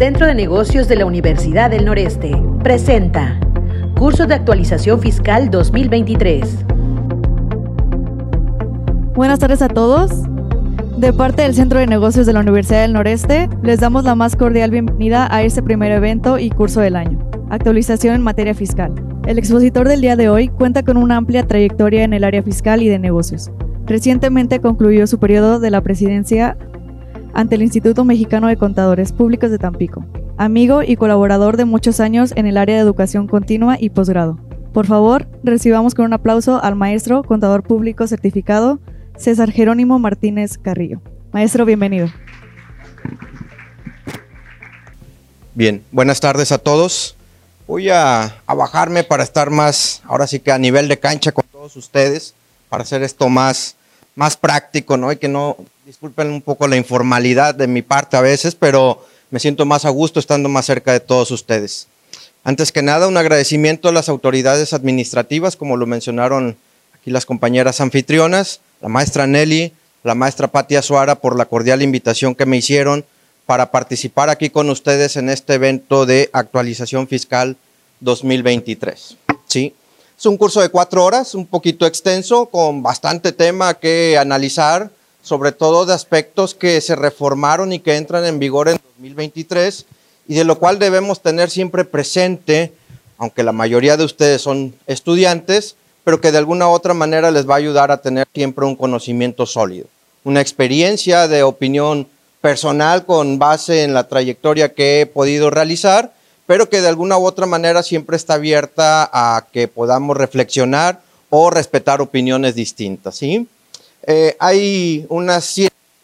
Centro de Negocios de la Universidad del Noreste presenta Curso de Actualización Fiscal 2023. Buenas tardes a todos. De parte del Centro de Negocios de la Universidad del Noreste, les damos la más cordial bienvenida a este primer evento y curso del año, actualización en materia fiscal. El expositor del día de hoy cuenta con una amplia trayectoria en el área fiscal y de negocios. Recientemente concluyó su periodo de la presidencia ante el Instituto Mexicano de Contadores Públicos de Tampico, amigo y colaborador de muchos años en el área de educación continua y posgrado. Por favor, recibamos con un aplauso al maestro contador público certificado César Jerónimo Martínez Carrillo. Maestro, bienvenido. Bien, buenas tardes a todos. Voy a, a, bajarme para estar más, ahora sí que a nivel de cancha con todos ustedes, para hacer esto más, más práctico, ¿no? Y que no, disculpen un poco la informalidad de mi parte a veces, pero me siento más a gusto estando más cerca de todos ustedes. Antes que nada, un agradecimiento a las autoridades administrativas, como lo mencionaron aquí las compañeras anfitrionas, la maestra Nelly, la maestra Patia Suara, por la cordial invitación que me hicieron para participar aquí con ustedes en este evento de actualización fiscal 2023. Sí, es un curso de cuatro horas, un poquito extenso, con bastante tema que analizar, sobre todo de aspectos que se reformaron y que entran en vigor en 2023 y de lo cual debemos tener siempre presente, aunque la mayoría de ustedes son estudiantes, pero que de alguna u otra manera les va a ayudar a tener siempre un conocimiento sólido, una experiencia de opinión personal con base en la trayectoria que he podido realizar, pero que de alguna u otra manera siempre está abierta a que podamos reflexionar o respetar opiniones distintas, ¿sí? Eh, hay unas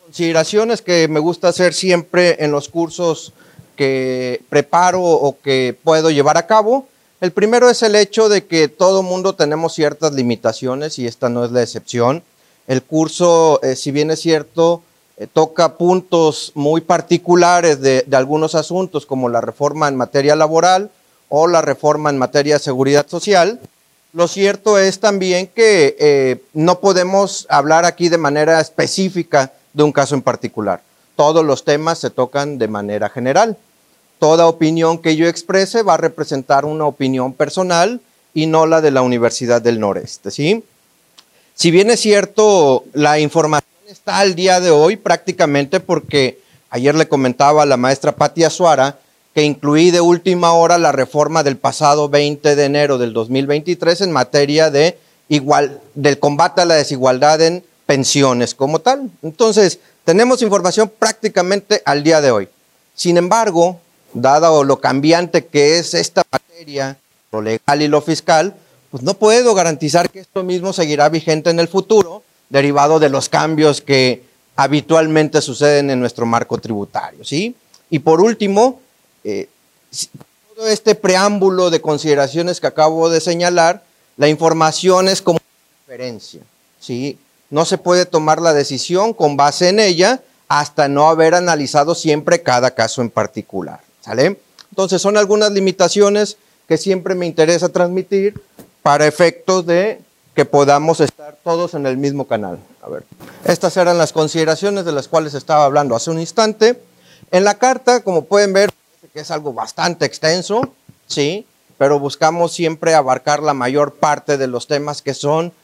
consideraciones que me gusta hacer siempre en los cursos que preparo o que puedo llevar a cabo. El primero es el hecho de que todo mundo tenemos ciertas limitaciones y esta no es la excepción. El curso, eh, si bien es cierto, eh, toca puntos muy particulares de, de, algunos asuntos como la reforma en materia laboral o la reforma en materia de seguridad social. Lo cierto es también que eh, no podemos hablar aquí de manera específica de un caso en particular. Todos los temas se tocan de manera general toda opinión que yo exprese va a representar una opinión personal y no la de la Universidad del Noreste, ¿sí? Si bien es cierto, la información está al día de hoy prácticamente porque ayer le comentaba a la maestra Patia Suara que incluí de última hora la reforma del pasado 20 de enero del 2023 en materia de igual, del combate a la desigualdad en pensiones como tal. Entonces, tenemos información prácticamente al día de hoy. Sin embargo, dado lo cambiante que es esta materia, lo legal y lo fiscal, pues no puedo garantizar que esto mismo seguirá vigente en el futuro, derivado de los cambios que habitualmente suceden en nuestro marco tributario. ¿sí? Y por último, eh, todo este preámbulo de consideraciones que acabo de señalar, la información es como una referencia. ¿sí? No se puede tomar la decisión con base en ella hasta no haber analizado siempre cada caso en particular. ¿Sale? Entonces son algunas limitaciones que siempre me interesa transmitir para efectos de que podamos estar todos en el mismo canal. A ver, estas eran las consideraciones de las cuales estaba hablando hace un instante. En la carta, como pueden ver, que es algo bastante extenso, sí, pero buscamos siempre abarcar la mayor parte de los temas que son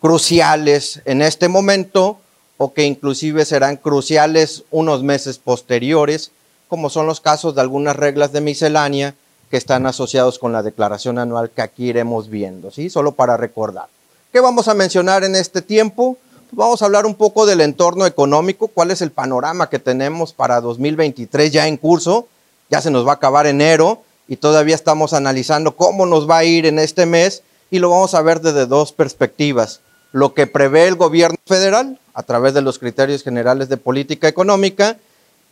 cruciales en este momento o que inclusive serán cruciales unos meses posteriores como son los casos de algunas reglas de miscelánea que están asociados con la declaración anual que aquí iremos viendo, ¿sí? Solo para recordar. ¿Qué vamos a mencionar en este tiempo? Vamos a hablar un poco del entorno económico, cuál es el panorama que tenemos para 2023 ya en curso, ya se nos va a acabar enero y todavía estamos analizando cómo nos va a ir en este mes y lo vamos a ver desde dos perspectivas. Lo que prevé el gobierno federal a través de los criterios generales de política económica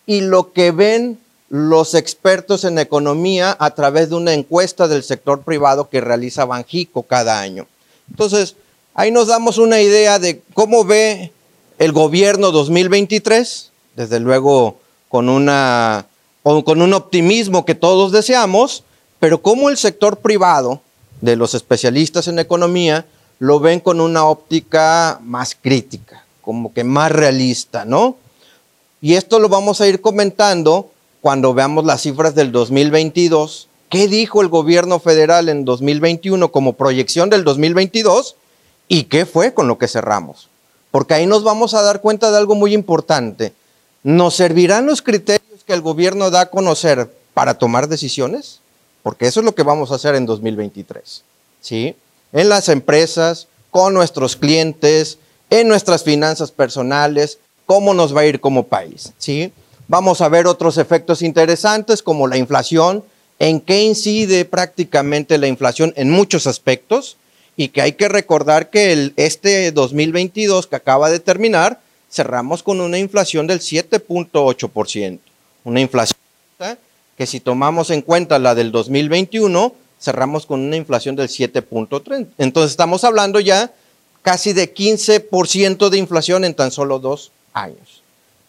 y lo que ven los expertos en economía a través de una encuesta del sector privado que realiza Banjico cada año. Entonces, ahí nos damos una idea de cómo ve el gobierno 2023, desde luego con, una, con un optimismo que todos deseamos, pero cómo el sector privado de los especialistas en economía lo ven con una óptica más crítica, como que más realista, ¿no? Y esto lo vamos a ir comentando cuando veamos las cifras del 2022, qué dijo el gobierno federal en 2021 como proyección del 2022 y qué fue con lo que cerramos. Porque ahí nos vamos a dar cuenta de algo muy importante. ¿Nos servirán los criterios que el gobierno da a conocer para tomar decisiones? Porque eso es lo que vamos a hacer en 2023. ¿Sí? En las empresas, con nuestros clientes, en nuestras finanzas personales, cómo nos va a ir como país. ¿Sí? Vamos a ver otros efectos interesantes como la inflación, en qué incide prácticamente la inflación en muchos aspectos y que hay que recordar que el, este 2022 que acaba de terminar, cerramos con una inflación del 7.8%. Una inflación que si tomamos en cuenta la del 2021, cerramos con una inflación del 7.3%. Entonces estamos hablando ya casi de 15% de inflación en tan solo dos años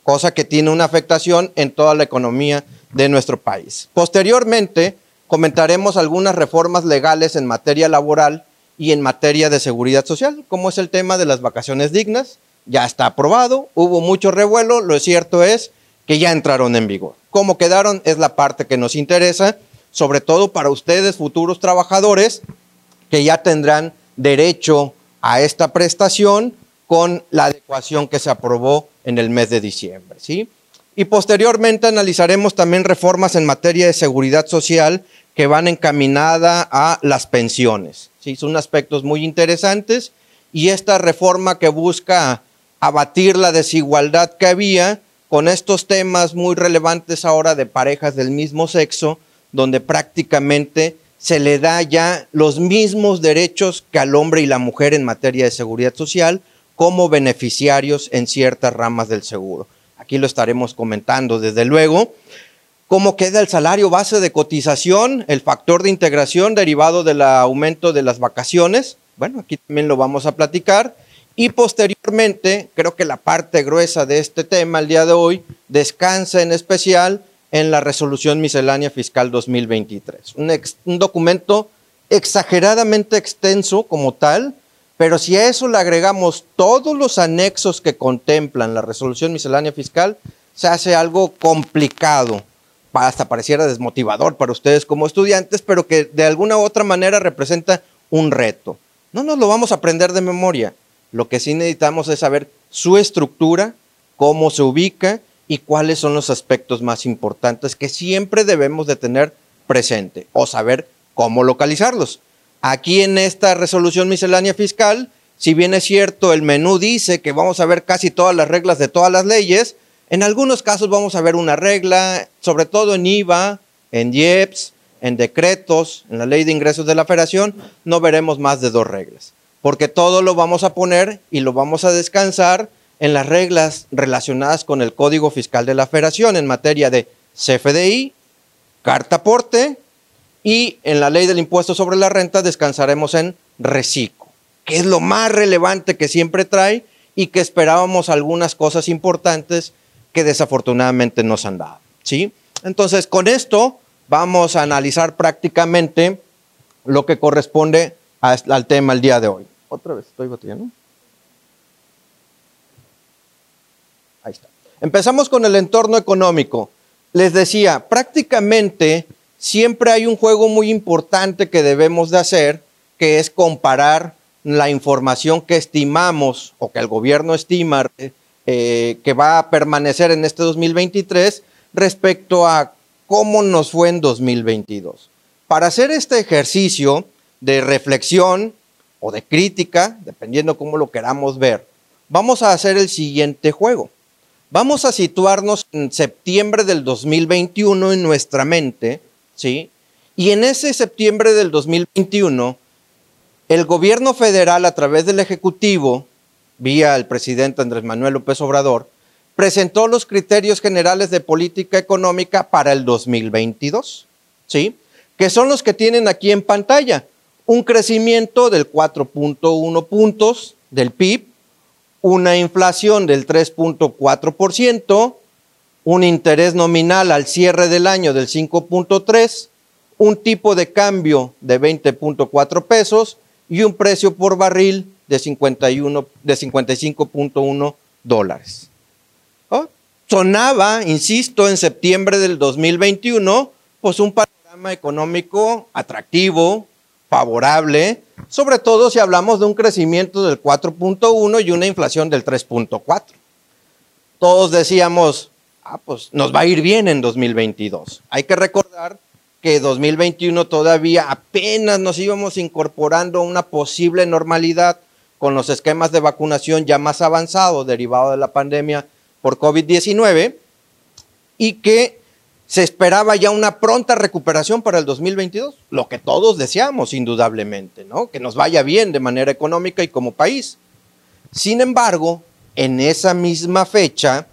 cosa que tiene una afectación en toda la economía de nuestro país. Posteriormente, comentaremos algunas reformas legales en materia laboral y en materia de seguridad social, como es el tema de las vacaciones dignas. Ya está aprobado, hubo mucho revuelo, lo cierto es que ya entraron en vigor. Cómo quedaron es la parte que nos interesa, sobre todo para ustedes, futuros trabajadores, que ya tendrán derecho a esta prestación con la adecuación que se aprobó en el mes de diciembre. ¿sí? Y posteriormente analizaremos también reformas en materia de seguridad social que van encaminada a las pensiones. ¿sí? Son aspectos muy interesantes y esta reforma que busca abatir la desigualdad que había con estos temas muy relevantes ahora de parejas del mismo sexo, donde prácticamente se le da ya los mismos derechos que al hombre y la mujer en materia de seguridad social, como beneficiarios en ciertas ramas del seguro. Aquí lo estaremos comentando desde luego. ¿Cómo queda el salario base de cotización, el factor de integración derivado del aumento de las vacaciones? Bueno, aquí también lo vamos a platicar. Y posteriormente, creo que la parte gruesa de este tema el día de hoy descansa en especial en la resolución miscelánea fiscal 2023. Un, un documento exageradamente extenso como tal, pero si a eso le agregamos todos los anexos que contemplan la resolución miscelánea fiscal, se hace algo complicado, hasta pareciera desmotivador para ustedes como estudiantes, pero que de alguna u otra manera representa un reto. No nos lo vamos a aprender de memoria. Lo que sí necesitamos es saber su estructura, cómo se ubica y cuáles son los aspectos más importantes que siempre debemos de tener presente o saber cómo localizarlos. Aquí en esta resolución miscelánea fiscal, si bien es cierto, el menú dice que vamos a ver casi todas las reglas de todas las leyes, en algunos casos vamos a ver una regla, sobre todo en IVA, en IEPS, en decretos, en la ley de ingresos de la federación, no veremos más de dos reglas, porque todo lo vamos a poner y lo vamos a descansar en las reglas relacionadas con el Código Fiscal de la Federación en materia de CFDI, carta aporte y en la ley del impuesto sobre la renta descansaremos en reciclo, que es lo más relevante que siempre trae y que esperábamos algunas cosas importantes que desafortunadamente no se han dado. ¿sí? Entonces, con esto vamos a analizar prácticamente lo que corresponde al tema el día de hoy. Otra vez, estoy batallando. Ahí está. Empezamos con el entorno económico. Les decía, prácticamente siempre hay un juego muy importante que debemos de hacer, que es comparar la información que estimamos o que el gobierno estima eh, que va a permanecer en este 2023 respecto a cómo nos fue en 2022. Para hacer este ejercicio de reflexión o de crítica, dependiendo cómo lo queramos ver, vamos a hacer el siguiente juego. Vamos a situarnos en septiembre del 2021 en nuestra mente ¿sí? Y en ese septiembre del 2021, el gobierno federal, a través del Ejecutivo, vía el presidente Andrés Manuel López Obrador, presentó los criterios generales de política económica para el 2022, ¿sí? Que son los que tienen aquí en pantalla. Un crecimiento del 4.1 puntos del PIB, una inflación del 3.4%, un interés nominal al cierre del año del 5.3, un tipo de cambio de 20.4 pesos y un precio por barril de, 51, de 55.1 dólares. ¿Ah? sonaba, insisto, en septiembre del 2021, pues un panorama económico atractivo, favorable, sobre todo si hablamos de un crecimiento del 4.1 y una inflación del 3.4. Todos decíamos, ah, pues nos va a ir bien en 2022. Hay que recordar que 2021 todavía apenas nos íbamos incorporando a una posible normalidad con los esquemas de vacunación ya más avanzados derivados de la pandemia por COVID-19 y que se esperaba ya una pronta recuperación para el 2022, lo que todos deseamos indudablemente, ¿no? Que nos vaya bien de manera económica y como país. Sin embargo, en esa misma fecha,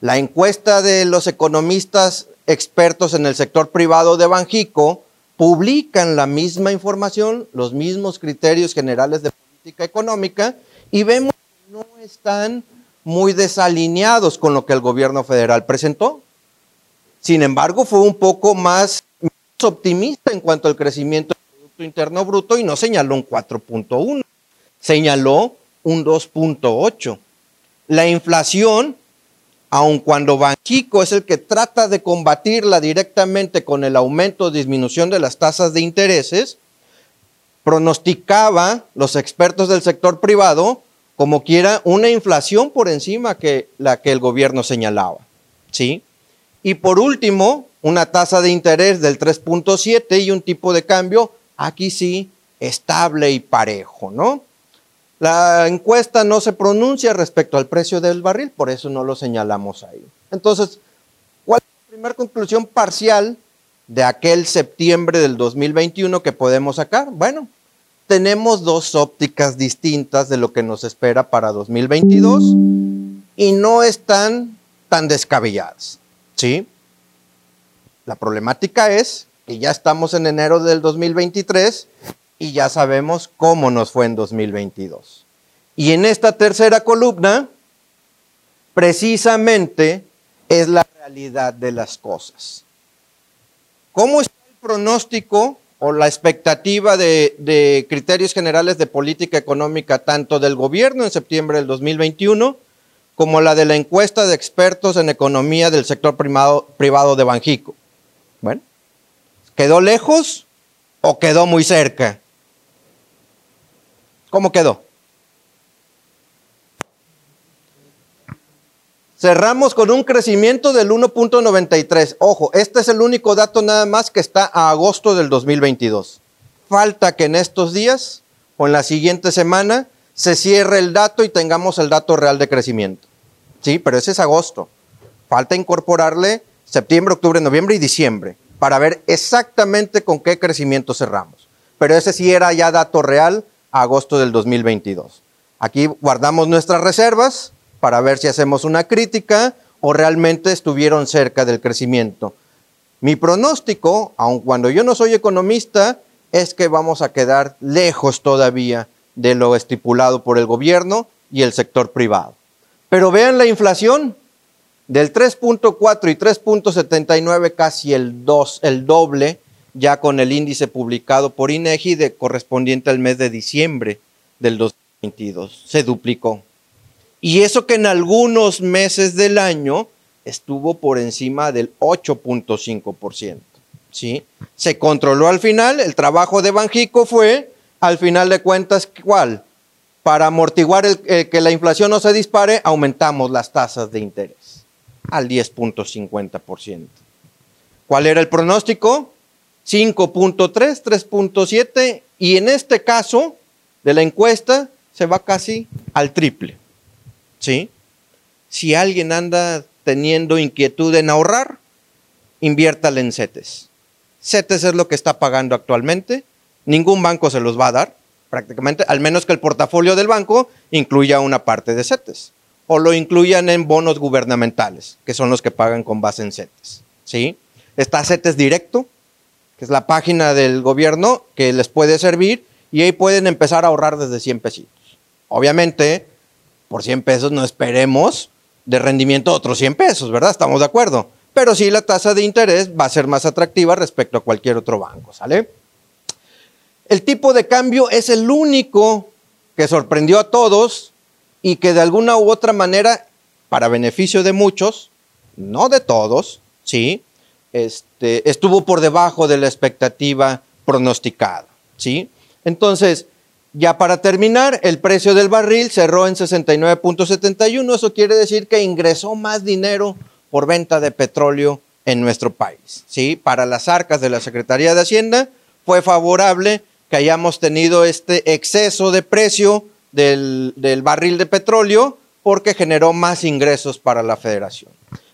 la encuesta de los economistas expertos en el sector privado de Banjico publican la misma información, los mismos criterios generales de política económica y vemos que no están muy desalineados con lo que el gobierno federal presentó. Sin embargo, fue un poco más, optimista en cuanto al crecimiento del Producto Interno Bruto y no señaló un 4.1, señaló un 2.8. La inflación, aun cuando Banxico es el que trata de combatirla directamente con el aumento o disminución de las tasas de intereses, pronosticaba los expertos del sector privado como quiera una inflación por encima que la que el gobierno señalaba. ¿Sí? Y por último, una tasa de interés del 3.7 y un tipo de cambio, aquí sí, estable y parejo, ¿no? La encuesta no se pronuncia respecto al precio del barril, por eso no lo señalamos ahí. Entonces, ¿cuál es la primera conclusión parcial de aquel septiembre del 2021 que podemos sacar? Bueno, tenemos dos ópticas distintas de lo que nos espera para 2022 y no están tan descabelladas. ¿Sí? La problemática es que ya estamos en enero del 2023 y ya sabemos cómo nos fue en 2022. Y en esta tercera columna, precisamente es la realidad de las cosas. ¿Cómo está el pronóstico o la expectativa de, de, criterios generales de política económica tanto del gobierno en septiembre del 2021 como la de la encuesta de expertos en economía del sector privado de Banjico. Bueno, ¿quedó lejos o quedó muy cerca? ¿Cómo quedó? Cerramos con un crecimiento del 1.93. Ojo, este es el único dato nada más que está a agosto del 2022. Falta que en estos días o en la siguiente semana se cierre el dato y tengamos el dato real de crecimiento. Sí, pero ese es agosto. Falta incorporarle septiembre, octubre, noviembre y diciembre para ver exactamente con qué crecimiento cerramos. Pero ese sí era ya dato real agosto del 2022. Aquí guardamos nuestras reservas para ver si hacemos una crítica o realmente estuvieron cerca del crecimiento. Mi pronóstico, aun cuando yo no soy economista, es que vamos a quedar lejos todavía de lo estipulado por el gobierno y el sector privado. Pero vean la inflación, del 3.4 y 3.79 casi el, dos, el doble, ya con el índice publicado por INEGI correspondiente al mes de diciembre del 2022. Se duplicó. Y eso que en algunos meses del año estuvo por encima del 8.5%. ¿sí? Se controló al final, el trabajo de Banjico fue, al final de cuentas, ¿cuál? Para amortiguar el, que la inflación no se dispare, aumentamos las tasas de interés al 10.50%. ¿Cuál era el pronóstico? 5.3, 3.7 y en este caso de la encuesta se va casi al triple. ¿Sí? Si alguien anda teniendo inquietud en ahorrar, inviértale en CETES. CETES es lo que está pagando actualmente, ningún banco se los va a dar prácticamente, al menos que el portafolio del banco incluya una parte de CETES o lo incluyan en bonos gubernamentales, que son los que pagan con base en CETES. ¿sí? Está CETES Directo, que es la página del gobierno que les puede servir y ahí pueden empezar a ahorrar desde 100 pesitos. Obviamente, por 100 pesos no esperemos de rendimiento otros 100 pesos, ¿verdad? Estamos de acuerdo. Pero sí la tasa de interés va a ser más atractiva respecto a cualquier otro banco, ¿sale? El tipo de cambio es el único que sorprendió a todos y que de alguna u otra manera para beneficio de muchos, no de todos, ¿sí? Este, estuvo por debajo de la expectativa pronosticada, ¿sí? Entonces, ya para terminar, el precio del barril cerró en 69.71, eso quiere decir que ingresó más dinero por venta de petróleo en nuestro país, ¿sí? Para las arcas de la Secretaría de Hacienda fue favorable que hayamos tenido este exceso de precio del, del barril de petróleo porque generó más ingresos para la federación.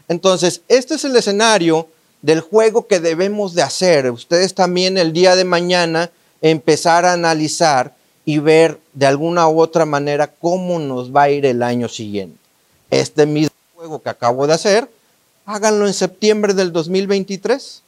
Entonces, este es el escenario del juego que debemos de hacer. Ustedes también el día de mañana empezar a analizar y ver de alguna u otra manera cómo nos va a ir el año siguiente. Este mismo juego que acabo de hacer, háganlo en septiembre del 2023,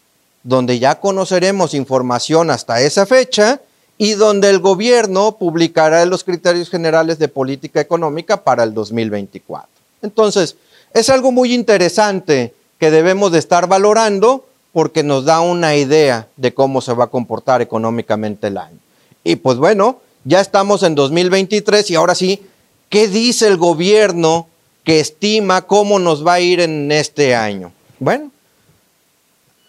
donde ya conoceremos información hasta esa fecha y donde el gobierno publicará los criterios generales de política económica para el 2024. Entonces, es algo muy interesante que debemos de estar valorando porque nos da una idea de cómo se va a comportar económicamente el año. Y pues bueno, ya estamos en 2023 y ahora sí, ¿qué dice el gobierno que estima cómo nos va a ir en este año? Bueno,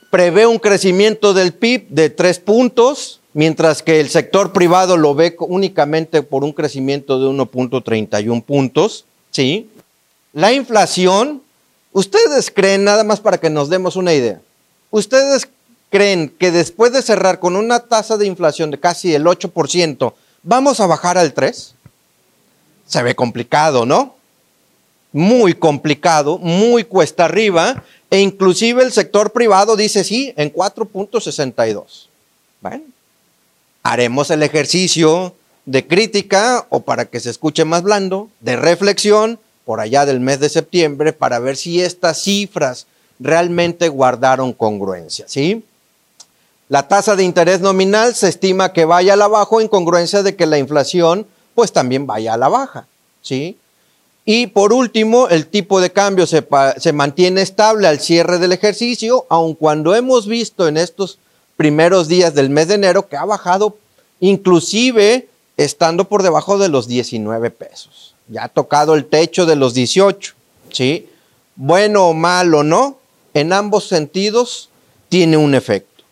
prevé un crecimiento del PIB de tres puntos, mientras que el sector privado lo ve únicamente por un crecimiento de 1.31 puntos, ¿sí? La inflación ¿Ustedes creen, nada más para que nos demos una idea, ustedes creen que después de cerrar con una tasa de inflación de casi el 8%, vamos a bajar al 3%? Se ve complicado, ¿no? Muy complicado, muy cuesta arriba, e inclusive el sector privado dice sí, en 4.62. Bueno, haremos el ejercicio de crítica o para que se escuche más blando, de reflexión por allá del mes de septiembre para ver si estas cifras realmente guardaron congruencia, ¿sí? La tasa de interés nominal se estima que vaya a la baja en congruencia de que la inflación pues también vaya a la baja, ¿sí? Y por último, el tipo de cambio se, se mantiene estable al cierre del ejercicio, aun cuando hemos visto en estos primeros días del mes de enero que ha bajado inclusive estando por debajo de los 19 pesos ya ha tocado el techo de los 18, ¿sí? Bueno o malo, ¿no? En ambos sentidos tiene un efecto.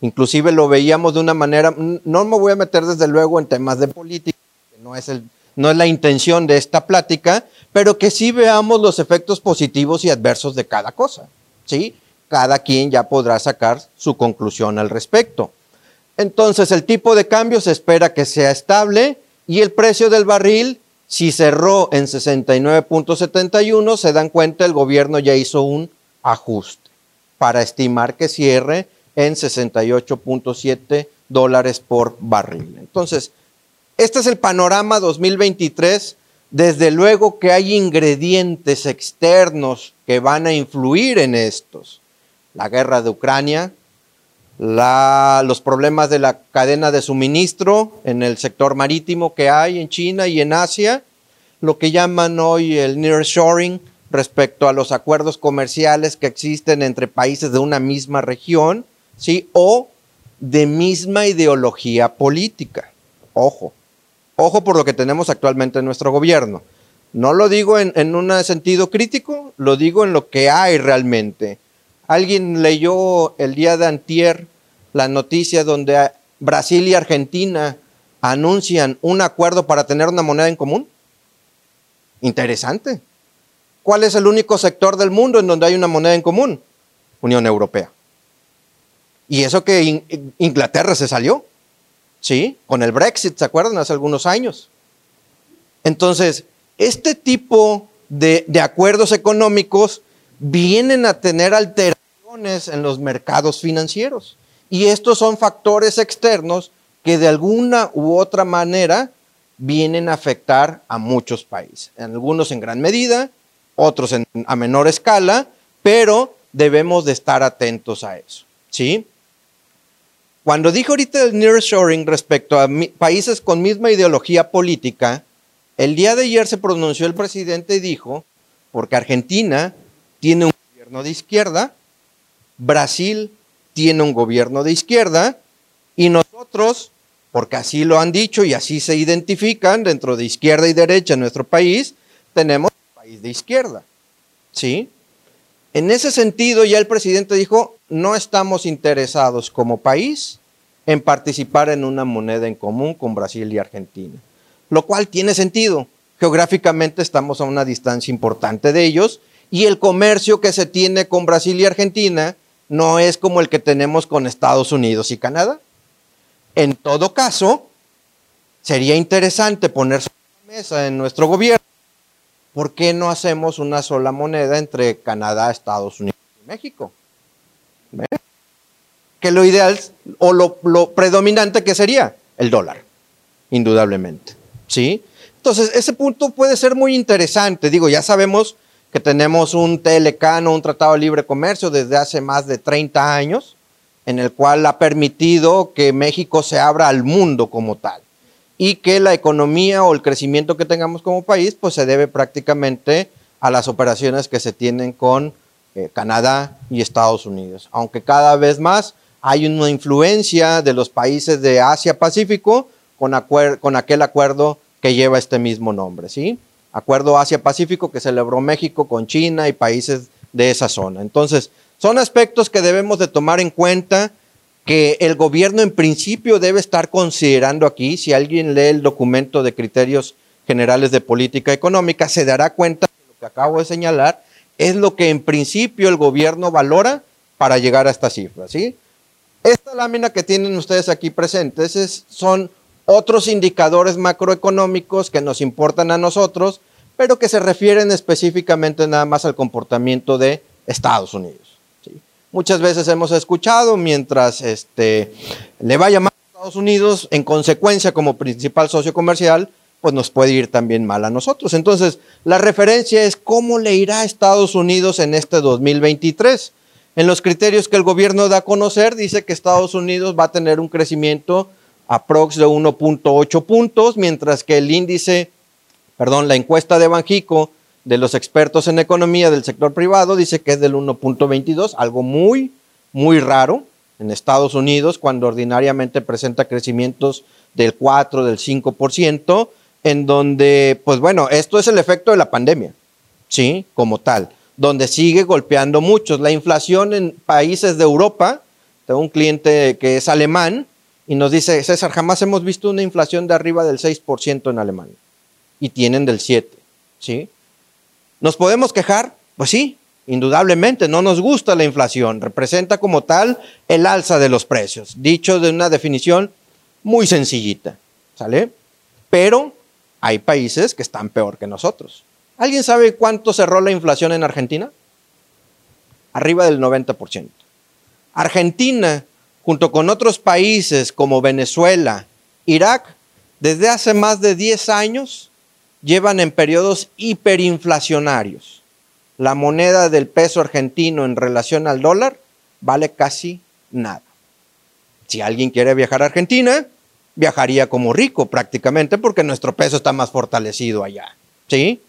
Inclusive lo veíamos de una manera, no me voy a meter desde luego en temas de política, no es, el, no es la intención de esta plática, pero que sí veamos los efectos positivos y adversos de cada cosa, ¿sí? Cada quien ya podrá sacar su conclusión al respecto. Entonces, el tipo de cambio se espera que sea estable y el precio del barril si cerró en 69.71, se dan cuenta, el gobierno ya hizo un ajuste para estimar que cierre en 68.7 dólares por barril. Entonces, este es el panorama 2023. Desde luego que hay ingredientes externos que van a influir en estos. La guerra de Ucrania, los problemas de la cadena de suministro en el sector marítimo que hay en China y en Asia, lo que llaman hoy el nearshoring respecto a los acuerdos comerciales que existen entre países de una misma región, ¿sí? O de misma ideología política. Ojo, ojo por lo que tenemos actualmente en nuestro gobierno. No lo digo en, en un sentido crítico, lo digo en lo que hay realmente. Alguien leyó el día de antier la noticia donde Brasil y Argentina anuncian un acuerdo para tener una moneda en común? Interesante. ¿Cuál es el único sector del mundo en donde hay una moneda en común? Unión Europea. Y eso que Inglaterra se salió, ¿sí? Con el Brexit, ¿se acuerdan? Hace algunos años. Entonces, este tipo de, de acuerdos económicos vienen a tener alteraciones en los mercados financieros. Y estos son factores externos que de alguna u otra manera vienen a afectar a muchos países. En algunos en gran medida, otros a menor escala, pero debemos de estar atentos a eso. ¿sí? Cuando dije ahorita el nearshoring respecto a países con misma ideología política, el día de ayer se pronunció el presidente y dijo, porque Argentina tiene un gobierno de izquierda, Brasil tiene un gobierno de izquierda y nosotros, porque así lo han dicho y así se identifican dentro de izquierda y derecha en nuestro país, tenemos un país de izquierda. ¿Sí? En ese sentido, ya el presidente dijo, no estamos interesados como país en participar en una moneda en común con Brasil y Argentina, lo cual tiene sentido. Geográficamente estamos a una distancia importante de ellos y el comercio que se tiene con Brasil y Argentina no es como el que tenemos con Estados Unidos y Canadá. En todo caso, sería interesante poner sobre la mesa en nuestro gobierno, ¿por qué no hacemos una sola moneda entre Canadá, Estados Unidos y México? Que lo ideal o lo, lo, predominante que sería el dólar, indudablemente. ¿Sí? Entonces, ese punto puede ser muy interesante. Digo, ya sabemos que tenemos un telecano, un tratado de libre comercio desde hace más de 30 años, en el cual ha permitido que México se abra al mundo como tal y que la economía o el crecimiento que tengamos como país pues se debe prácticamente a las operaciones que se tienen con eh, Canadá y Estados Unidos. Aunque cada vez más hay una influencia de los países de Asia Pacífico con, con aquel acuerdo que lleva este mismo nombre, ¿sí? Acuerdo Asia-Pacífico que celebró México con China y países de esa zona. Entonces, son aspectos que debemos de tomar en cuenta que el gobierno en principio debe estar considerando aquí. Si alguien lee el documento de criterios generales de política económica, se dará cuenta que lo que acabo de señalar es lo que en principio el gobierno valora para llegar a esta cifra. ¿sí? Esta lámina que tienen ustedes aquí presentes es, son otros indicadores macroeconómicos que nos importan a nosotros, pero que se refieren específicamente nada más al comportamiento de Estados Unidos. Muchas veces hemos escuchado, mientras este, le vaya mal a Estados Unidos, en consecuencia como principal socio comercial, pues nos puede ir también mal a nosotros. Entonces, la referencia es cómo le irá a Estados Unidos en este 2023. En los criterios que el gobierno da a conocer, dice que Estados Unidos va a tener un crecimiento aprox de 1.8 puntos, mientras que el índice, perdón, la encuesta de Banjico de los expertos en economía del sector privado dice que es del 1.22, algo muy, muy raro en Estados Unidos, cuando ordinariamente presenta crecimientos del 4, del 5%, en donde, pues bueno, esto es el efecto de la pandemia, ¿sí? Como tal, donde sigue golpeando muchos. La inflación en países de Europa, tengo un cliente que es alemán, y nos dice, César, jamás hemos visto una inflación de arriba del 6% en Alemania. Y tienen del 7%. ¿sí? ¿Nos podemos quejar? Pues sí, indudablemente, no nos gusta la inflación. Representa como tal el alza de los precios. Dicho de una definición muy sencillita. ¿Sale? Pero hay países que están peor que nosotros. ¿Alguien sabe cuánto cerró la inflación en Argentina? Arriba del 90%. Argentina junto con otros países como Venezuela, Irak, desde hace más de 10 años llevan en periodos hiperinflacionarios. La moneda del peso argentino en relación al dólar vale casi nada. Si alguien quiere viajar a Argentina, viajaría como rico prácticamente porque nuestro peso está más fortalecido allá. ¿Sí?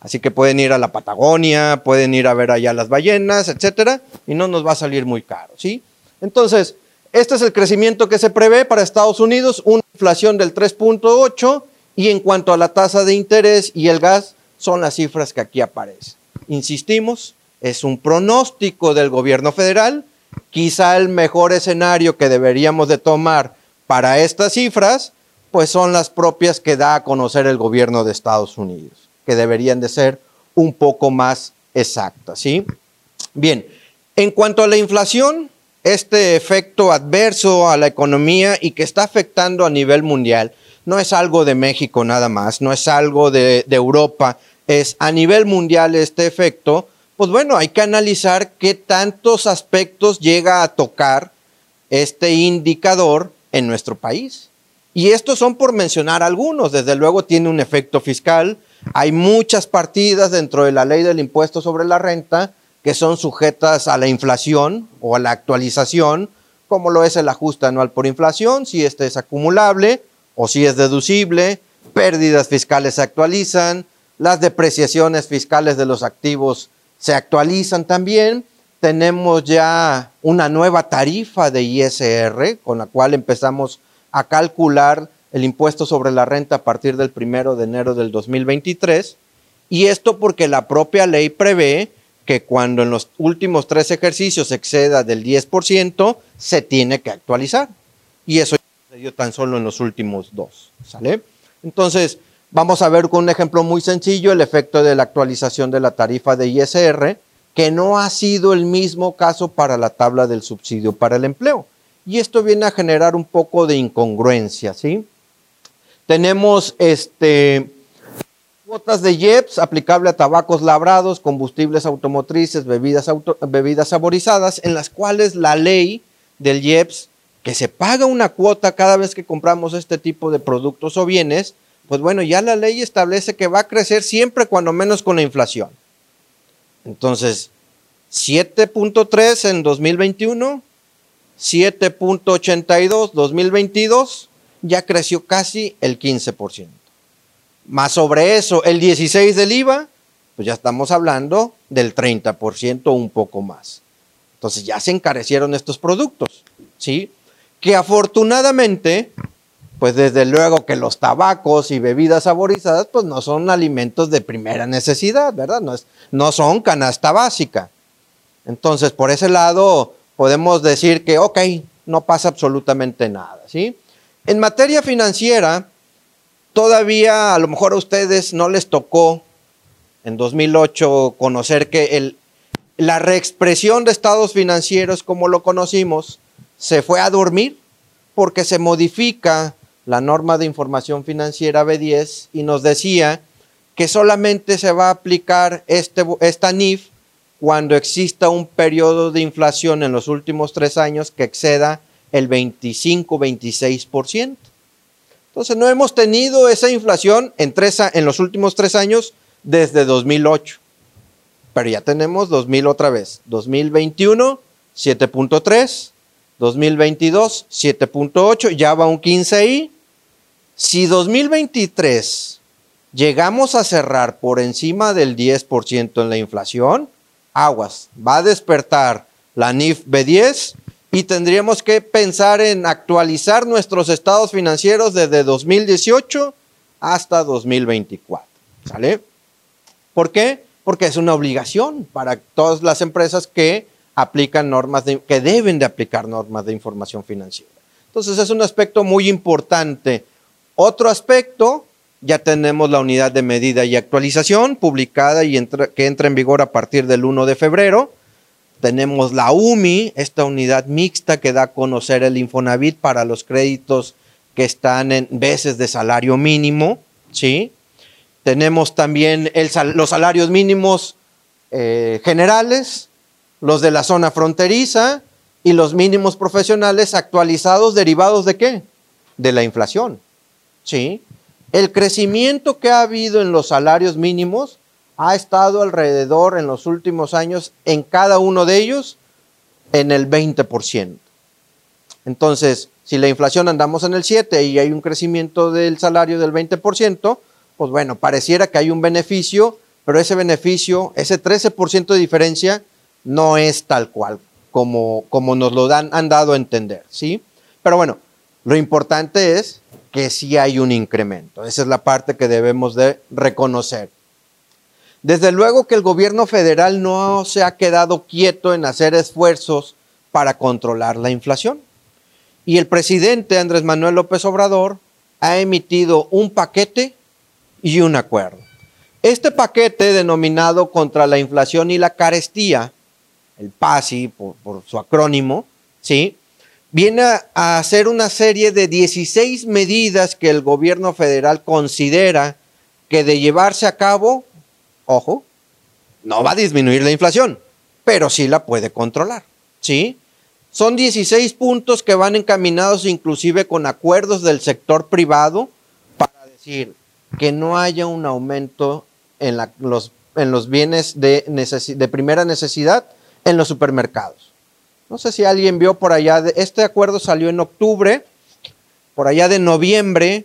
Así que pueden ir a la Patagonia, pueden ir a ver allá las ballenas, etcétera, y no nos va a salir muy caro, ¿sí? Entonces, este es el crecimiento que se prevé para Estados Unidos, una inflación del 3.8 y en cuanto a la tasa de interés y el gas, son las cifras que aquí aparecen. Insistimos, es un pronóstico del gobierno federal, quizá el mejor escenario que deberíamos de tomar para estas cifras, pues son las propias que da a conocer el gobierno de Estados Unidos, que deberían de ser un poco más exactas, ¿sí? Bien, en cuanto a la inflación, este efecto adverso a la economía y que está afectando a nivel mundial. No es algo de México nada más, no es algo de, Europa, es a nivel mundial este efecto. Pues bueno, hay que analizar qué tantos aspectos llega a tocar este indicador en nuestro país. Y estos son por mencionar algunos. Desde luego tiene un efecto fiscal. Hay muchas partidas dentro de la ley del impuesto sobre la renta que son sujetas a la inflación o a la actualización, como lo es el ajuste anual por inflación, si este es acumulable o si es deducible, pérdidas fiscales se actualizan, las depreciaciones fiscales de los activos se actualizan también. Tenemos ya una nueva tarifa de ISR con la cual empezamos a calcular el impuesto sobre la renta a partir del primero de enero del 2023. Y esto porque la propia ley prevé que cuando en los últimos tres ejercicios exceda del 10%, se tiene que actualizar. Y eso sucedió tan solo en los últimos dos. ¿Sale? Entonces, vamos a ver con un ejemplo muy sencillo el efecto de la actualización de la tarifa de ISR, que no ha sido el mismo caso para la tabla del subsidio para el empleo. Y esto viene a generar un poco de incongruencia, ¿sí? Tenemos este Cuotas de IEPS aplicable a tabacos labrados, combustibles automotrices, bebidas, bebidas saborizadas, en las cuales la ley del IEPS, que se paga una cuota cada vez que compramos este tipo de productos o bienes, pues bueno, ya la ley establece que va a crecer siempre cuando menos con la inflación. Entonces, 7.3 en 2021, 7.82 2022, ya creció casi el 15%. Más sobre eso, el 16 del IVA, pues ya estamos hablando del 30% o un poco más. Entonces ya se encarecieron estos productos, ¿sí? Que afortunadamente, pues desde luego que los tabacos y bebidas saborizadas, pues no son alimentos de primera necesidad, ¿verdad? No, es, no son canasta básica. Entonces, por ese lado, podemos decir que, ok, no pasa absolutamente nada, ¿sí? En materia financiera, Todavía a lo mejor a ustedes no les tocó en 2008 conocer que el, la reexpresión de estados financieros como lo conocimos se fue a dormir porque se modifica la norma de información financiera B10 y nos decía que solamente se va a aplicar este, esta NIF cuando exista un periodo de inflación en los últimos tres años que exceda el 25-26%. Entonces no hemos tenido esa inflación en, en los últimos tres años desde 2008. Pero ya tenemos 2000 otra vez. 2021, 7.3. 2022, 7.8. Ya va un 15 ahí. Si 2023 llegamos a cerrar por encima del 10% en la inflación, aguas, va a despertar la NIF B10 y tendríamos que pensar en actualizar nuestros estados financieros desde 2018 hasta 2024. ¿Sale? ¿Por qué? Porque es una obligación para todas las empresas que aplican normas, que deben de aplicar normas de información financiera. Entonces es un aspecto muy importante. Otro aspecto, ya tenemos la unidad de medida y actualización publicada y que entra en vigor a partir del 1 de febrero. Tenemos la UMI, esta unidad mixta que da a conocer el Infonavit para los créditos que están en veces de salario mínimo, ¿sí? Tenemos también los salarios mínimos eh, generales, los de la zona fronteriza y los mínimos profesionales actualizados derivados de qué? De la inflación, ¿sí? El crecimiento que ha habido en los salarios mínimos ha estado alrededor en los últimos años en cada uno de ellos en el 20%. Entonces, si la inflación andamos en el 7 y hay un crecimiento del salario del 20%, pues bueno, pareciera que hay un beneficio, pero ese beneficio, ese 13% de diferencia, no es tal cual como, como nos lo han dado a entender, ¿sí? Pero bueno, lo importante es que sí hay un incremento. Esa es la parte que debemos de reconocer. Desde luego que el gobierno federal no se ha quedado quieto en hacer esfuerzos para controlar la inflación. Y el presidente Andrés Manuel López Obrador ha emitido un paquete y un acuerdo. Este paquete denominado contra la inflación y la carestía, el PASI por, su acrónimo, ¿sí? viene a hacer una serie de 16 medidas que el gobierno federal considera que de llevarse a cabo ojo, no va a disminuir la inflación, pero sí la puede controlar, ¿sí? Son 16 puntos que van encaminados inclusive con acuerdos del sector privado para decir que no haya un aumento en, los, en los, bienes de, de, primera necesidad en los supermercados. No sé si alguien vio por allá, de, este acuerdo salió en octubre, por allá de noviembre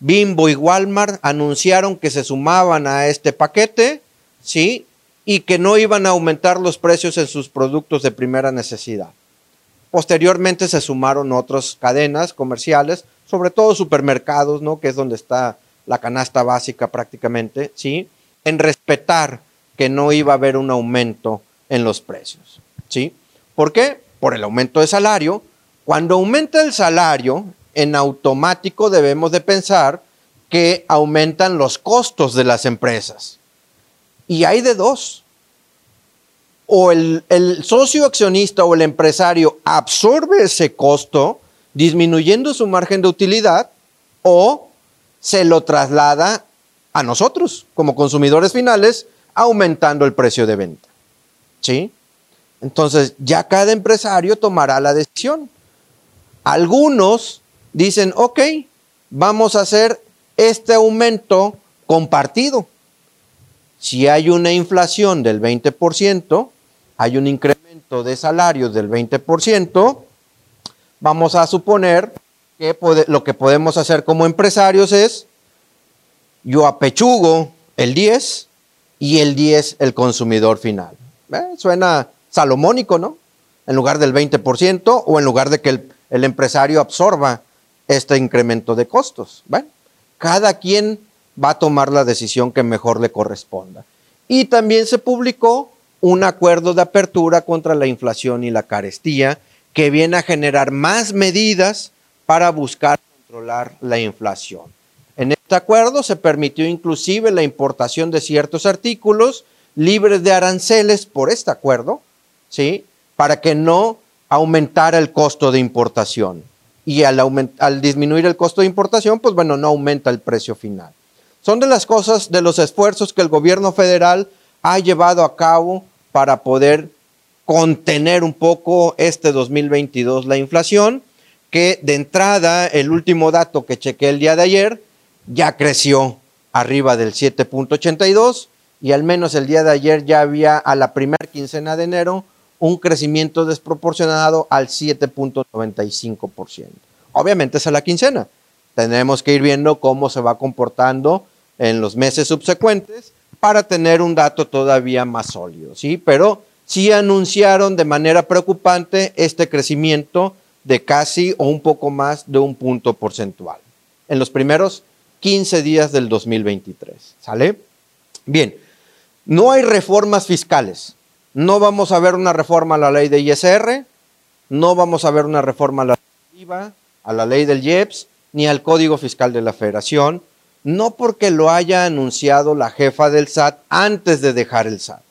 Bimbo y Walmart anunciaron que se sumaban a este paquete, ¿sí? Y que no iban a aumentar los precios en sus productos de primera necesidad. Posteriormente se sumaron otras cadenas comerciales, sobre todo supermercados, ¿no? Que es donde está la canasta básica prácticamente, ¿sí? En respetar que no iba a haber un aumento en los precios. ¿Sí? ¿Por qué? Por el aumento de salario. Cuando aumenta el salario, en automático debemos de pensar que aumentan los costos de las empresas. Y hay de dos. O el, el, socio accionista o el empresario absorbe ese costo disminuyendo su margen de utilidad o se lo traslada a nosotros como consumidores finales aumentando el precio de venta. ¿Sí? Entonces ya cada empresario tomará la decisión. Algunos dicen, ok, vamos a hacer este aumento compartido. Si hay una inflación del 20%, hay un incremento de salarios del 20%, vamos a suponer que lo que podemos hacer como empresarios es, yo apechugo el 10 y el 10 el consumidor final. ¿Eh? Suena salomónico, ¿no? En lugar del 20% o en lugar de que el, el empresario absorba este incremento de costos. Bueno, cada quien va a tomar la decisión que mejor le corresponda. Y también se publicó un acuerdo de apertura contra la inflación y la carestía que viene a generar más medidas para buscar controlar la inflación. En este acuerdo se permitió inclusive la importación de ciertos artículos libres de aranceles por este acuerdo, ¿sí? Para que no aumentara el costo de importación. Y al, al disminuir el costo de importación, pues bueno, no aumenta el precio final. Son de las cosas, de los esfuerzos que el gobierno federal ha llevado a cabo para poder contener un poco este 2022 la inflación, que de entrada, el último dato que chequé el día de ayer, ya creció arriba del 7.82 y al menos el día de ayer ya había a la primera quincena de enero un crecimiento desproporcionado al 7.95%. Obviamente es a la quincena. Tenemos que ir viendo cómo se va comportando en los meses subsecuentes para tener un dato todavía más sólido, ¿sí? Pero sí anunciaron de manera preocupante este crecimiento de casi o un poco más de un punto porcentual en los primeros 15 días del 2023. ¿Sale? Bien, no hay reformas fiscales. No vamos a ver una reforma a la ley de ISR, no vamos a ver una reforma a la IVA, a la ley del IEPS, ni al Código Fiscal de la Federación, no porque lo haya anunciado la jefa del SAT antes de dejar el SAT,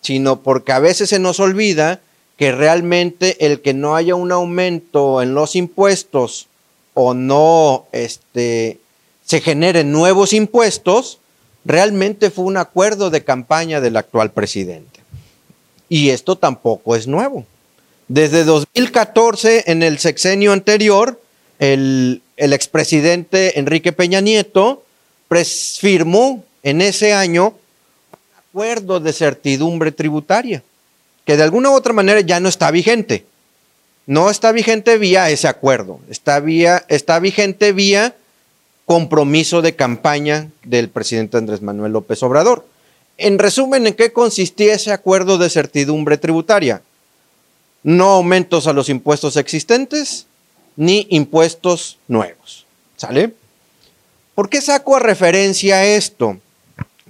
sino porque a veces se nos olvida que realmente el que no haya un aumento en los impuestos o no este, se generen nuevos impuestos, realmente fue un acuerdo de campaña del actual presidente. Y esto tampoco es nuevo. Desde 2014, en el sexenio anterior, el, expresidente Enrique Peña Nieto firmó en ese año un acuerdo de certidumbre tributaria, que de alguna u otra manera ya no está vigente. No está vigente vía ese acuerdo, está, vía, está vigente vía compromiso de campaña del presidente Andrés Manuel López Obrador. En resumen, ¿en qué consistía ese acuerdo de certidumbre tributaria? No aumentos a los impuestos existentes ni impuestos nuevos. ¿Sale? ¿Por qué saco a referencia esto?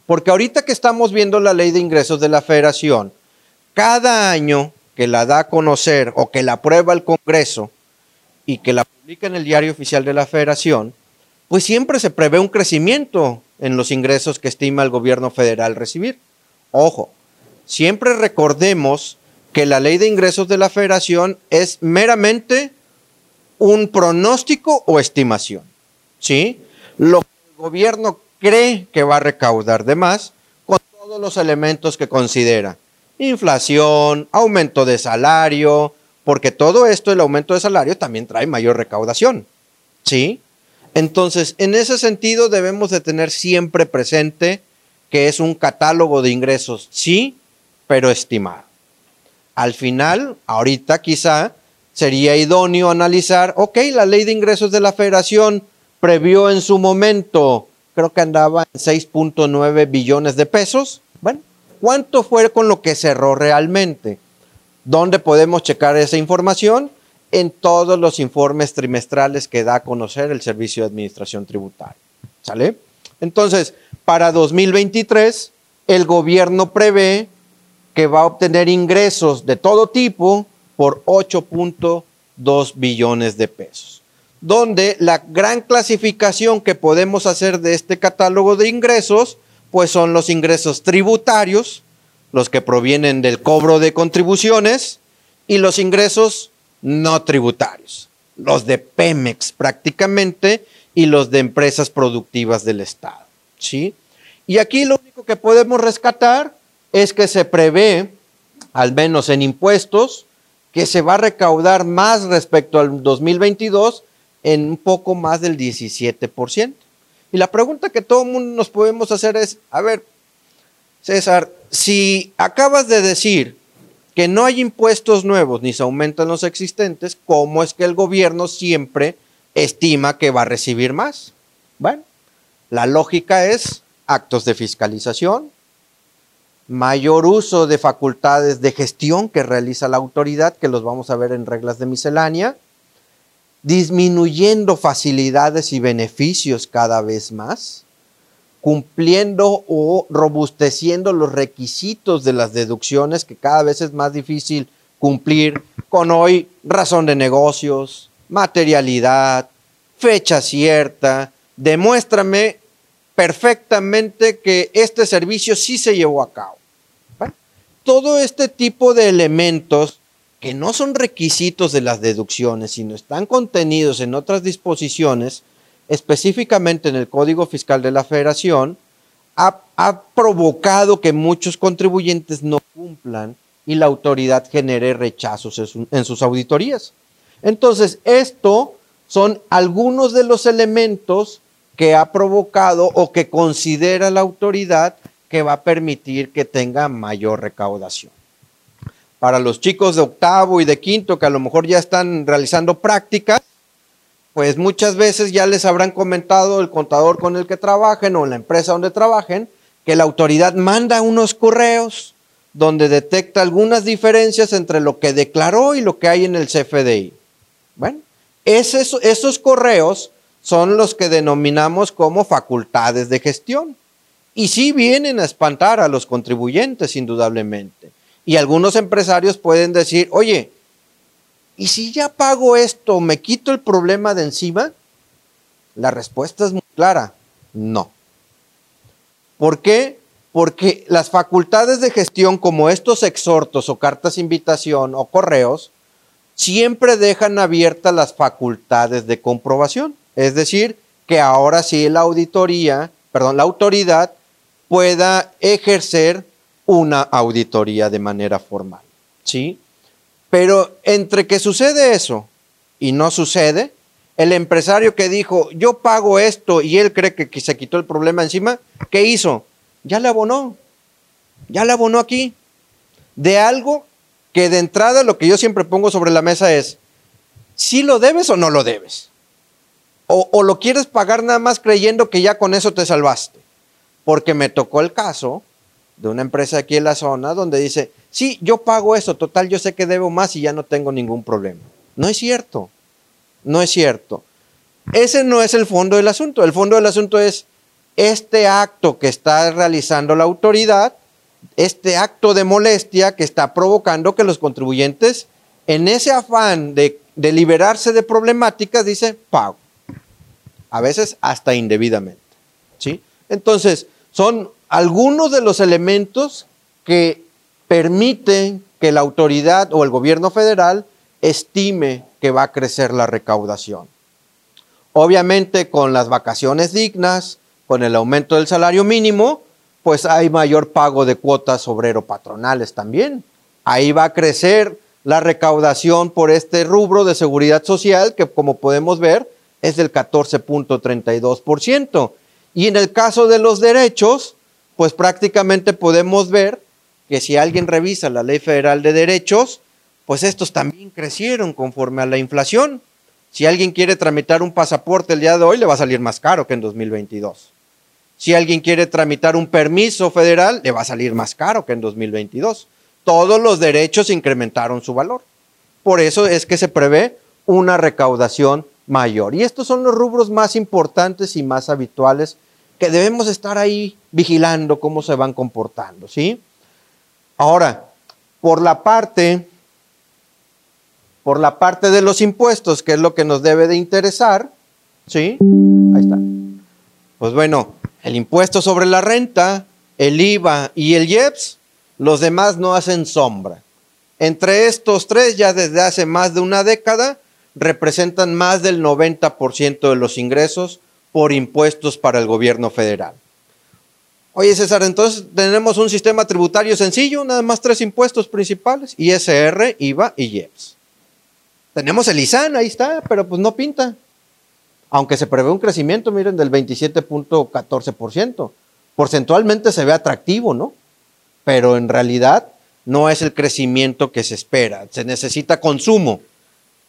Porque ahorita que estamos viendo la ley de ingresos de la federación, cada año que la da a conocer o que la aprueba el Congreso y que la publica en el diario oficial de la federación, pues siempre se prevé un crecimiento en los ingresos que estima el gobierno federal recibir. Ojo, siempre recordemos que la ley de ingresos de la federación es meramente un pronóstico o estimación. ¿Sí? Lo que el gobierno cree que va a recaudar de más con todos los elementos que considera. Inflación, aumento de salario, porque todo esto, el aumento de salario, también trae mayor recaudación. ¿Sí? Entonces, en ese sentido debemos de tener siempre presente que es un catálogo de ingresos, sí, pero estimado. Al final, ahorita quizá sería idóneo analizar, ok, la ley de ingresos de la federación previó en su momento, creo que andaba en 6.9 billones de pesos. Bueno, ¿cuánto fue con lo que cerró realmente? ¿Dónde podemos checar esa información? En todos los informes trimestrales que da a conocer el Servicio de Administración Tributaria. ¿Sale? Entonces, para 2023 el gobierno prevé que va a obtener ingresos de todo tipo por 8.2 billones de pesos, donde la gran clasificación que podemos hacer de este catálogo de ingresos, pues son los ingresos tributarios, los que provienen del cobro de contribuciones, y los ingresos no tributarios, los de Pemex prácticamente y los de empresas productivas del Estado. ¿sí? Y aquí lo único que podemos rescatar es que se prevé, al menos en impuestos, que se va a recaudar más respecto al 2022 en un poco más del 17%. Y la pregunta que todo el mundo nos podemos hacer es, a ver, César, si acabas de decir que no hay impuestos nuevos ni se aumentan los existentes, ¿cómo es que el gobierno siempre estima que va a recibir más? Bueno, la lógica es actos de fiscalización, mayor uso de facultades de gestión que realiza la autoridad, que los vamos a ver en reglas de miscelánea, disminuyendo facilidades y beneficios cada vez más, cumpliendo o robusteciendo los requisitos de las deducciones, que cada vez es más difícil cumplir con hoy razón de negocios, materialidad, fecha cierta, demuéstrame perfectamente que este servicio sí se llevó a cabo. Todo este tipo de elementos que no son requisitos de las deducciones, sino están contenidos en otras disposiciones, específicamente en el Código Fiscal de la Federación, ha, ha, provocado que muchos contribuyentes no cumplan y la autoridad genere rechazos en, en sus auditorías. Entonces, esto son algunos de los elementos que ha provocado o que considera la autoridad que va a permitir que tenga mayor recaudación. Para los chicos de octavo y de quinto que a lo mejor ya están realizando prácticas, pues muchas veces ya les habrán comentado el contador con el que trabajen o la empresa donde trabajen, que la autoridad manda unos correos donde detecta algunas diferencias entre lo que declaró y lo que hay en el CFDI. Bueno, esos, esos correos son los que denominamos como facultades de gestión. Y sí vienen a espantar a los contribuyentes, indudablemente. Y algunos empresarios pueden decir, oye, ¿y si ya pago esto, me quito el problema de encima? La respuesta es muy clara, no. ¿Por qué? Porque las facultades de gestión como estos exhortos o cartas de invitación o correos siempre dejan abiertas las facultades de comprobación. Es decir, que ahora sí la auditoría, perdón, la autoridad pueda ejercer una auditoría de manera formal. ¿Sí? Pero entre que sucede eso y no sucede, el empresario que dijo, yo pago esto y él cree que, se quitó el problema encima, ¿qué hizo? Ya le abonó, ya le abonó aquí. De algo que de entrada lo que yo siempre pongo sobre la mesa es, si lo debes o no lo debes. O, lo quieres pagar nada más creyendo que ya con eso te salvaste. Porque me tocó el caso de una empresa aquí en la zona donde dice, sí, yo pago eso, total, yo sé que debo más y ya no tengo ningún problema. No es cierto, no es cierto. Ese no es el fondo del asunto. El fondo del asunto es este acto que está realizando la autoridad, este acto de molestia que está provocando que los contribuyentes, en ese afán de, liberarse de problemáticas, dice, pago a veces hasta indebidamente. ¿sí? Entonces, son algunos de los elementos que permiten que la autoridad o el gobierno federal estime que va a crecer la recaudación. Obviamente con las vacaciones dignas, con el aumento del salario mínimo, pues hay mayor pago de cuotas obrero-patronales también. Ahí va a crecer la recaudación por este rubro de seguridad social que como podemos ver es del 14.32%. Y en el caso de los derechos, pues prácticamente podemos ver que si alguien revisa la Ley Federal de Derechos, pues estos también crecieron conforme a la inflación. Si alguien quiere tramitar un pasaporte el día de hoy, le va a salir más caro que en 2022. Si alguien quiere tramitar un permiso federal, le va a salir más caro que en 2022. Todos los derechos incrementaron su valor. Por eso es que se prevé una recaudación mayor. Y estos son los rubros más importantes y más habituales que debemos estar ahí vigilando cómo se van comportando, ¿sí? Ahora, por la parte por la parte de los impuestos, que es lo que nos debe de interesar, ¿sí? Ahí está. Pues bueno, el impuesto sobre la renta, el IVA y el IEPS, los demás no hacen sombra. Entre estos tres, ya desde hace más de una década, representan más del 90% de los ingresos por impuestos para el gobierno federal. Oye César, entonces tenemos un sistema tributario sencillo, nada más tres impuestos principales, ISR, IVA y IEPS. Tenemos el ISAN, ahí está, pero pues no pinta. Aunque se prevé un crecimiento, miren, del 27.14%. Porcentualmente se ve atractivo, ¿no? Pero en realidad no es el crecimiento que se espera. Se necesita consumo.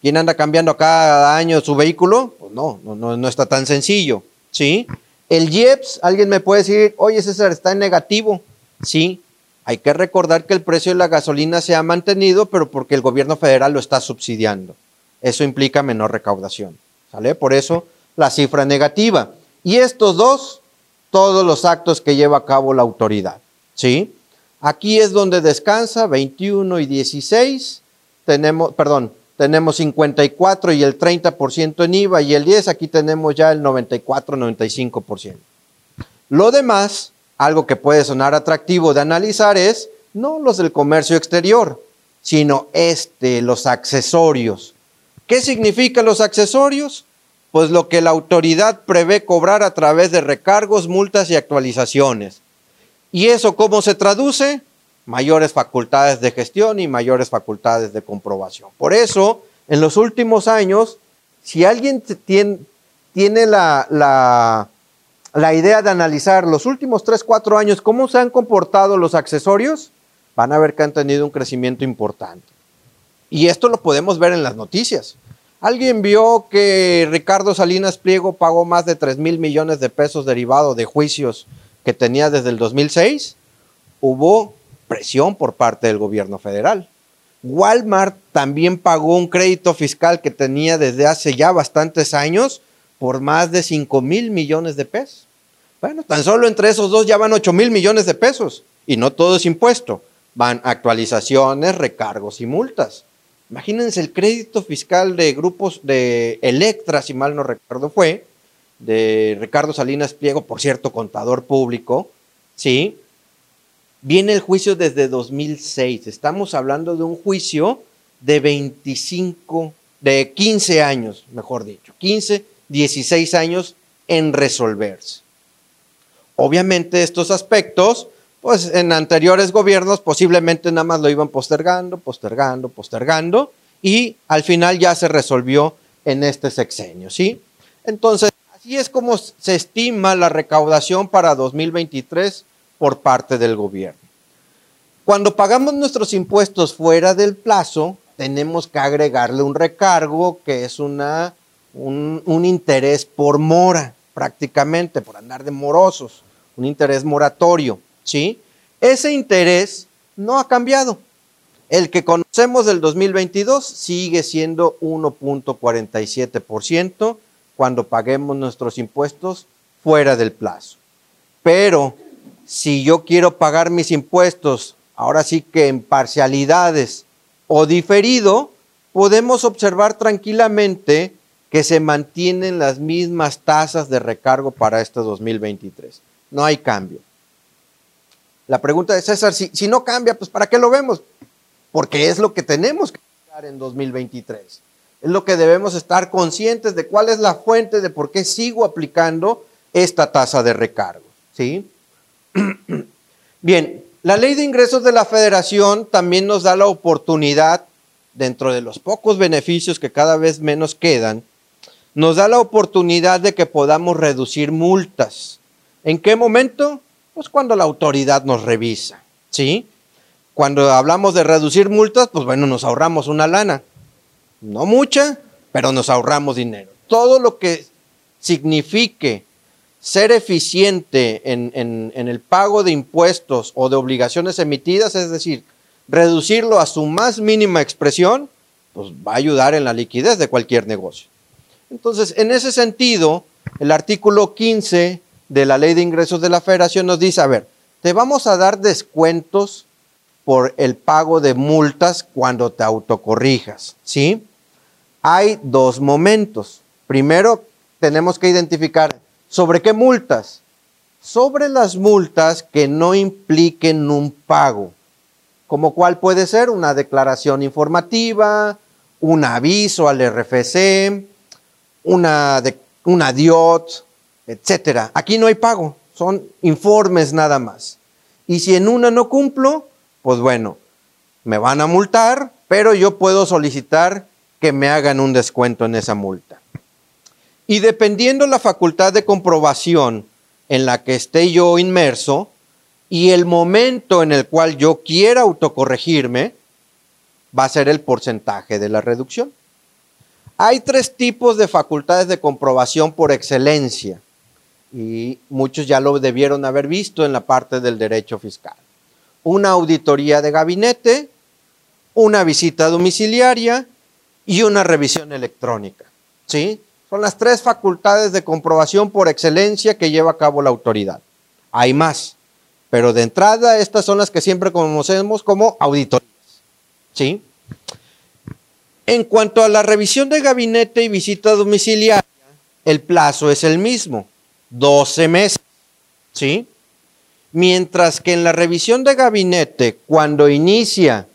¿Quién anda cambiando cada año su vehículo? Pues no, no, no está tan sencillo. ¿Sí? El IEPS, alguien me puede decir, oye César, está en negativo. Sí, hay que recordar que el precio de la gasolina se ha mantenido, pero porque el gobierno federal lo está subsidiando. Eso implica menor recaudación. ¿Sale? Por eso la cifra negativa. Y estos dos, todos los actos que lleva a cabo la autoridad. ¿Sí? Aquí es donde descansa 21 y 16. Tenemos, perdón, tenemos 54 y el 30% en IVA y el 10, aquí tenemos ya el 94, 95%. Lo demás algo que puede sonar atractivo de analizar es no los del comercio exterior, sino este, los accesorios. ¿Qué significan los accesorios? Pues lo que la autoridad prevé cobrar a través de recargos, multas y actualizaciones. ¿Y eso cómo se traduce? Mayores facultades de gestión y mayores facultades de comprobación. Por eso, en los últimos años, si alguien tiene, la idea de analizar los últimos 3, 4 años, cómo se han comportado los accesorios, van a ver que han tenido un crecimiento importante. Y esto lo podemos ver en las noticias. ¿Alguien vio que Ricardo Salinas Pliego pagó más de 3 mil millones de pesos derivados de juicios que tenía desde el 2006? Hubo presión por parte del gobierno federal. Walmart también pagó un crédito fiscal que tenía desde hace ya bastantes años por más de 5 mil millones de pesos. Bueno, tan solo entre esos dos ya van 8 mil millones de pesos y no todo es impuesto. Van actualizaciones, recargos y multas. Imagínense el crédito fiscal de grupos de Electra, si mal no recuerdo fue, de Ricardo Salinas Pliego, por cierto, contador público, ¿sí? Viene el juicio desde 2006. Estamos hablando de un juicio de 25, de 15 años, mejor dicho, 15, 16 años en resolverse. Obviamente estos aspectos, pues en anteriores gobiernos posiblemente nada más lo iban postergando, postergando, postergando y al final ya se resolvió en este sexenio, ¿sí? Entonces, así es como se estima la recaudación para 2023 por parte del gobierno. Cuando pagamos nuestros impuestos fuera del plazo, tenemos que agregarle un recargo que es una un, interés por mora, prácticamente, por andar de morosos, un interés moratorio, ¿sí? Ese interés no ha cambiado. El que conocemos del 2022 sigue siendo 1.47% cuando paguemos nuestros impuestos fuera del plazo. Pero si yo quiero pagar mis impuestos, ahora sí que en parcialidades o diferido, podemos observar tranquilamente que se mantienen las mismas tasas de recargo para este 2023. No hay cambio. La pregunta de César, si, no cambia, pues ¿para qué lo vemos? Porque es lo que tenemos que hacer en 2023. Es lo que debemos estar conscientes de cuál es la fuente de por qué sigo aplicando esta tasa de recargo. ¿sí? Bien, la ley de ingresos de la federación también nos da la oportunidad, dentro de los pocos beneficios que cada vez menos quedan, nos da la oportunidad de que podamos reducir multas. ¿En qué momento? Pues cuando la autoridad nos revisa, ¿sí? Cuando hablamos de reducir multas, pues bueno, nos ahorramos una lana. No mucha, pero nos ahorramos dinero. Todo lo que signifique ser eficiente en, el pago de impuestos o de obligaciones emitidas, es decir, reducirlo a su más mínima expresión, pues va a ayudar en la liquidez de cualquier negocio. Entonces, en ese sentido, el artículo 15 de la ley de ingresos de la federación nos dice, a ver, te vamos a dar descuentos por el pago de multas cuando te autocorrijas, ¿sí? Hay dos momentos. Primero, tenemos que identificar sobre qué multas. Sobre las multas que no impliquen un pago, como cuál puede ser una declaración informativa, un aviso al RFC, una, de, una DIOT, etcétera. Aquí no hay pago, son informes nada más. Y si en una no cumplo, pues bueno, me van a multar, pero yo puedo solicitar que me hagan un descuento en esa multa. Y dependiendo la facultad de comprobación en la que esté yo inmerso y el momento en el cual yo quiera autocorregirme, va a ser el porcentaje de la reducción. Hay tres tipos de facultades de comprobación por excelencia y muchos ya lo debieron haber visto en la parte del derecho fiscal. Una auditoría de gabinete, una visita domiciliaria y una revisión electrónica. ¿Sí? Son las tres facultades de comprobación por excelencia que lleva a cabo la autoridad. Hay más, pero de entrada estas son las que siempre conocemos como auditorías. ¿Sí? En cuanto a la revisión de gabinete y visita domiciliaria, el plazo es el mismo. 12 meses. ¿Sí? Mientras que en la revisión de gabinete, cuando inicia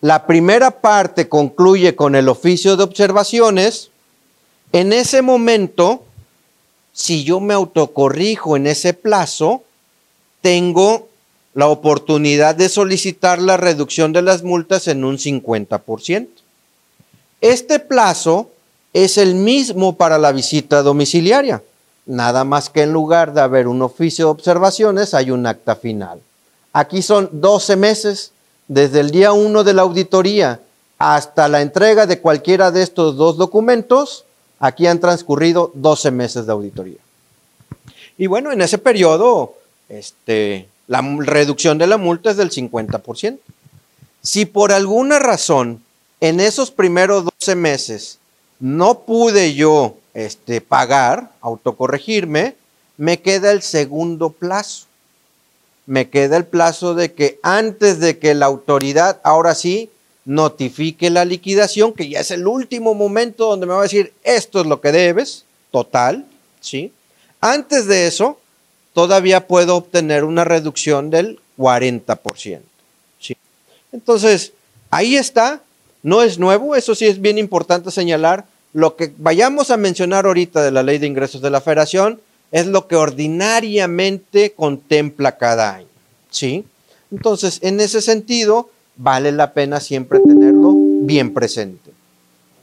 la primera parte concluye con el oficio de observaciones, en ese momento, si yo me autocorrijo en ese plazo, tengo la oportunidad de solicitar la reducción de las multas en un 50%. Este plazo es el mismo para la visita domiciliaria. Nada más que en lugar de haber un oficio de observaciones, hay un acta final. Aquí son 12 meses, desde el día 1 de la auditoría hasta la entrega de cualquiera de estos dos documentos, aquí han transcurrido 12 meses de auditoría. Y bueno, en ese periodo, este, la reducción de la multa es del 50%. Si por alguna razón en esos primeros 12 meses no pude yo este, pagar, autocorregirme, me queda el segundo plazo. Me queda el plazo de que antes de que la autoridad, ahora sí, notifique la liquidación, que ya es el último momento donde me va a decir, esto es lo que debes, total, ¿sí? Antes de eso, todavía puedo obtener una reducción del 40%, ¿sí? Entonces, ahí está, no es nuevo, eso sí es bien importante señalar, lo que vayamos a mencionar ahorita de la ley de ingresos de la federación es lo que ordinariamente contempla cada año. ¿Sí? Entonces, en ese sentido, vale la pena siempre tenerlo bien presente.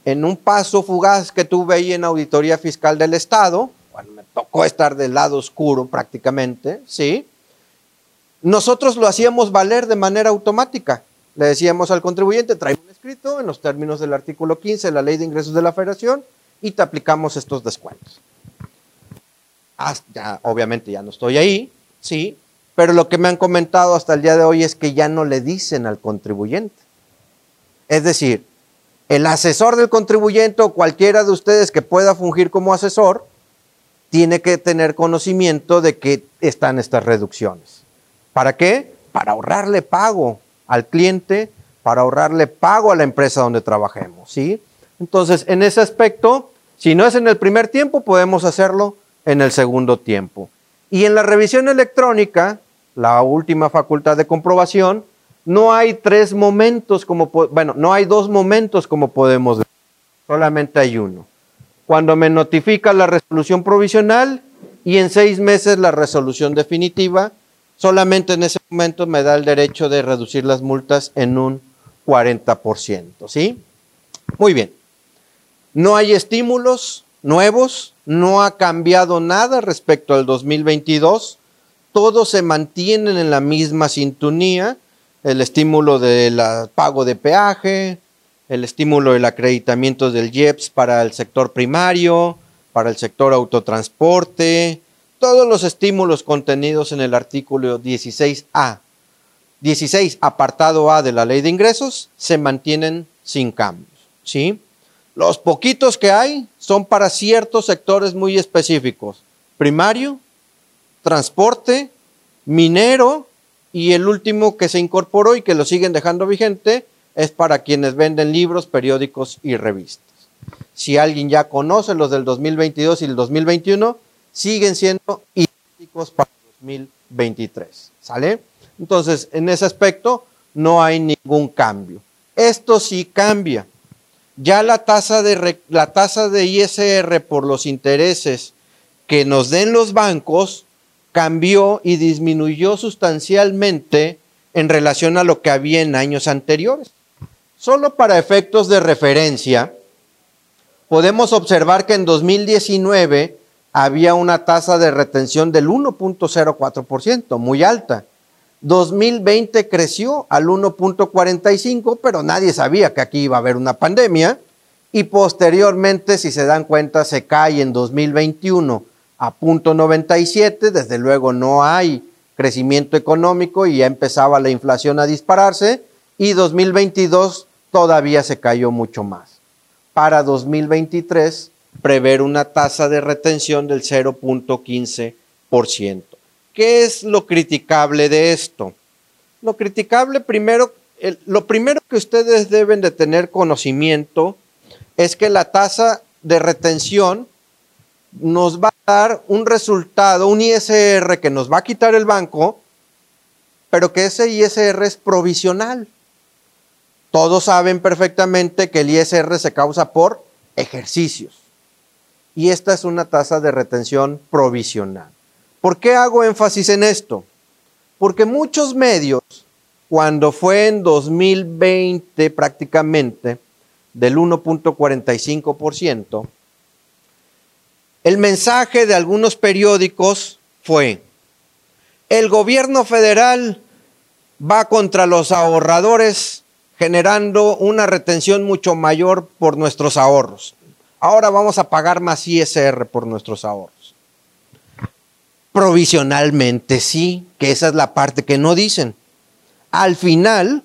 En un paso fugaz que tuve ahí en Auditoría Fiscal del Estado, cuando me tocó estar del lado oscuro prácticamente, ¿sí? Nosotros lo hacíamos valer de manera automática. Le decíamos al contribuyente, trae un escrito en los términos del artículo 15 de la Ley de Ingresos de la Federación y te aplicamos estos descuentos. ya, obviamente ya no estoy ahí, sí, pero lo que me han comentado hasta el día de hoy es que ya no le dicen al contribuyente. Es decir, el asesor del contribuyente o cualquiera de ustedes que pueda fungir como asesor, tiene que tener conocimiento de que están estas reducciones. ¿Para qué? Para ahorrarle pago al cliente, para ahorrarle pago a la empresa donde trabajemos, ¿sí? Entonces, en ese aspecto, si no es en el primer tiempo, podemos hacerlo en el segundo tiempo. Y en la revisión electrónica, la última facultad de comprobación, no hay tres momentos como, bueno, no hay dos momentos como podemos ver, solamente hay uno. Cuando me notifica la resolución provisional y en seis meses la resolución definitiva, solamente en ese momento me da el derecho de reducir las multas en un 40%, ¿sí? Muy bien. No hay estímulos nuevos, no ha cambiado nada respecto al 2022, todos se mantienen en la misma sintonía, el estímulo del pago de peaje, el estímulo del acreditamiento del IEPS para el sector primario, para el sector autotransporte, todos los estímulos contenidos en el artículo 16A, 16 apartado A de la ley de ingresos se mantienen sin cambios. ¿sí? Los poquitos que hay son para ciertos sectores muy específicos, primario transporte, minero y el último que se incorporó y que lo siguen dejando vigente es para quienes venden libros, periódicos y revistas. Si alguien ya conoce los del 2022 y el 2021, siguen siendo idénticos para el 2023. ¿Sale? Entonces, en ese aspecto no hay ningún cambio. Esto sí cambia. Ya la tasa de, la tasa de ISR por los intereses que nos den los bancos cambió y disminuyó sustancialmente en relación a lo que había en años anteriores. Solo para efectos de referencia, podemos observar que en 2019 había una tasa de retención del 1.04%, muy alta. 2020 creció al 1.45, pero nadie sabía que aquí iba a haber una pandemia. Y posteriormente, si se dan cuenta, se cae en 2021 a 0.97. Desde luego no hay crecimiento económico y ya empezaba la inflación a dispararse. Y 2022 todavía se cayó mucho más. Para 2023, prever una tasa de retención del 0.15%. ¿Qué es lo criticable de esto? Lo criticable primero, lo primero que ustedes deben de tener conocimiento es que la tasa de retención nos va a dar un resultado, un ISR que nos va a quitar el banco, pero que ese ISR es provisional. Todos saben perfectamente que el ISR se causa por ejercicios. Y esta es una tasa de retención provisional. ¿Por qué hago énfasis en esto? Porque muchos medios, cuando fue en 2020 prácticamente del 1.45%, el mensaje de algunos periódicos fue, el gobierno federal va contra los ahorradores generando una retención mucho mayor por nuestros ahorros. Ahora vamos a pagar más ISR por nuestros ahorros. Provisionalmente sí, que esa es la parte que no dicen. Al final,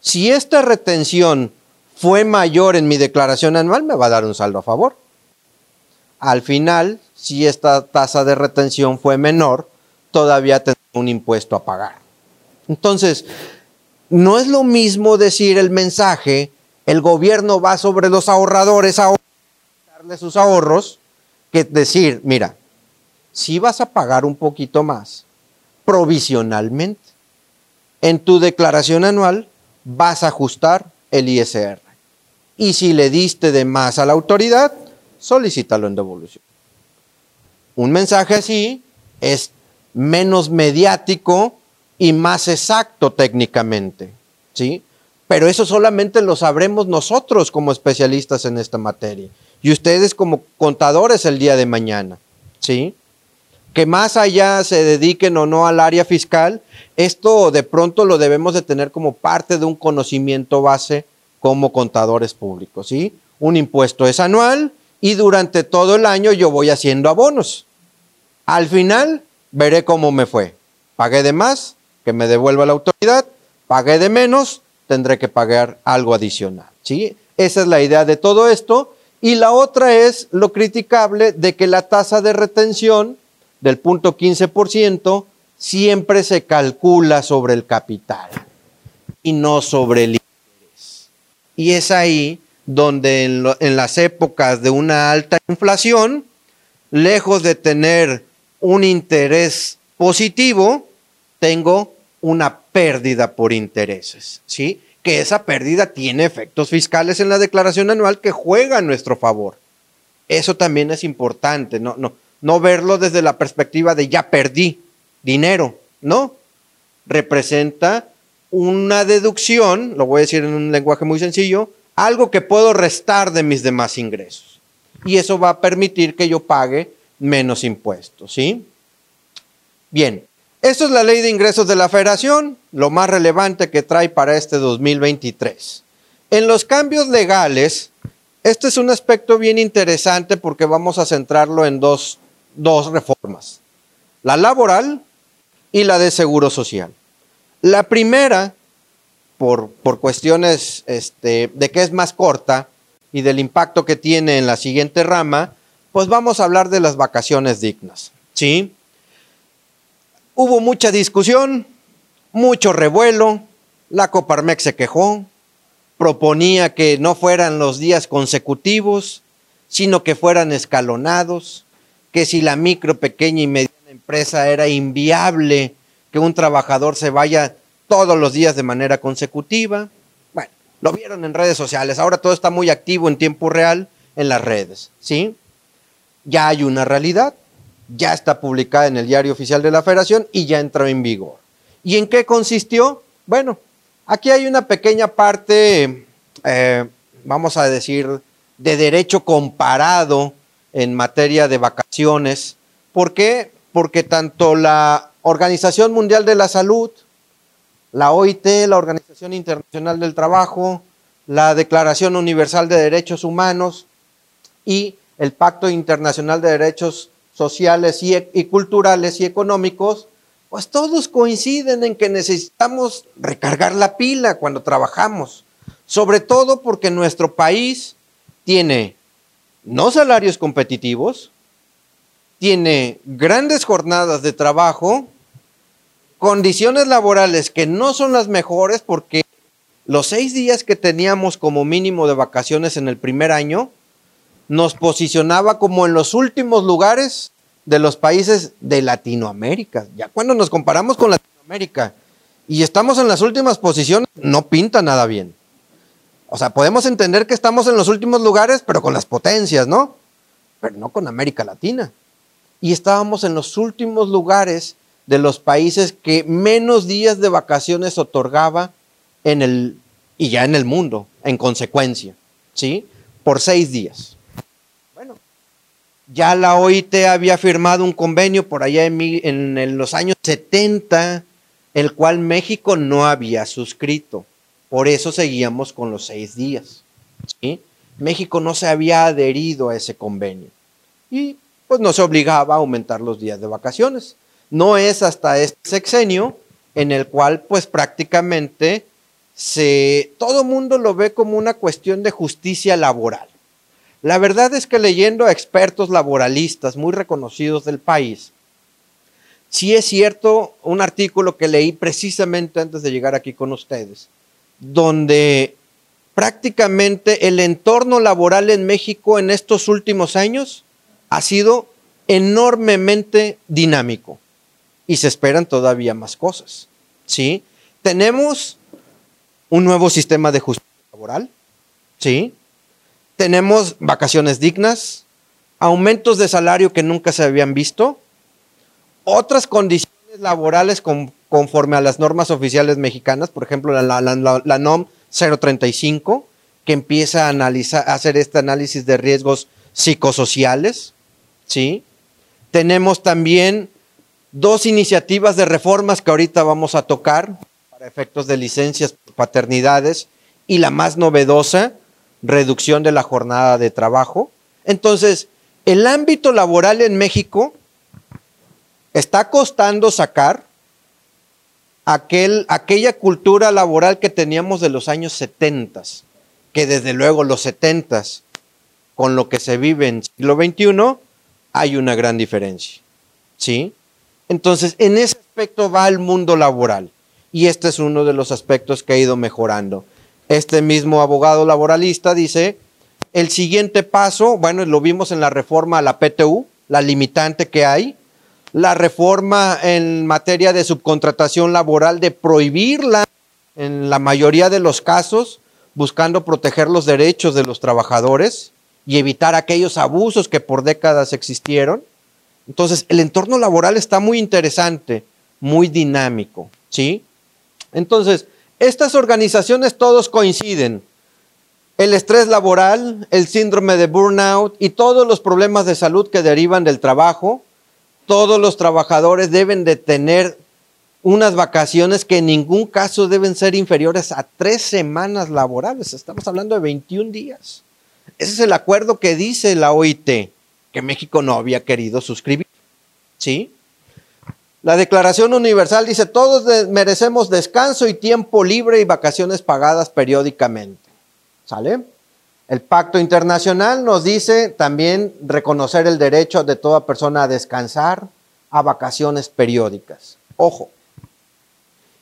si esta retención fue mayor en mi declaración anual, me va a dar un saldo a favor. Al final, si esta tasa de retención fue menor, todavía tendré un impuesto a pagar. Entonces, no es lo mismo decir el mensaje, el gobierno va sobre los ahorradores a darle sus ahorros, que decir, mira, si vas a pagar un poquito más provisionalmente. En tu declaración anual vas a ajustar el ISR. Y si le diste de más a la autoridad, solicítalo en devolución. Un mensaje así es menos mediático y más exacto técnicamente, ¿sí? Pero eso solamente lo sabremos nosotros como especialistas en esta materia y ustedes como contadores el día de mañana, ¿sí? que más allá se dediquen o no al área fiscal, esto de pronto lo debemos de tener como parte de un conocimiento base como contadores públicos, ¿sí? Un impuesto es anual y durante todo el año yo voy haciendo abonos. Al final veré cómo me fue. Pagué de más, que me devuelva la autoridad, pagué de menos, tendré que pagar algo adicional, ¿sí? Esa es la idea de todo esto. Y la otra es lo criticable de que la tasa de retención del punto 15% siempre se calcula sobre el capital y no sobre el interés. Y es ahí donde en, las épocas de una alta inflación, lejos de tener un interés positivo, tengo una pérdida por intereses, ¿sí? Que esa pérdida tiene efectos fiscales en la declaración anual que juega a nuestro favor. Eso también es importante, no, no, no verlo desde la perspectiva de ya perdí dinero, no. Representa una deducción, lo voy a decir en un lenguaje muy sencillo, algo que puedo restar de mis demás ingresos. Y eso va a permitir que yo pague menos impuestos, ¿sí? Bien, esto es la ley de ingresos de la federación, lo más relevante que trae para este 2023. En los cambios legales, este es un aspecto bien interesante porque vamos a centrarlo en dos dos reformas, la laboral y la de seguro social. La primera, por, por cuestiones este, de que es más corta y del impacto que tiene en la siguiente rama, pues vamos a hablar de las vacaciones dignas. ¿sí? hubo mucha discusión, mucho revuelo, la Coparmex se quejó, proponía que no fueran los días consecutivos, sino que fueran escalonados, que si la micro, pequeña y mediana empresa era inviable que un trabajador se vaya todos los días de manera consecutiva. Bueno, lo vieron en redes sociales, ahora todo está muy activo en tiempo real en las redes, ¿sí? Ya hay una realidad, ya está publicada en el diario oficial de la federación y ya entró en vigor. ¿Y en qué consistió? Bueno, aquí hay una pequeña parte, eh, vamos a decir, de derecho comparado en materia de vacaciones. ¿Por qué? Porque tanto la Organización Mundial de la Salud, la OIT, la Organización Internacional del Trabajo, la Declaración Universal de Derechos Humanos y el Pacto Internacional de Derechos Sociales y, Culturales y Económicos, pues todos coinciden en que necesitamos recargar la pila cuando trabajamos, sobre todo porque nuestro país tiene no salarios competitivos, tiene grandes jornadas de trabajo, condiciones laborales que no son las mejores porque los seis días que teníamos como mínimo de vacaciones en el primer año nos posicionaba como en los últimos lugares de los países de Latinoamérica. Ya cuando nos comparamos con Latinoamérica y estamos en las últimas posiciones, no pinta nada bien. O sea, podemos entender que estamos en los últimos lugares, pero con las potencias, ¿no? Pero no con América Latina. Y estábamos en los últimos lugares de los países que menos días de vacaciones otorgaba en el, y ya en el mundo, en consecuencia, ¿sí? Por seis días. Ya la OIT había firmado un convenio por allá en, los años 70, el cual México no había suscrito. Por eso seguíamos con los seis días. México no se había adherido a ese convenio y pues no se obligaba a aumentar los días de vacaciones. No es hasta este sexenio en el cual pues prácticamente se, todo mundo lo ve como una cuestión de justicia laboral. La verdad es que leyendo a expertos laboralistas muy reconocidos del país, sí es cierto un artículo que leí precisamente antes de llegar aquí con ustedes, donde prácticamente el entorno laboral en México en estos últimos años ha sido enormemente dinámico y se esperan todavía más cosas. ¿Sí? Tenemos un nuevo sistema de justicia laboral, ¿sí? tenemos vacaciones dignas, aumentos de salario que nunca se habían visto, otras condiciones laborales conforme a las normas oficiales mexicanas, por ejemplo, la, NOM 035, que empieza a, analizar, a hacer este análisis de riesgos psicosociales, ¿sí? Tenemos también dos iniciativas de reformas que ahorita vamos a tocar para efectos de licencias, paternidades, y la más novedosa, reducción de la jornada de trabajo. Entonces, el ámbito laboral en México está costando sacar aquel, aquella cultura laboral que teníamos de los años 70, que desde luego los 70, con lo que se vive en el siglo XXI, hay una gran diferencia. ¿Sí? Entonces, en ese aspecto va el mundo laboral. Y este es uno de los aspectos que ha ido mejorando. Este mismo abogado laboralista dice, el siguiente paso, bueno, lo vimos en la reforma a la PTU, la limitante que hay, la reforma en materia de subcontratación laboral de prohibirla en la mayoría de los casos, buscando proteger los derechos de los trabajadores y evitar aquellos abusos que por décadas existieron. Entonces, el entorno laboral está muy interesante, muy dinámico, ¿sí? Entonces, estas organizaciones todos coinciden. El estrés laboral, el síndrome de burnout y todos los problemas de salud que derivan del trabajo, todos los trabajadores deben de tener unas vacaciones que en ningún caso deben ser inferiores a tres semanas laborales. Estamos hablando de 21 días. Ese es el acuerdo que dice la OIT, que México no había querido suscribir. ¿Sí? La Declaración Universal dice, todos merecemos descanso y tiempo libre y vacaciones pagadas periódicamente. ¿Sale? El Pacto Internacional nos dice también reconocer el derecho de toda persona a descansar, a vacaciones periódicas. Ojo.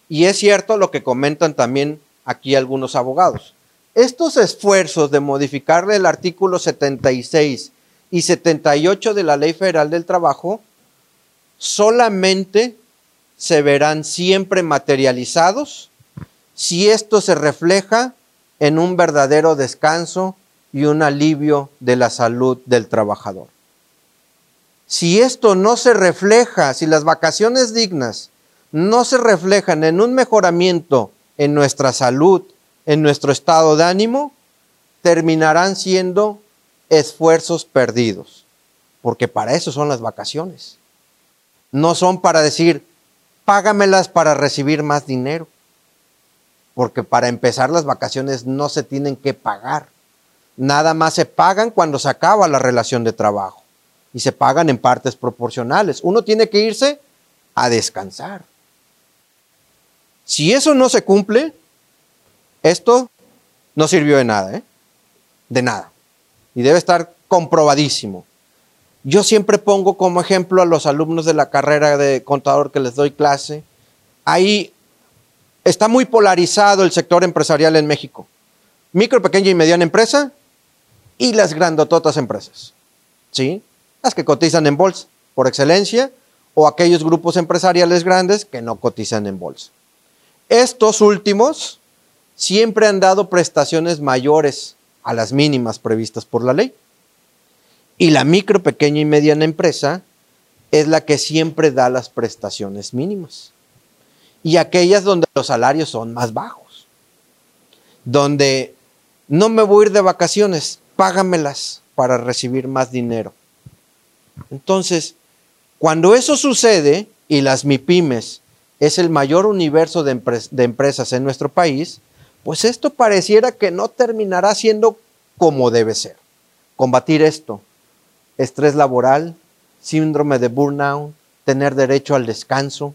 Y es cierto lo que comentan también aquí algunos abogados. Estos esfuerzos de modificarle el artículo 76 y 78 de la Ley Federal del Trabajo solamente se verán siempre materializados si esto se refleja en un verdadero descanso y un alivio de la salud del trabajador. Si esto no se refleja, si las vacaciones dignas no se reflejan en un mejoramiento en nuestra salud, en nuestro estado de ánimo, terminarán siendo esfuerzos perdidos. Porque para eso son las vacaciones. No son para decir, págamelas para recibir más dinero. Porque para empezar las vacaciones no se tienen que pagar. Nada más se pagan cuando se acaba la relación de trabajo. Y se pagan en partes proporcionales. Uno tiene que irse a descansar. Si eso no se cumple, esto no sirvió de nada, ¿eh? De nada. Y debe estar comprobadísimo. Yo siempre pongo como ejemplo a los alumnos de la carrera de contador que les doy clase. Ahí está muy polarizado el sector empresarial en México. Micro, pequeña y mediana empresa y las grandototas empresas. ¿Sí? Las que cotizan en bolsa por excelencia o aquellos grupos empresariales grandes que no cotizan en bolsa. Estos últimos siempre han dado prestaciones mayores a las mínimas previstas por la ley. Y la micro, pequeña y mediana empresa es la que siempre da las prestaciones mínimas. Y aquellas donde los salarios son más bajos. Donde no me voy a ir de vacaciones, págamelas para recibir más dinero. Entonces, cuando eso sucede y las MIPIMES es el mayor universo de, de empresas en nuestro país, pues esto pareciera que no terminará siendo como debe ser. Combatir esto, estrés laboral, síndrome de burnout, tener derecho al descanso,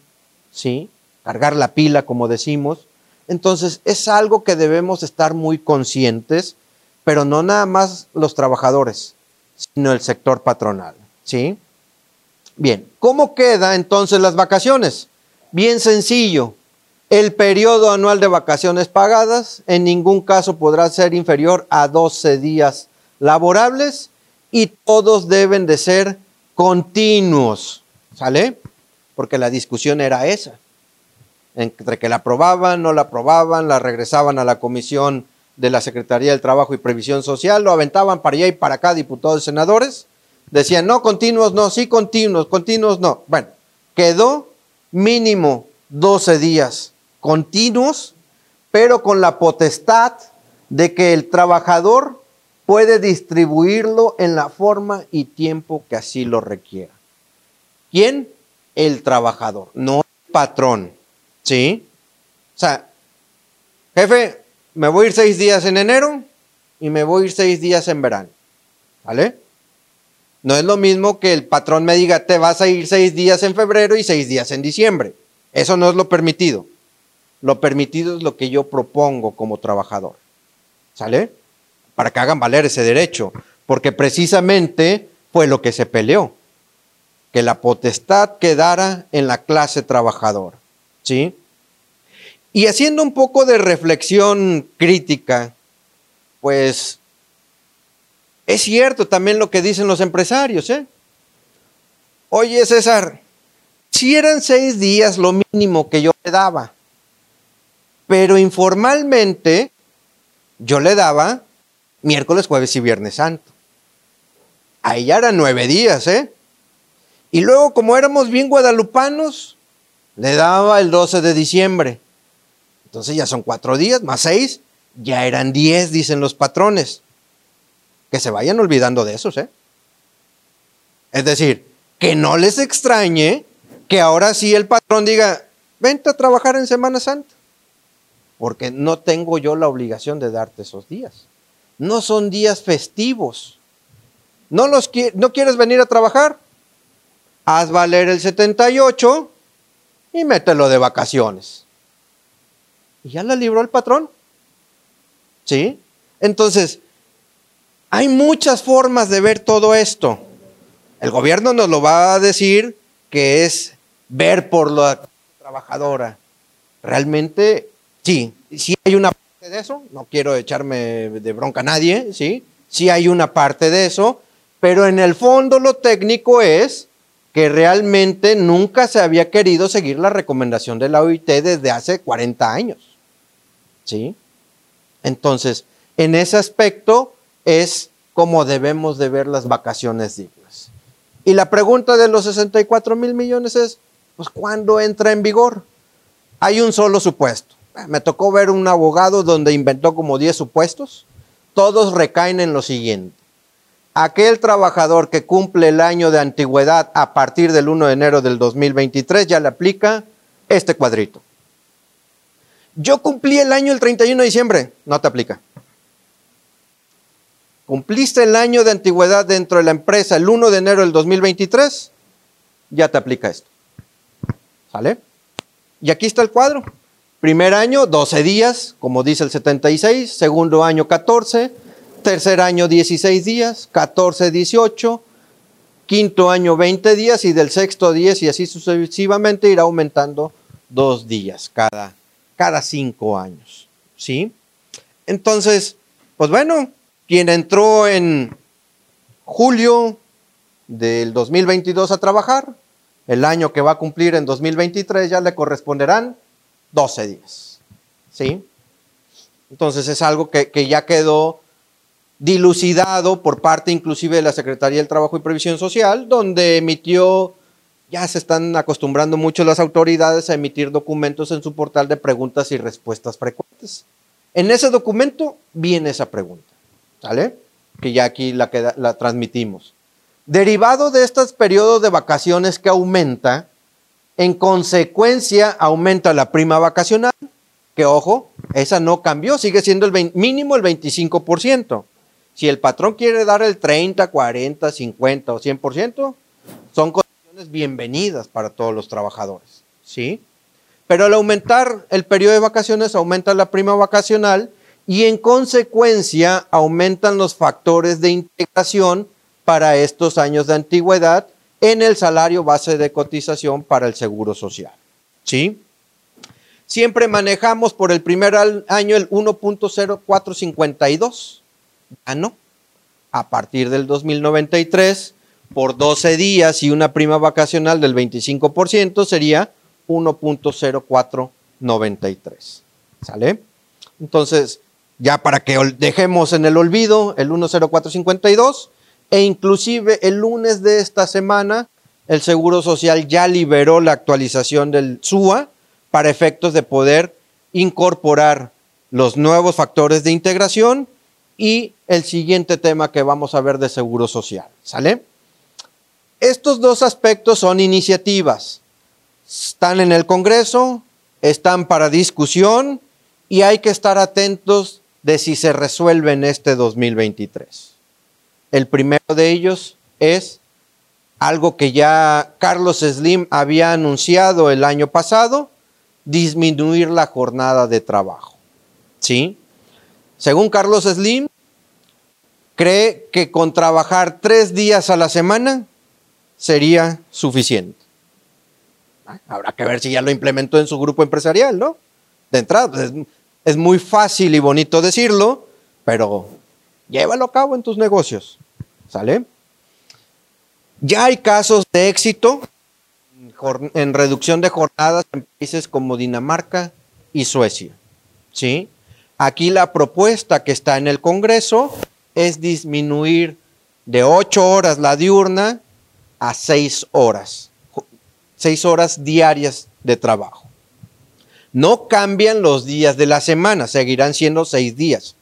¿sí? Cargar la pila, como decimos. Entonces, es algo que debemos estar muy conscientes, pero no nada más los trabajadores, sino el sector patronal, ¿sí? Bien, ¿cómo queda entonces las vacaciones? Bien sencillo. El periodo anual de vacaciones pagadas en ningún caso podrá ser inferior a 12 días laborables y todos deben de ser continuos. ¿Sale? Porque la discusión era esa. Entre que la aprobaban, no la aprobaban, la regresaban a la comisión de la Secretaría del Trabajo y Previsión Social, lo aventaban para allá y para acá diputados y senadores. Decían, no, continuos, no, sí, continuos, continuos, no. Bueno, quedó mínimo 12 días continuos, pero con la potestad de que el trabajador puede distribuirlo en la forma y tiempo que así lo requiera. ¿Quién? El trabajador, no el patrón. ¿Sí? O sea, jefe, me voy a ir seis días en enero y me voy a ir seis días en verano. ¿Vale? No es lo mismo que el patrón me diga, te vas a ir seis días en febrero y seis días en diciembre. Eso no es lo permitido. Lo permitido es lo que yo propongo como trabajador. ¿Sale? Para que hagan valer ese derecho. Porque precisamente fue lo que se peleó. Que la potestad quedara en la clase trabajadora. ¿Sí? Y haciendo un poco de reflexión crítica, pues es cierto también lo que dicen los empresarios, ¿eh? Oye, César, si eran seis días lo mínimo que yo le daba, pero informalmente yo le daba miércoles, jueves y viernes santo. Ahí ya eran nueve días, ¿eh? Y luego, como éramos bien guadalupanos, le daba el 12 de diciembre. Entonces ya son cuatro días, más seis, ya eran diez, dicen los patrones que se vayan olvidando de esos, ¿eh? Es decir, que no les extrañe que ahora sí el patrón diga, vente a trabajar en Semana Santa, porque no tengo yo la obligación de darte esos días. No son días festivos. ¿No, los, ¿No quieres venir a trabajar? Haz valer el 78 y mételo de vacaciones. Y ya la libró el patrón. ¿Sí? Entonces, hay muchas formas de ver todo esto. El gobierno nos lo va a decir que es ver por la trabajadora. Realmente, sí, sí hay una parte de eso, no quiero echarme de bronca a nadie, ¿sí? Sí hay una parte de eso, pero en el fondo lo técnico es que realmente nunca se había querido seguir la recomendación de la OIT desde hace 40 años. ¿Sí? Entonces, en ese aspecto es como debemos de ver las vacaciones dignas. Y la pregunta de los 64 mil millones es, pues, ¿cuándo entra en vigor? Hay un solo supuesto. Me tocó ver un abogado donde inventó como 10 supuestos. Todos recaen en lo siguiente aquel trabajador que cumple el año de antigüedad a partir del 1 de enero del 2023 ya le aplica este cuadrito. Yo cumplí el año el 31 de diciembre, no te aplica. Cumpliste el año de antigüedad dentro de la empresa el 1 de enero del 2023, ya te aplica esto. ¿Sale? Y aquí está el cuadro. Primer año, 12 días, como dice el 76. Segundo año, 14 tercer año 16 días, 14, 18, quinto año 20 días y del sexto 10 y así sucesivamente irá aumentando dos días cada, cada cinco años. ¿Sí? Entonces, pues bueno, quien entró en julio del 2022 a trabajar, el año que va a cumplir en 2023 ya le corresponderán 12 días. ¿Sí? Entonces es algo que, que ya quedó dilucidado por parte inclusive de la Secretaría del Trabajo y Previsión Social, donde emitió, ya se están acostumbrando mucho las autoridades a emitir documentos en su portal de preguntas y respuestas frecuentes. En ese documento viene esa pregunta, ¿sale? Que ya aquí la, la transmitimos. Derivado de estos periodos de vacaciones que aumenta, en consecuencia aumenta la prima vacacional, que ojo, esa no cambió, sigue siendo el mínimo el 25%. Si el patrón quiere dar el 30, 40, 50 o 100%, son condiciones bienvenidas para todos los trabajadores, ¿sí? Pero al aumentar el periodo de vacaciones, aumenta la prima vacacional y en consecuencia aumentan los factores de integración para estos años de antigüedad en el salario base de cotización para el Seguro Social. ¿Sí? Siempre manejamos por el primer año el 1.0452 no. a partir del 2093 por 12 días y una prima vacacional del 25% sería 1.0493. ¿Sale? Entonces, ya para que dejemos en el olvido el 10452 e inclusive el lunes de esta semana el Seguro Social ya liberó la actualización del SUA para efectos de poder incorporar los nuevos factores de integración y el siguiente tema que vamos a ver de seguro social. ¿Sale? Estos dos aspectos son iniciativas. Están en el Congreso, están para discusión y hay que estar atentos de si se resuelve en este 2023. El primero de ellos es algo que ya Carlos Slim había anunciado el año pasado, disminuir la jornada de trabajo. ¿Sí? Según Carlos Slim, cree que con trabajar tres días a la semana sería suficiente. Habrá que ver si ya lo implementó en su grupo empresarial, ¿no? De entrada, pues, es, es muy fácil y bonito decirlo, pero llévalo a cabo en tus negocios. ¿Sale? Ya hay casos de éxito en reducción de jornadas en países como Dinamarca y Suecia. ¿Sí? Aquí la propuesta que está en el Congreso es disminuir de ocho horas la diurna a seis horas, seis horas diarias de trabajo. No cambian los días de la semana, seguirán siendo seis días,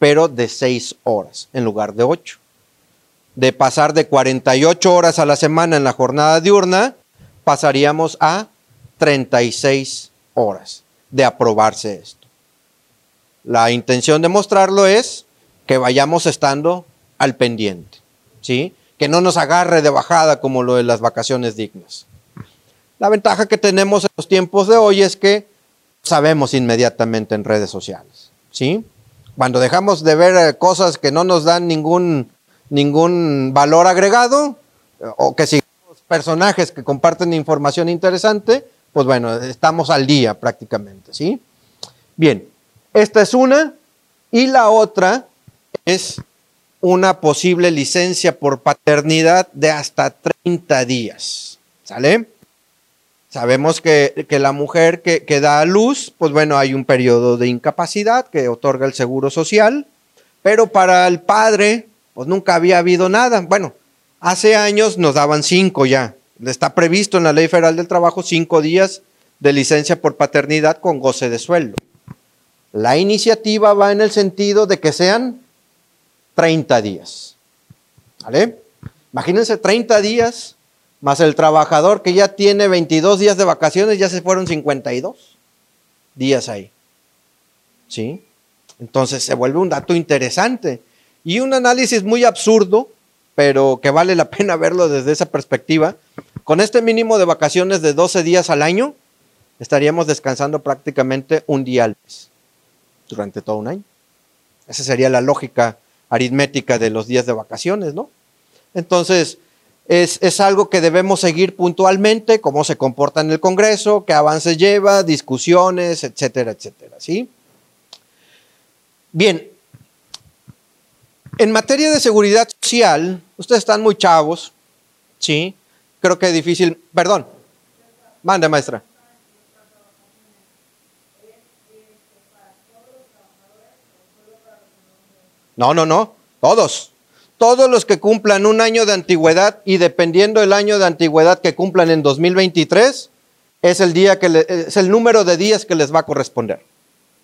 pero de seis horas en lugar de ocho. De pasar de 48 horas a la semana en la jornada diurna, pasaríamos a 36 horas de aprobarse esto. La intención de mostrarlo es que vayamos estando al pendiente, ¿sí? Que no nos agarre de bajada como lo de las vacaciones dignas. La ventaja que tenemos en los tiempos de hoy es que sabemos inmediatamente en redes sociales, ¿sí? Cuando dejamos de ver eh, cosas que no nos dan ningún, ningún valor agregado, o que sigamos personajes que comparten información interesante, pues bueno, estamos al día prácticamente, ¿sí? Bien, esta es una y la otra es una posible licencia por paternidad de hasta 30 días, ¿sale? Sabemos que, la mujer que, que, da a luz, pues bueno, hay un periodo de incapacidad que otorga el Seguro Social, pero para el padre, pues nunca había habido nada. Bueno, hace años nos daban cinco ya. Está previsto en la Ley Federal del Trabajo cinco días de licencia por paternidad con goce de sueldo. La iniciativa va en el sentido de que sean 30 días. ¿Vale? Imagínense 30 días más el trabajador que ya tiene 22 días de vacaciones, ya se fueron 52 días ahí. ¿Sí? Entonces se vuelve un dato interesante y un análisis muy absurdo, pero que vale la pena verlo desde esa perspectiva. Con este mínimo de vacaciones de 12 días al año, estaríamos descansando prácticamente un día al mes durante todo un año. Esa sería la lógica aritmética de los días de vacaciones, ¿no? Entonces, es, algo que debemos seguir puntualmente, cómo se comporta en el Congreso, qué avance lleva, discusiones, etcétera, etcétera, ¿sí? Bien, en materia de seguridad social, ustedes están muy chavos, ¿sí? Creo que es difícil, perdón, mande maestra. No, no, no, todos todos los que cumplan un año de antigüedad y dependiendo del año de antigüedad que cumplan en 2023, es el, día que es el número de días que les va a corresponder.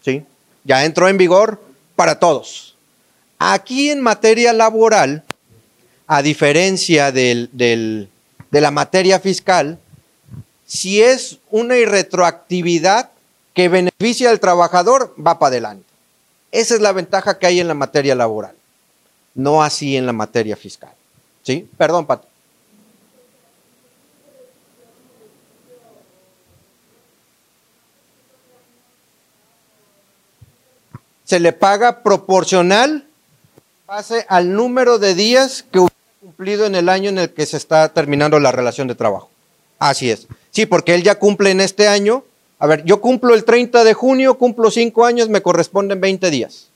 ¿Sí? Ya entró en vigor para todos. Aquí en materia laboral, a diferencia del, de la materia fiscal, si es una irretroactividad que beneficia al trabajador, va para adelante. Esa es la ventaja que hay en la materia laboral no así en la materia fiscal. ¿Sí? Perdón, Pato. Se le paga proporcional base al número de días que hubiera cumplido en el año en el que se está terminando la relación de trabajo. Así es. Sí, porque él ya cumple en este año. A ver, yo cumplo el 30 de junio, cumplo 5 años, me corresponden 20 días.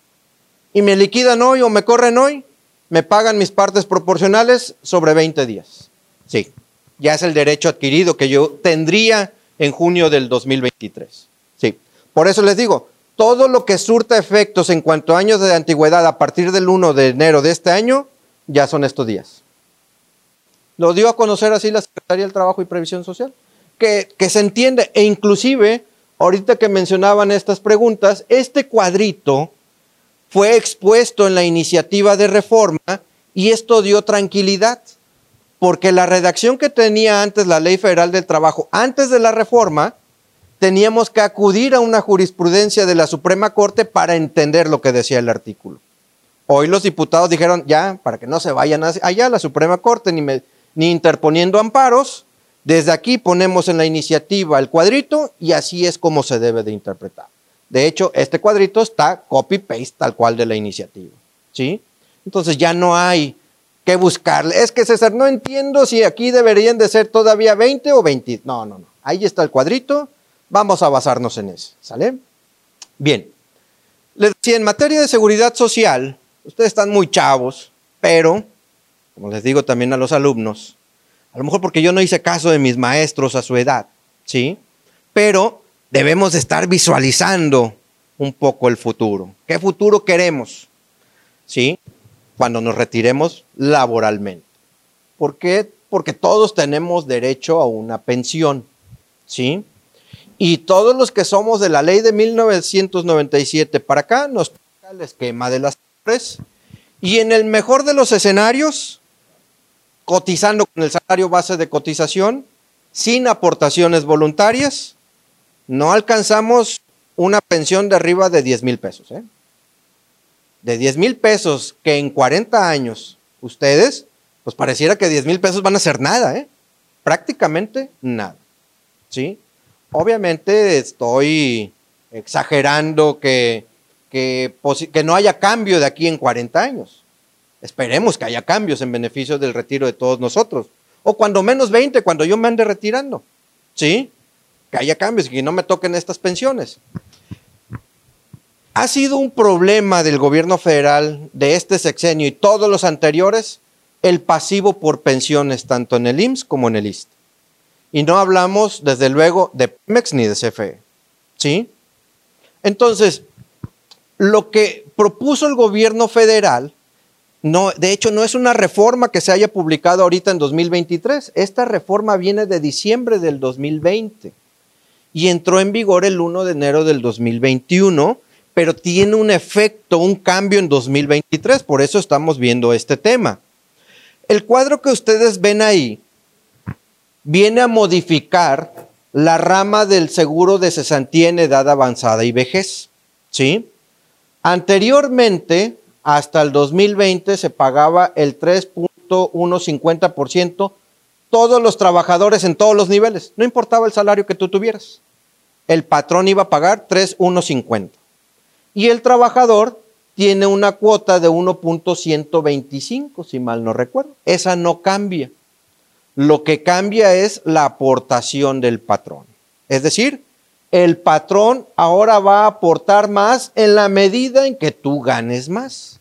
Y me liquidan hoy o me corren hoy, me pagan mis partes proporcionales sobre 20 días. Sí, ya es el derecho adquirido que yo tendría en junio del 2023. Sí, por eso les digo, todo lo que surta efectos en cuanto a años de antigüedad a partir del 1 de enero de este año, ya son estos días. Lo dio a conocer así la Secretaría del Trabajo y Previsión Social, que, que se entiende, e inclusive, ahorita que mencionaban estas preguntas, este cuadrito fue expuesto en la iniciativa de reforma y esto dio tranquilidad, porque la redacción que tenía antes la Ley Federal del Trabajo, antes de la reforma, teníamos que acudir a una jurisprudencia de la Suprema Corte para entender lo que decía el artículo. Hoy los diputados dijeron, ya, para que no se vayan allá a la Suprema Corte ni, ni interponiendo amparos, desde aquí ponemos en la iniciativa el cuadrito y así es como se debe de interpretar. De hecho, este cuadrito está copy-paste tal cual de la iniciativa. ¿Sí? Entonces ya no hay que buscarle. Es que César, no entiendo si aquí deberían de ser todavía 20 o 20. No, no, no. Ahí está el cuadrito. Vamos a basarnos en eso. ¿Sale? Bien. Les decía, en materia de seguridad social, ustedes están muy chavos, pero, como les digo también a los alumnos, a lo mejor porque yo no hice caso de mis maestros a su edad, ¿sí? Pero debemos estar visualizando un poco el futuro. ¿Qué futuro queremos? ¿Sí? Cuando nos retiremos laboralmente. ¿Por qué? Porque todos tenemos derecho a una pensión. ¿Sí? Y todos los que somos de la ley de 1997 para acá, nos toca el esquema de las tres. Y en el mejor de los escenarios, cotizando con el salario base de cotización, sin aportaciones voluntarias, no alcanzamos una pensión de arriba de 10 mil pesos. ¿eh? De 10 mil pesos que en 40 años ustedes, pues pareciera que 10 mil pesos van a ser nada, ¿eh? prácticamente nada. ¿sí? Obviamente estoy exagerando que, que, que no haya cambio de aquí en 40 años. Esperemos que haya cambios en beneficio del retiro de todos nosotros. O cuando menos 20, cuando yo me ande retirando. ¿Sí? Que haya cambios y que no me toquen estas pensiones. Ha sido un problema del gobierno federal de este sexenio y todos los anteriores el pasivo por pensiones, tanto en el IMSS como en el IST. Y no hablamos, desde luego, de Pemex ni de CFE. ¿Sí? Entonces, lo que propuso el gobierno federal, no, de hecho, no es una reforma que se haya publicado ahorita en 2023. Esta reforma viene de diciembre del 2020 y entró en vigor el 1 de enero del 2021, pero tiene un efecto, un cambio en 2023. Por eso estamos viendo este tema. El cuadro que ustedes ven ahí viene a modificar la rama del seguro de cesantía en edad avanzada y vejez. ¿Sí? Anteriormente, hasta el 2020, se pagaba el 3.150% todos los trabajadores en todos los niveles, no importaba el salario que tú tuvieras. El patrón iba a pagar 3.150. Y el trabajador tiene una cuota de 1.125, si mal no recuerdo. Esa no cambia. Lo que cambia es la aportación del patrón. Es decir, el patrón ahora va a aportar más en la medida en que tú ganes más.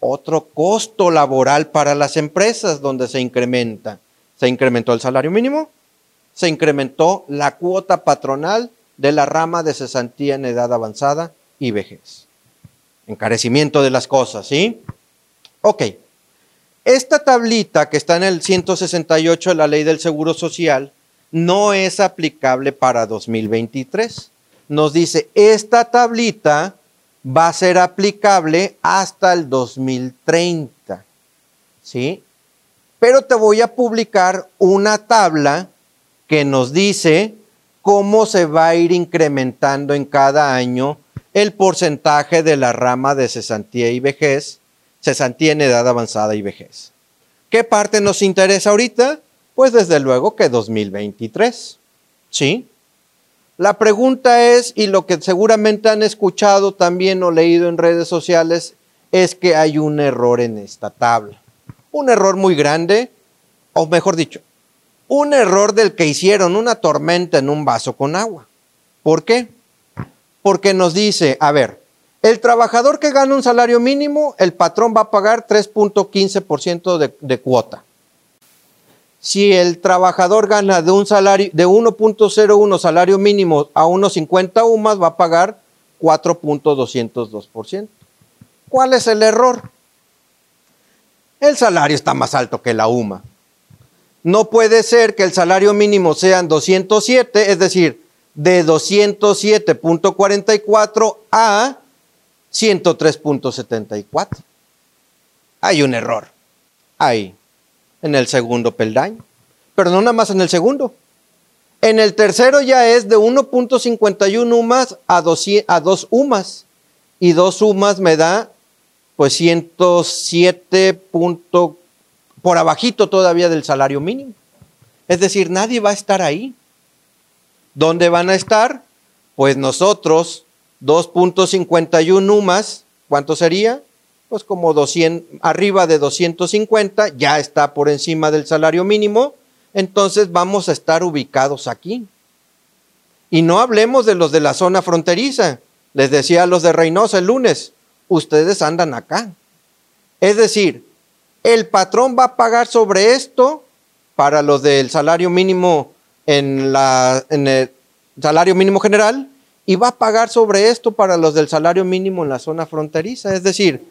Otro costo laboral para las empresas donde se incrementa. Se incrementó el salario mínimo, se incrementó la cuota patronal de la rama de cesantía en edad avanzada y vejez. Encarecimiento de las cosas, ¿sí? Ok. Esta tablita que está en el 168 de la ley del Seguro Social no es aplicable para 2023. Nos dice, esta tablita va a ser aplicable hasta el 2030. ¿Sí? Pero te voy a publicar una tabla que nos dice cómo se va a ir incrementando en cada año el porcentaje de la rama de cesantía y vejez, cesantía en edad avanzada y vejez. ¿Qué parte nos interesa ahorita? Pues desde luego que 2023. ¿Sí? La pregunta es, y lo que seguramente han escuchado también o leído en redes sociales, es que hay un error en esta tabla. Un error muy grande, o mejor dicho, un error del que hicieron una tormenta en un vaso con agua. ¿Por qué? Porque nos dice, a ver, el trabajador que gana un salario mínimo, el patrón va a pagar 3.15% de, de cuota. Si el trabajador gana de un salario de 1.01 salario mínimo a 1.50 UMAS, va a pagar 4.202%. ¿Cuál es el error? El salario está más alto que la UMA. No puede ser que el salario mínimo sean 207, es decir, de 207.44 a 103.74. Hay un error ahí, en el segundo peldaño, pero no nada más en el segundo. En el tercero ya es de 1.51 UMAS a 2, a 2 UMAS. Y 2 UMAS me da pues 107 por abajito todavía del salario mínimo. Es decir, nadie va a estar ahí. ¿Dónde van a estar? Pues nosotros, 2.51 UMAS, ¿cuánto sería? Pues como 200, arriba de 250, ya está por encima del salario mínimo, entonces vamos a estar ubicados aquí. Y no hablemos de los de la zona fronteriza. Les decía a los de Reynosa el lunes, ustedes andan acá. Es decir, el patrón va a pagar sobre esto para los del salario mínimo en, la, el salario mínimo general y va a pagar sobre esto para los del salario mínimo en la zona fronteriza. Es decir,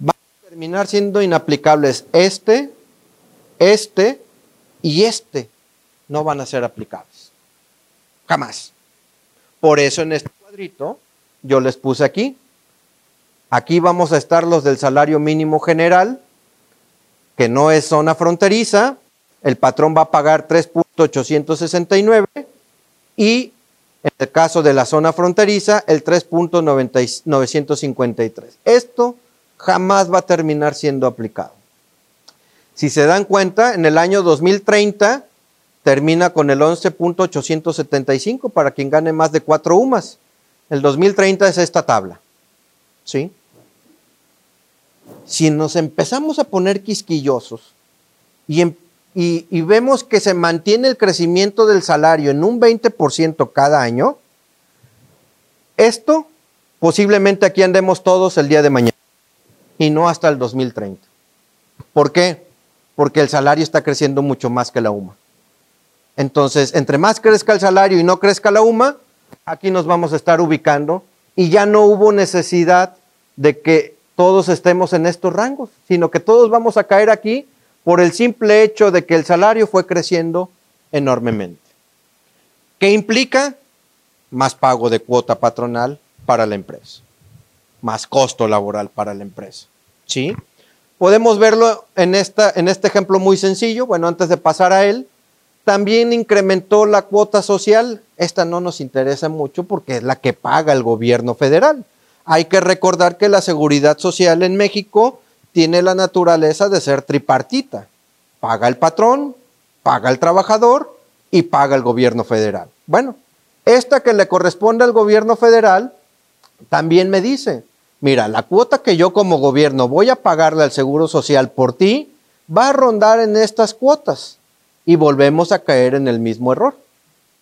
va a terminar siendo inaplicables este, este y este. No van a ser aplicables. Jamás. Por eso en este cuadrito yo les puse aquí Aquí vamos a estar los del salario mínimo general, que no es zona fronteriza. El patrón va a pagar 3.869 y en el caso de la zona fronteriza, el 3.953. Esto jamás va a terminar siendo aplicado. Si se dan cuenta, en el año 2030 termina con el 11.875 para quien gane más de 4 UMAS. El 2030 es esta tabla. ¿Sí? Si nos empezamos a poner quisquillosos y em, y, y vemos que se mantiene el crecimiento del salario en un 20% cada año, esto posiblemente aquí andemos todos el día de mañana y no hasta el 2030. ¿Por qué? Porque el salario está creciendo mucho más que la UMA. Entonces, entre más crezca el salario y no crezca la UMA, aquí nos vamos a estar ubicando y ya no hubo necesidad de que todos estemos en estos rangos, sino que todos vamos a caer aquí por el simple hecho de que el salario fue creciendo enormemente. ¿Qué implica? Más pago de cuota patronal para la empresa, más costo laboral para la empresa. ¿Sí? Podemos verlo en, esta, en este ejemplo muy sencillo. Bueno, antes de pasar a él, también incrementó la cuota social. Esta no nos interesa mucho porque es la que paga el gobierno federal. Hay que recordar que la seguridad social en México tiene la naturaleza de ser tripartita. Paga el patrón, paga el trabajador y paga el gobierno federal. Bueno, esta que le corresponde al gobierno federal también me dice, mira, la cuota que yo como gobierno voy a pagarle al Seguro Social por ti va a rondar en estas cuotas y volvemos a caer en el mismo error.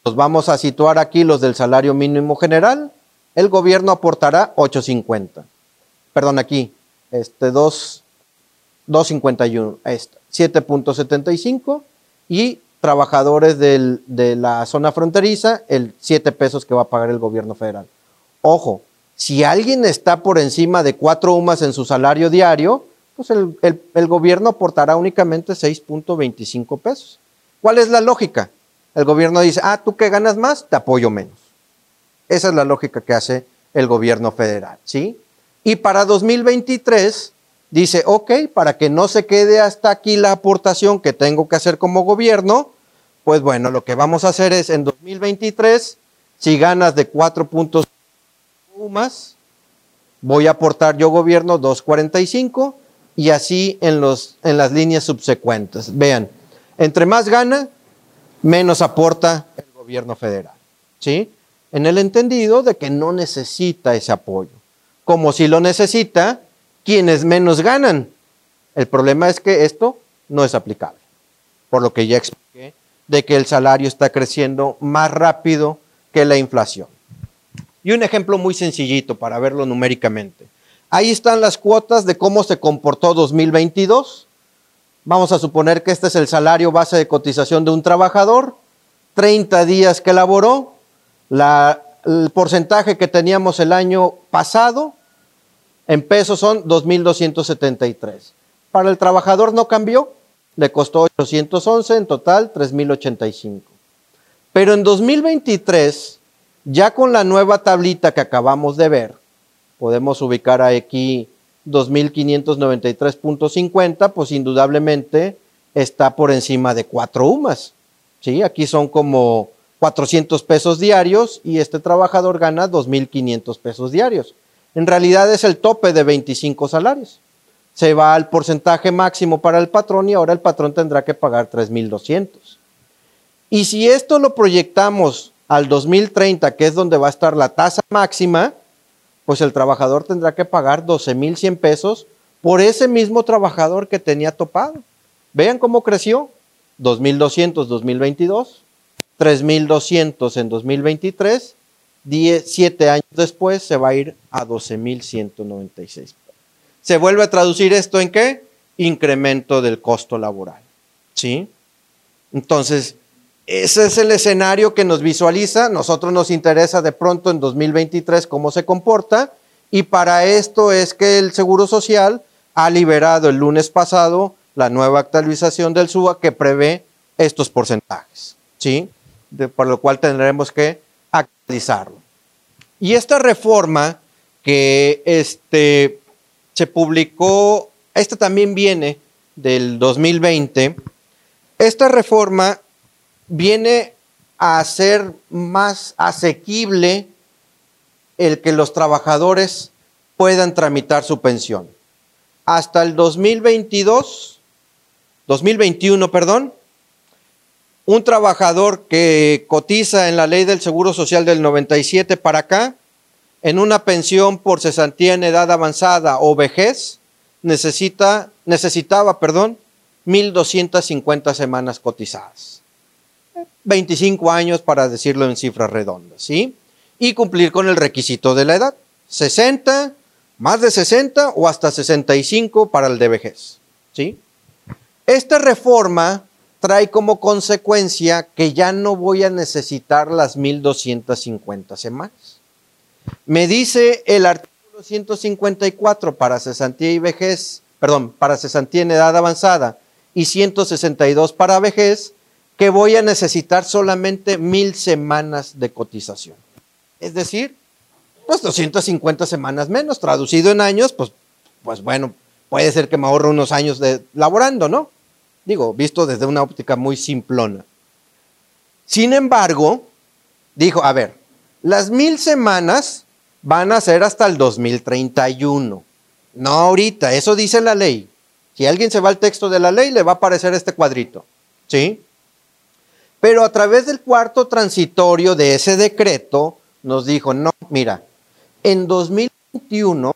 Nos vamos a situar aquí los del salario mínimo general. El gobierno aportará 8.50. Perdón, aquí, este 2.51, 7.75 y trabajadores de la zona fronteriza, el 7 pesos que va a pagar el gobierno federal. Ojo, si alguien está por encima de cuatro UMAS en su salario diario, pues el, el gobierno aportará únicamente 6.25 pesos. ¿Cuál es la lógica? El gobierno dice, ah, tú que ganas más, te apoyo menos. Esa es la lógica que hace el gobierno federal, ¿sí? Y para 2023 dice, ok, para que no se quede hasta aquí la aportación que tengo que hacer como gobierno, pues bueno, lo que vamos a hacer es en 2023, si ganas de 4 puntos más, voy a aportar yo gobierno 2.45 y así en, los, en las líneas subsecuentes. Vean, entre más gana, menos aporta el gobierno federal. ¿Sí? En el entendido de que no necesita ese apoyo. Como si lo necesita quienes menos ganan. El problema es que esto no es aplicable. Por lo que ya expliqué, de que el salario está creciendo más rápido que la inflación. Y un ejemplo muy sencillito para verlo numéricamente. Ahí están las cuotas de cómo se comportó 2022 Vamos a suponer que este es el salario base de cotización de un trabajador, 30 días que laboró, el porcentaje que teníamos el año pasado en pesos son 2.273. Para el trabajador no cambió, le costó 811, en total 3.085. Pero en 2023, ya con la nueva tablita que acabamos de ver, podemos ubicar aquí 2.593.50, pues indudablemente está por encima de cuatro UMAS. ¿sí? Aquí son como 400 pesos diarios y este trabajador gana 2.500 pesos diarios. En realidad es el tope de 25 salarios. Se va al porcentaje máximo para el patrón y ahora el patrón tendrá que pagar 3.200. Y si esto lo proyectamos al 2030, que es donde va a estar la tasa máxima, pues el trabajador tendrá que pagar 12.100 pesos por ese mismo trabajador que tenía topado. Vean cómo creció. 2.200 2022, 3.200 en 2023, 7 años después se va a ir a 12.196. ¿Se vuelve a traducir esto en qué? Incremento del costo laboral. ¿Sí? Entonces, ese es el escenario que nos visualiza. Nosotros nos interesa de pronto en 2023 cómo se comporta. Y para esto es que el Seguro Social ha liberado el lunes pasado la nueva actualización del SUA que prevé estos porcentajes. ¿Sí? por lo cual tendremos que actualizarlo. Y esta reforma que este, se publicó, esta también viene del 2020, esta reforma viene a hacer más asequible el que los trabajadores puedan tramitar su pensión. Hasta el 2022, 2021, perdón, un trabajador que cotiza en la ley del Seguro Social del 97 para acá, en una pensión por cesantía en edad avanzada o vejez, necesita, necesitaba, perdón, 1.250 semanas cotizadas. 25 años para decirlo en cifras redondas, ¿sí? Y cumplir con el requisito de la edad. 60, más de 60 o hasta 65 para el de vejez, ¿sí? Esta reforma trae como consecuencia que ya no voy a necesitar las 1250 semanas. Me dice el artículo 154 para cesantía y vejez, perdón, para cesantía en edad avanzada y 162 para vejez, que voy a necesitar solamente mil semanas de cotización. Es decir, pues 250 semanas menos, traducido en años, pues, pues bueno, puede ser que me ahorre unos años de laborando, ¿no? Digo, visto desde una óptica muy simplona. Sin embargo, dijo, a ver, las mil semanas van a ser hasta el 2031. No ahorita, eso dice la ley. Si alguien se va al texto de la ley, le va a aparecer este cuadrito. ¿Sí? Pero a través del cuarto transitorio de ese decreto, nos dijo, no, mira, en 2021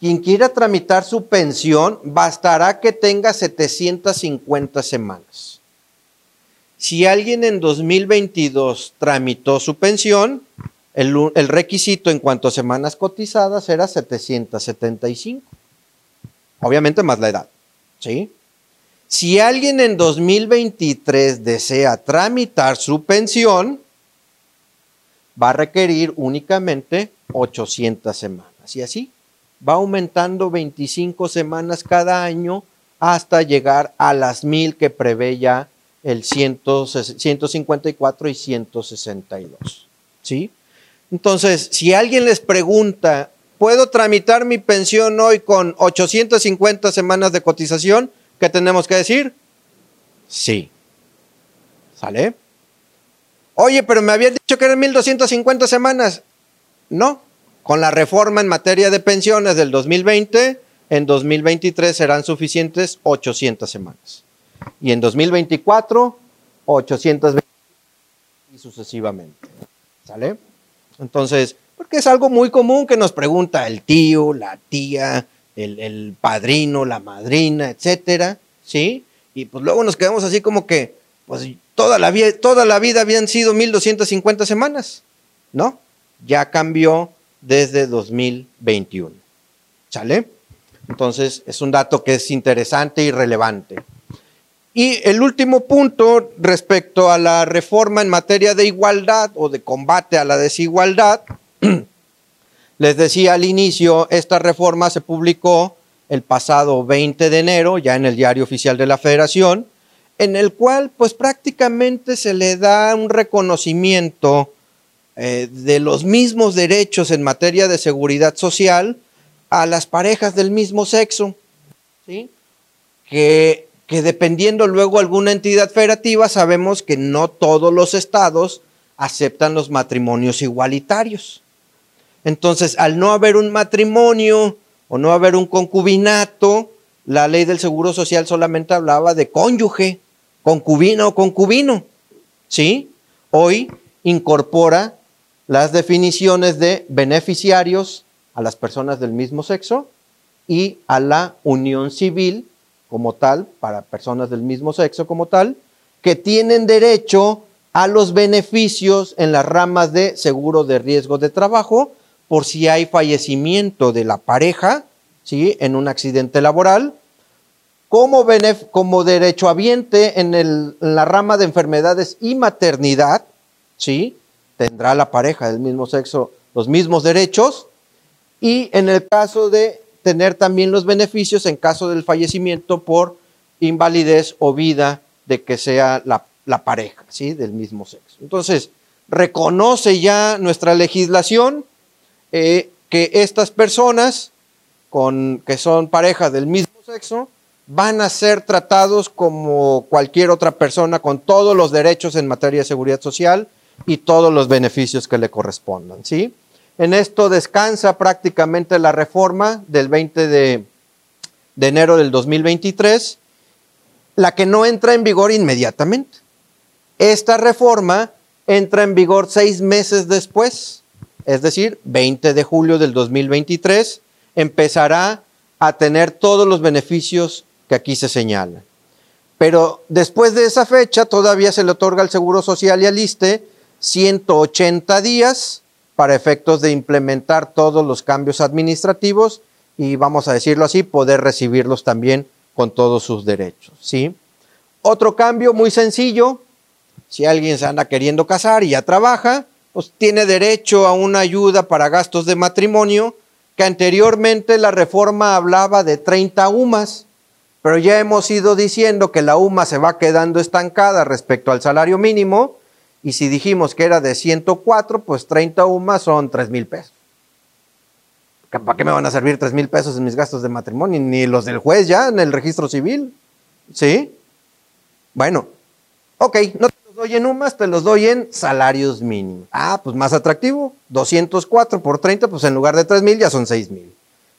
quien quiera tramitar su pensión, bastará que tenga 750 semanas. Si alguien en 2022 tramitó su pensión, el, el, requisito en cuanto a semanas cotizadas era 775. Obviamente más la edad. ¿sí? Si alguien en 2023 desea tramitar su pensión, va a requerir únicamente 800 semanas. Y así va aumentando 25 semanas cada año hasta llegar a las mil que prevé ya el 154 y 162. ¿Sí? Entonces, si alguien les pregunta, ¿puedo tramitar mi pensión hoy con 850 semanas de cotización? ¿Qué tenemos que decir? Sí. ¿Sale? Oye, pero me habían dicho que eran 1250 semanas. No, con la reforma en materia de pensiones del 2020, en 2023 serán suficientes 800 semanas. Y en 2024, 820 y sucesivamente. ¿Sale? Entonces, porque es algo muy común que nos pregunta el tío, la tía, el, el padrino, la madrina, etcétera, ¿sí? Y pues luego nos quedamos así como que, pues toda la, vida, toda la vida habían sido 1250 semanas, ¿no? Ya cambió desde 2021. ¿Sale? Entonces, es un dato que es interesante y relevante. Y el último punto respecto a la reforma en materia de igualdad o de combate a la desigualdad, les decía al inicio, esta reforma se publicó el pasado 20 de enero, ya en el diario oficial de la Federación, en el cual pues prácticamente se le da un reconocimiento eh, de los mismos derechos en materia de seguridad social a las parejas del mismo sexo, ¿sí? que, que dependiendo luego alguna entidad federativa, sabemos que no todos los estados aceptan los matrimonios igualitarios. Entonces, al no haber un matrimonio o no haber un concubinato, la ley del Seguro Social solamente hablaba de cónyuge, concubina o concubino. ¿Sí? Hoy incorpora las definiciones de beneficiarios a las personas del mismo sexo y a la unión civil como tal, para personas del mismo sexo como tal, que tienen derecho a los beneficios en las ramas de seguro de riesgo de trabajo por si hay fallecimiento de la pareja, ¿sí? En un accidente laboral, como, como derechohabiente en, en la rama de enfermedades y maternidad, ¿sí? tendrá la pareja del mismo sexo los mismos derechos y en el caso de tener también los beneficios en caso del fallecimiento por invalidez o vida de que sea la, pareja, ¿sí? Del mismo sexo. Entonces, reconoce ya nuestra legislación eh, que estas personas con, que son parejas del mismo sexo van a ser tratados como cualquier otra persona con todos los derechos en materia de seguridad social y todos los beneficios que le correspondan. ¿sí? En esto descansa prácticamente la reforma del 20 de, de enero del 2023, la que no entra en vigor inmediatamente. Esta reforma entra en vigor seis meses después, es decir, 20 de julio del 2023, empezará a tener todos los beneficios que aquí se señalan. Pero después de esa fecha todavía se le otorga al Seguro Social y al ISTE 180 días para efectos de implementar todos los cambios administrativos y vamos a decirlo así, poder recibirlos también con todos sus derechos, ¿sí? Otro cambio muy sencillo, si alguien se anda queriendo casar y ya trabaja, pues tiene derecho a una ayuda para gastos de matrimonio, que anteriormente la reforma hablaba de 30 UMAS, pero ya hemos ido diciendo que la UMA se va quedando estancada respecto al salario mínimo, y si dijimos que era de 104, pues 30 UMAS son 3 mil pesos. ¿Para qué me van a servir 3 mil pesos en mis gastos de matrimonio? Ni los del juez ya en el registro civil. ¿Sí? Bueno, ok, no doy en UMAS, te los doy en salarios mínimos. Ah, pues más atractivo. 204 por 30, pues en lugar de 3 mil ya son 6 mil.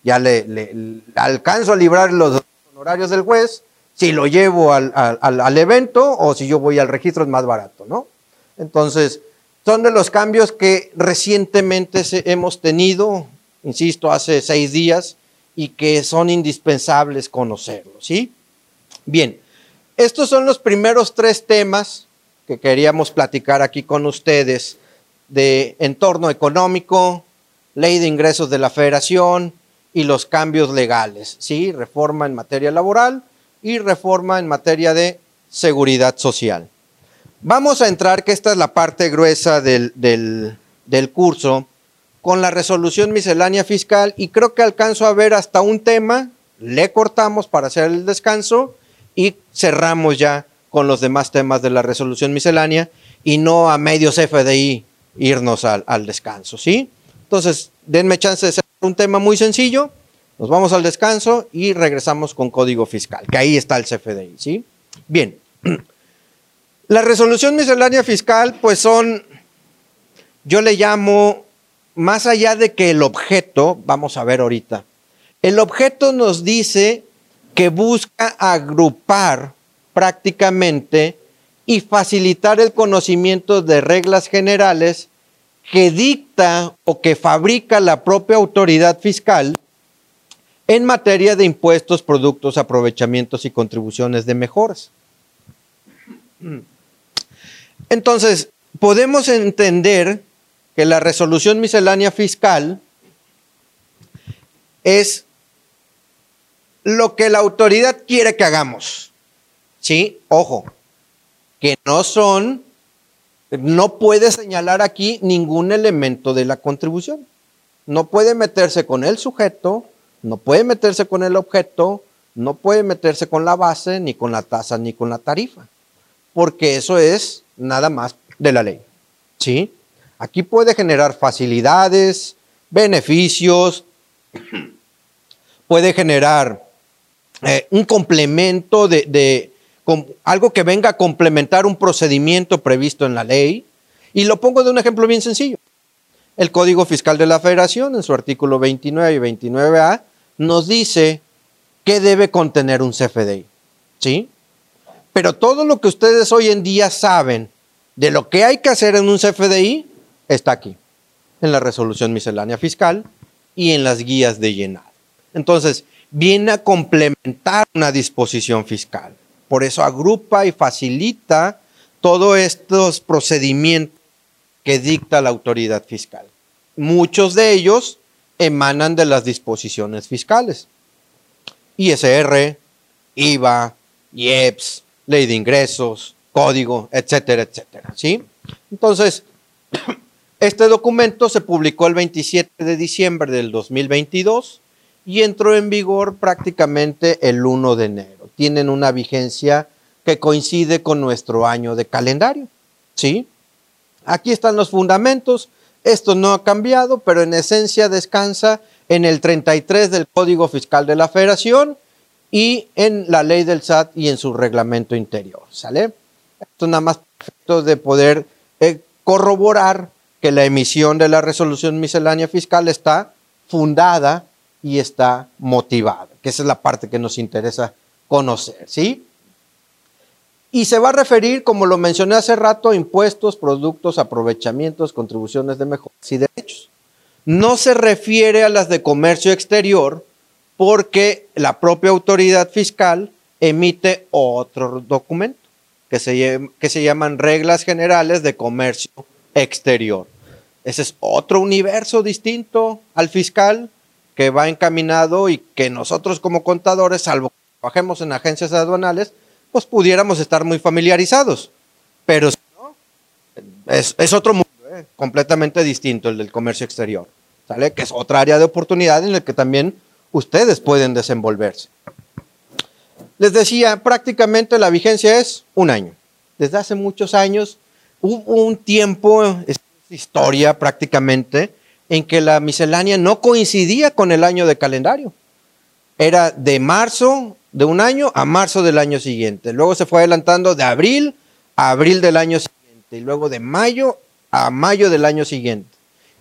Ya le, alcanzo a librar los honorarios del juez si lo llevo al, al, al evento o si yo voy al registro es más barato, ¿no? Entonces, son de los cambios que recientemente hemos tenido insisto, hace seis días y que son indispensables conocerlos, ¿sí? Bien, estos son los primeros tres temas que queríamos platicar aquí con ustedes de entorno económico, ley de ingresos de la federación y los cambios legales, ¿sí? Reforma en materia laboral y reforma en materia de seguridad social. Vamos a entrar, que esta es la parte gruesa del, del, del curso, con la resolución miscelánea fiscal y creo que alcanzo a ver hasta un tema, le cortamos para hacer el descanso y cerramos ya con los demás temas de la resolución miscelánea y no a medios FDI irnos al, al descanso, ¿sí? Entonces, denme chance de hacer un tema muy sencillo, nos vamos al descanso y regresamos con código fiscal, que ahí está el CFDI, ¿sí? Bien, la resolución miscelánea fiscal, pues son, yo le llamo más allá de que el objeto, vamos a ver ahorita, el objeto nos dice que busca agrupar prácticamente y facilitar el conocimiento de reglas generales que dicta o que fabrica la propia autoridad fiscal en materia de impuestos, productos, aprovechamientos y contribuciones de mejoras. Entonces, podemos entender que la resolución miscelánea fiscal es lo que la autoridad quiere que hagamos. ¿Sí? Ojo, que no son, no puede señalar aquí ningún elemento de la contribución. No puede meterse con el sujeto, no puede meterse con el objeto, no puede meterse con la base, ni con la tasa, ni con la tarifa, porque eso es nada más de la ley. ¿Sí? Aquí puede generar facilidades, beneficios, puede generar eh, un complemento de, algo que venga a complementar un procedimiento previsto en la ley. Y lo pongo de un ejemplo bien sencillo. El Código Fiscal de la Federación, en su artículo 29 y 29A, nos dice qué debe contener un CFDI. ¿Sí? Pero todo lo que ustedes hoy en día saben de lo que hay que hacer en un CFDI, está aquí, en la resolución miscelánea fiscal y en las guías de llenado. Entonces, viene a complementar una disposición fiscal. Por eso agrupa y facilita todos estos procedimientos que dicta la autoridad fiscal. Muchos de ellos emanan de las disposiciones fiscales. ISR, IVA, IEPS, ley de ingresos, código, etcétera, etcétera. ¿sí? Entonces, este documento se publicó el 27 de diciembre del 2022 y entró en vigor prácticamente el 1 de enero. Tienen una vigencia que coincide con nuestro año de calendario. ¿Sí? Aquí están los fundamentos. Esto no ha cambiado, pero en esencia descansa en el 33 del Código Fiscal de la Federación y en la ley del SAT y en su reglamento interior. ¿Sale? Esto nada más perfecto de poder eh, corroborar que la emisión de la resolución miscelánea fiscal está fundada y está motivada, que esa es la parte que nos interesa conocer, ¿sí? Y se va a referir, como lo mencioné hace rato, impuestos, productos, aprovechamientos, contribuciones de mejoras y derechos. No se refiere a las de comercio exterior porque la propia autoridad fiscal emite otro documento que se, que se llaman reglas generales de comercio exterior. Ese es otro universo distinto al fiscal va encaminado y que nosotros como contadores, salvo que trabajemos en agencias aduanales, pues pudiéramos estar muy familiarizados. Pero no, es, otro mundo, ¿eh? completamente distinto el del comercio exterior, ¿sale? Que es otra área de oportunidad en la que también ustedes pueden desenvolverse. Les decía, prácticamente la vigencia es un año. Desde hace muchos años hubo un tiempo, es historia prácticamente, en que la miscelánea no coincidía con el año de calendario. Era de marzo de un año a marzo del año siguiente. Luego se fue adelantando de abril a abril del año siguiente y luego de mayo a mayo del año siguiente.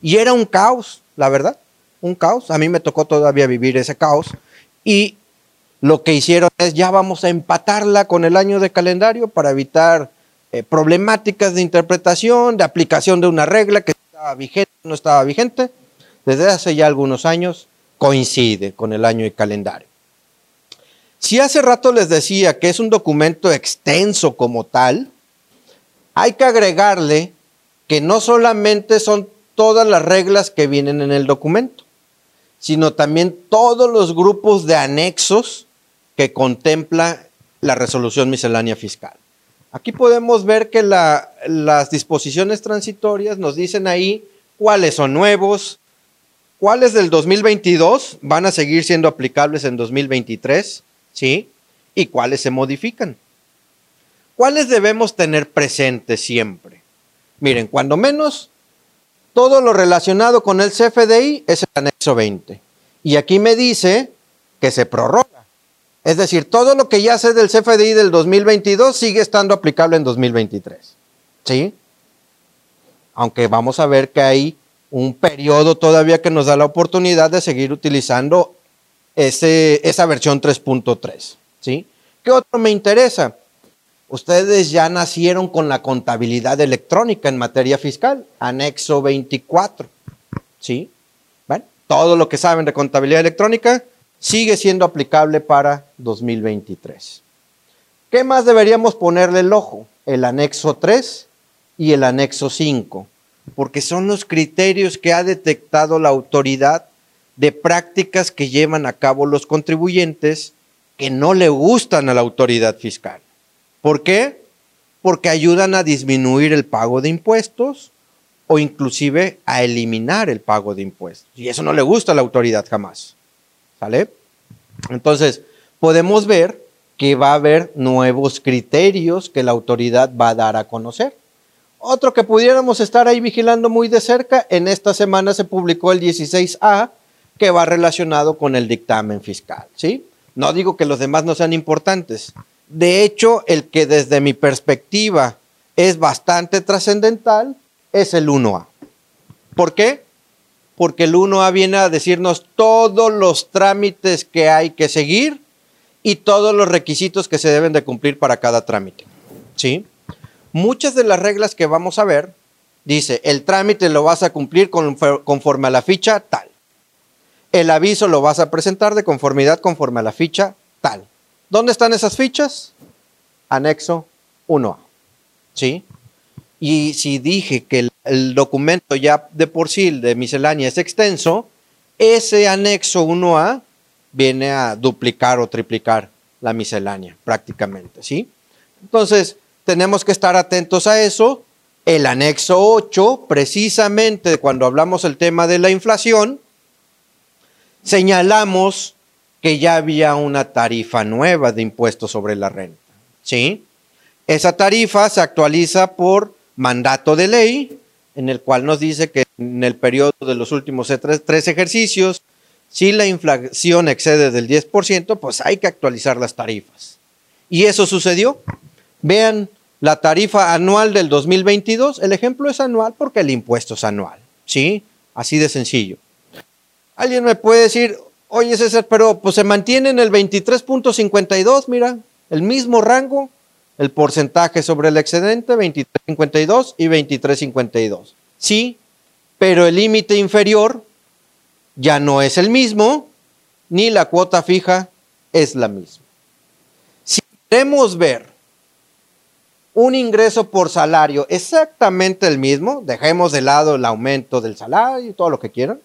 Y era un caos, la verdad, un caos. A mí me tocó todavía vivir ese caos. Y lo que hicieron es ya vamos a empatarla con el año de calendario para evitar eh, problemáticas de interpretación, de aplicación de una regla que vigente no estaba vigente. Desde hace ya algunos años coincide con el año de calendario. Si hace rato les decía que es un documento extenso como tal, hay que agregarle que no solamente son todas las reglas que vienen en el documento, sino también todos los grupos de anexos que contempla la resolución miscelánea fiscal. Aquí podemos ver que las disposiciones transitorias nos dicen ahí cuáles son nuevos, cuáles del 2022 van a seguir siendo aplicables en 2023, ¿sí? Y cuáles se modifican. ¿Cuáles debemos tener presentes siempre? Miren, cuando menos, todo lo relacionado con el CFDI es el anexo 20. Y aquí me dice que se prorroga. Es decir, todo lo que ya sé del CFDI del 2022 sigue estando aplicable en 2023. ¿Sí? Aunque vamos a ver que hay un periodo todavía que nos da la oportunidad de seguir utilizando ese, esa versión 3.3. ¿Sí? ¿Qué otro me interesa? Ustedes ya nacieron con la contabilidad electrónica en materia fiscal, anexo 24. ¿Sí? Todo lo que saben de contabilidad electrónica sigue siendo aplicable para 2023. ¿Qué más deberíamos ponerle el ojo? El anexo 3 y el anexo 5, porque son los criterios que ha detectado la autoridad de prácticas que llevan a cabo los contribuyentes que no le gustan a la autoridad fiscal. ¿Por qué? Porque ayudan a disminuir el pago de impuestos o inclusive a eliminar el pago de impuestos. Y eso no le gusta a la autoridad jamás. ¿Sale? Entonces, podemos ver que va a haber nuevos criterios que la autoridad va a dar a conocer. Otro que pudiéramos estar ahí vigilando muy de cerca, en esta semana se publicó el 16A, que va relacionado con el dictamen fiscal, ¿sí? No digo que los demás no sean importantes. De hecho, el que desde mi perspectiva es bastante trascendental es el 1A. ¿Por qué? Porque el 1A viene a decirnos todos los trámites que hay que seguir y todos los requisitos que se deben de cumplir para cada trámite. ¿Sí? Muchas de las reglas que vamos a ver dice, el trámite lo vas a cumplir conforme a la ficha tal. El aviso lo vas a presentar de conformidad conforme a la ficha tal. ¿Dónde están esas fichas? Anexo 1A. ¿Sí? Y si dije que el, documento ya de por sí de miscelánea es extenso, ese anexo 1A viene a duplicar o triplicar la miscelánea prácticamente, ¿sí? Entonces, tenemos que estar atentos a eso. El anexo 8, precisamente cuando hablamos el tema de la inflación, señalamos que ya había una tarifa nueva de impuestos sobre la renta, ¿sí? Esa tarifa se actualiza por mandato de ley, en el cual nos dice que en el periodo de los últimos tres, ejercicios, si la inflación excede del 10%, pues hay que actualizar las tarifas. Y eso sucedió. Vean la tarifa anual del 2022. El ejemplo es anual porque el impuesto es anual. ¿Sí? Así de sencillo. Alguien me puede decir, oye César, pero pues se mantiene en el 23.52, mira, el mismo rango el porcentaje sobre el excedente 23.52 y 23.52. Sí, pero el límite inferior ya no es el mismo, ni la cuota fija es la misma. queremos ver un ingreso por salario exactamente el mismo, dejemos de lado el aumento del salario y todo lo que quieran,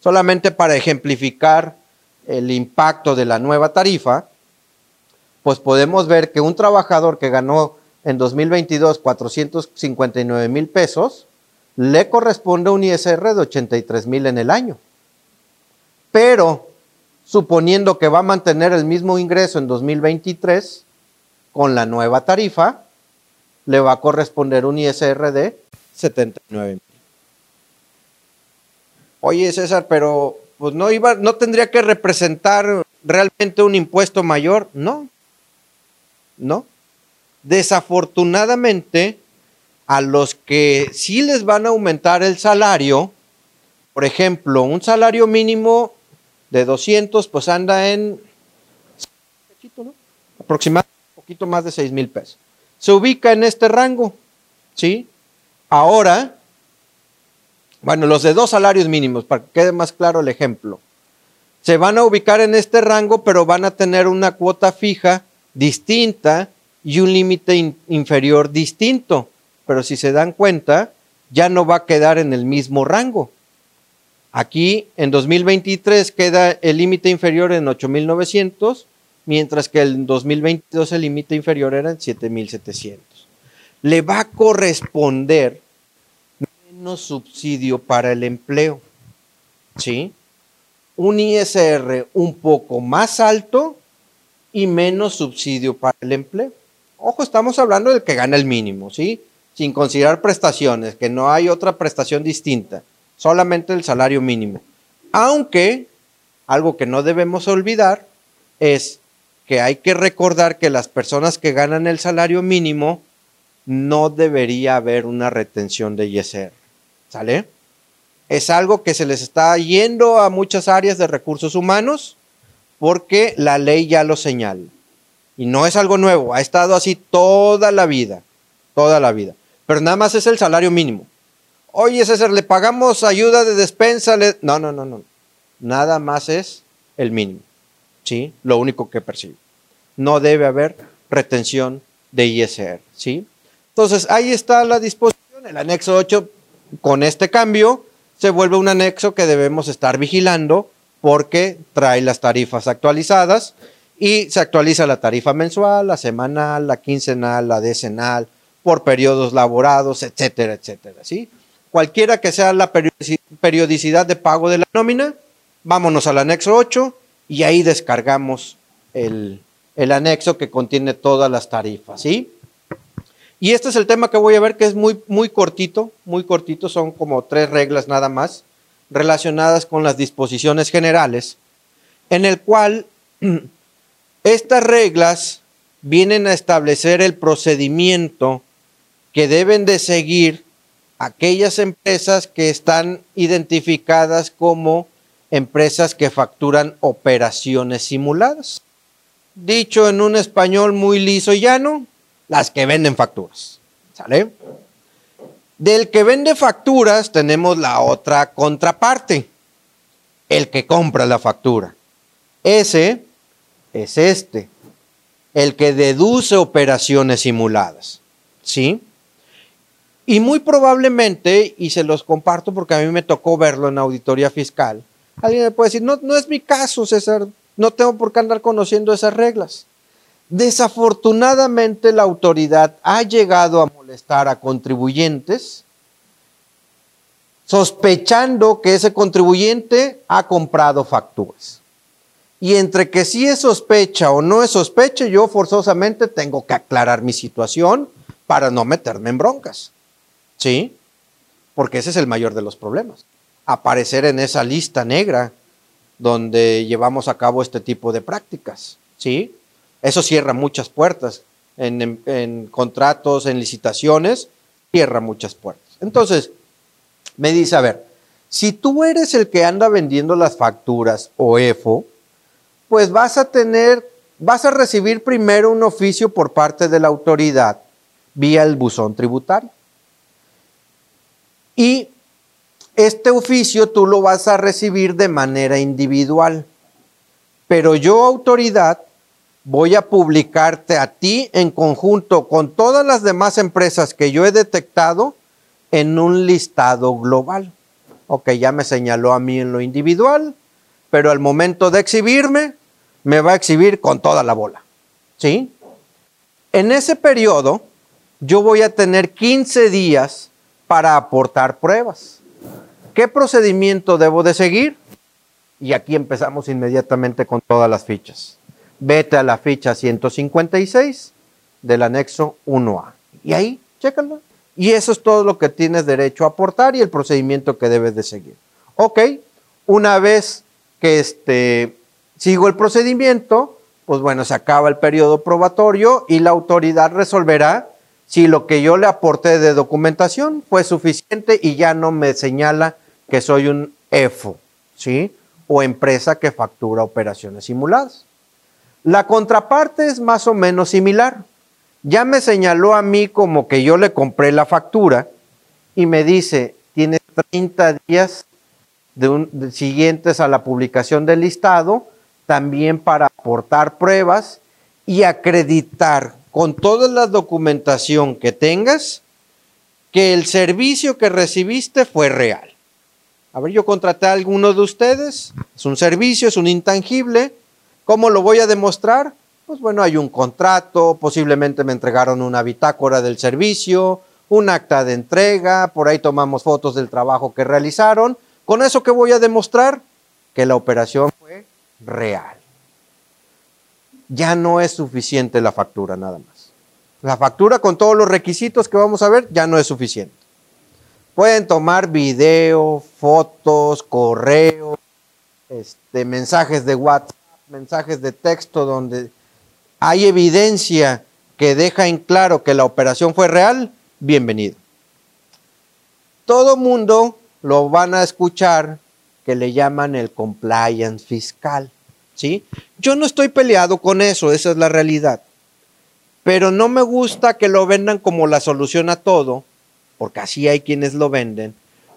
solamente para ejemplificar el impacto de la nueva tarifa, pues podemos ver que un trabajador que ganó en 2022 459 mil pesos, le corresponde un ISR de 83 mil en el año. Pero, suponiendo que va a mantener el mismo ingreso en 2023, con la nueva tarifa, le va a corresponder un ISR de 79 mil. Oye, César, pero pues no iba, no tendría que representar realmente un impuesto mayor, no. No. Desafortunadamente, a los que sí les van a aumentar el salario, por ejemplo, un salario mínimo de 200, pues anda en aproximadamente un poquito más de 6 mil pesos. Se ubica en este rango, ¿sí? Ahora, bueno, los de dos salarios mínimos, para que quede más claro el ejemplo, se van a ubicar en este rango, pero van a tener una cuota fija distinta y un límite inferior distinto. Pero si se dan cuenta, ya no va a quedar en el mismo rango. Aquí en 2023 queda el límite inferior en 8.900, mientras que en 2022 el límite inferior era en 7.700. Le va a corresponder menos subsidio para el empleo. ¿Sí? Un ISR un poco más alto y menos subsidio para el empleo. Ojo, estamos hablando del que gana el mínimo, ¿sí? Sin considerar prestaciones, que no hay otra prestación distinta, solamente el salario mínimo. Aunque algo que no debemos olvidar es que hay que recordar que las personas que ganan el salario mínimo no debería haber una retención de ISR. ¿Sale? Es algo que se les está yendo a muchas áreas de recursos humanos porque la ley ya lo señala. Y no es algo nuevo, ha estado así toda la vida, toda la vida. Pero nada más es el salario mínimo. Oye, César, ¿le pagamos ayuda de despensa? No, no, no, no. Nada más es el mínimo. ¿Sí? Lo único que percibe. No debe haber retención de ISR. ¿Sí? Entonces, ahí está la disposición. El anexo 8, con este cambio, se vuelve un anexo que debemos estar vigilando porque trae las tarifas actualizadas y se actualiza la tarifa mensual, la semanal, la quincenal, la decenal, por periodos laborados, etcétera, etcétera, ¿sí? Cualquiera que sea la periodicidad de pago de la nómina, vámonos al anexo 8 y ahí descargamos el, el anexo que contiene todas las tarifas, ¿sí? Y este es el tema que voy a ver que es muy, muy cortito, muy cortito, son como tres reglas nada más relacionadas con las disposiciones generales, en el cual Estas reglas vienen a establecer el procedimiento que deben de seguir aquellas empresas que están identificadas como empresas que facturan operaciones simuladas. Dicho en un español muy liso y llano, las que venden facturas. ¿Sale? Del que vende facturas tenemos la otra contraparte, el que compra la factura. Ese es este, el que deduce operaciones simuladas. ¿Sí? Y muy probablemente, y se los comparto porque a mí me tocó verlo en auditoría fiscal, alguien me puede decir, no, no es mi caso, César, no tengo por qué andar conociendo esas reglas. Desafortunadamente la autoridad ha llegado a molestar a contribuyentes sospechando que ese contribuyente ha comprado facturas. Y entre que si es sospecha o no es sospecha, yo forzosamente tengo que aclarar mi situación para no meterme en broncas. ¿Sí? Porque ese es el mayor de los problemas. Aparecer en esa lista negra donde llevamos a cabo este tipo de prácticas. ¿Sí? Eso cierra muchas puertas. En, contratos, en licitaciones, cierra muchas puertas. Entonces, me dice, a ver, si tú eres el que anda vendiendo las facturas o EFO, pues vas a tener, vas a recibir primero un oficio por parte de la autoridad vía el buzón tributario. Y este oficio tú lo vas a recibir de manera individual. Pero yo, autoridad, voy a publicarte a ti en conjunto con todas las demás empresas que yo he detectado en un listado global. Ok, ya me señaló a mí en lo individual, pero al momento de exhibirme, me va a exhibir con toda la bola. ¿Sí? En ese periodo, yo voy a tener 15 días para aportar pruebas. ¿Qué procedimiento debo de seguir? Y aquí empezamos inmediatamente con todas las fichas. Vete a la ficha 156 del anexo 1A. Y ahí, chécalo. Y eso es todo lo que tienes derecho a aportar y el procedimiento que debes de seguir. Ok, una vez que este, sigo el procedimiento, pues bueno, se acaba el periodo probatorio y la autoridad resolverá si lo que yo le aporté de documentación fue suficiente y ya no me señala que soy un EFO, ¿sí? O empresa que factura operaciones simuladas. La contraparte es más o menos similar. Ya me señaló a mí como que yo le compré la factura y me dice, tienes 30 días de siguientes a la publicación del listado también para aportar pruebas y acreditar con toda la documentación que tengas que el servicio que recibiste fue real. A ver, yo contraté a alguno de ustedes, es un servicio, es un intangible. ¿Cómo lo voy a demostrar? Pues bueno, hay un contrato, posiblemente me entregaron una bitácora del servicio, un acta de entrega, por ahí tomamos fotos del trabajo que realizaron. ¿Con eso qué voy a demostrar? Que la operación fue real. Ya no es suficiente la factura nada más. La factura con todos los requisitos que vamos a ver ya no es suficiente. Pueden tomar video, fotos, correo, este, mensajes de WhatsApp, mensajes de texto donde hay evidencia que deja en claro que la operación fue real, bienvenido. Todo mundo lo van a escuchar que le llaman el compliance fiscal. ¿sí? Yo no estoy peleado con eso, esa es la realidad. Pero no me gusta que lo vendan como la solución a todo, porque así hay quienes lo venden,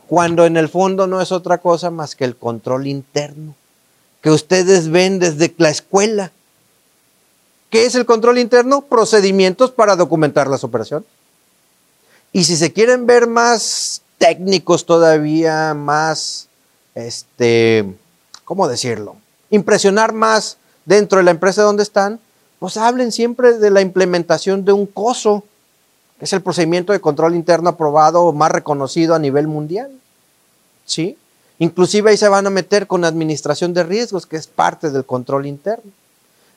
cuando en el fondo no es otra cosa más que el control interno que ustedes ven desde la escuela. ¿Qué es el control interno? Procedimientos para documentar las operaciones. Y si se quieren ver más técnicos todavía, más este, ¿cómo decirlo? Impresionar más dentro de la empresa donde están, pues hablen siempre de la implementación de un COSO, que es el procedimiento de control interno aprobado más reconocido a nivel mundial. ¿Sí? Inclusive ahí se van a meter con administración de riesgos, que es parte del control interno.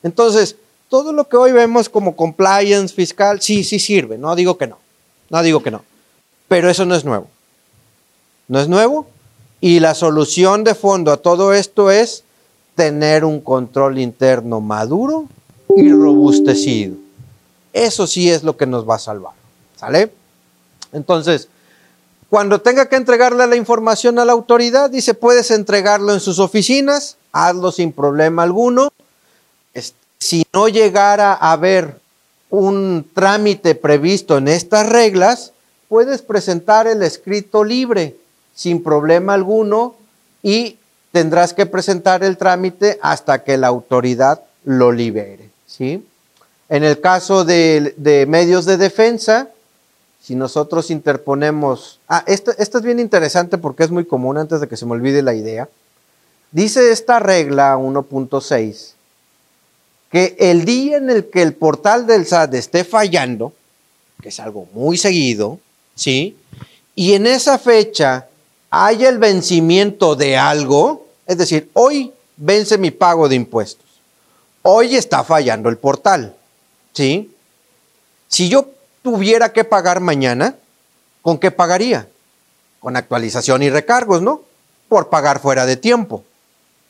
Entonces, todo lo que hoy vemos como compliance fiscal, sí, sí sirve, no digo que no, no digo que no, pero eso no es nuevo. No es nuevo, y la solución de fondo a todo esto es tener un control interno maduro y robustecido. Eso sí es lo que nos va a salvar. ¿Sale? Entonces, cuando tenga que entregarle la información a la autoridad, dice, puedes entregarlo en sus oficinas, hazlo sin problema alguno. Si no llegara a haber un trámite previsto en estas reglas, puedes presentar el escrito libre sin problema alguno y tendrás que presentar el trámite hasta que la autoridad lo libere. ¿sí? En el caso de, medios de defensa, si nosotros interponemos... Ah, esto, es bien interesante porque es muy común antes de que se me olvide la idea. Dice esta regla 1.6 que el día en el que el portal del SAT esté fallando, que es algo muy seguido, ¿sí? Y en esa fecha hay el vencimiento de algo, es decir, hoy vence mi pago de impuestos. Hoy está fallando el portal. ¿Sí? Si yo tuviera que pagar mañana, ¿con qué pagaría? Con actualización y recargos, ¿no? Por pagar fuera de tiempo.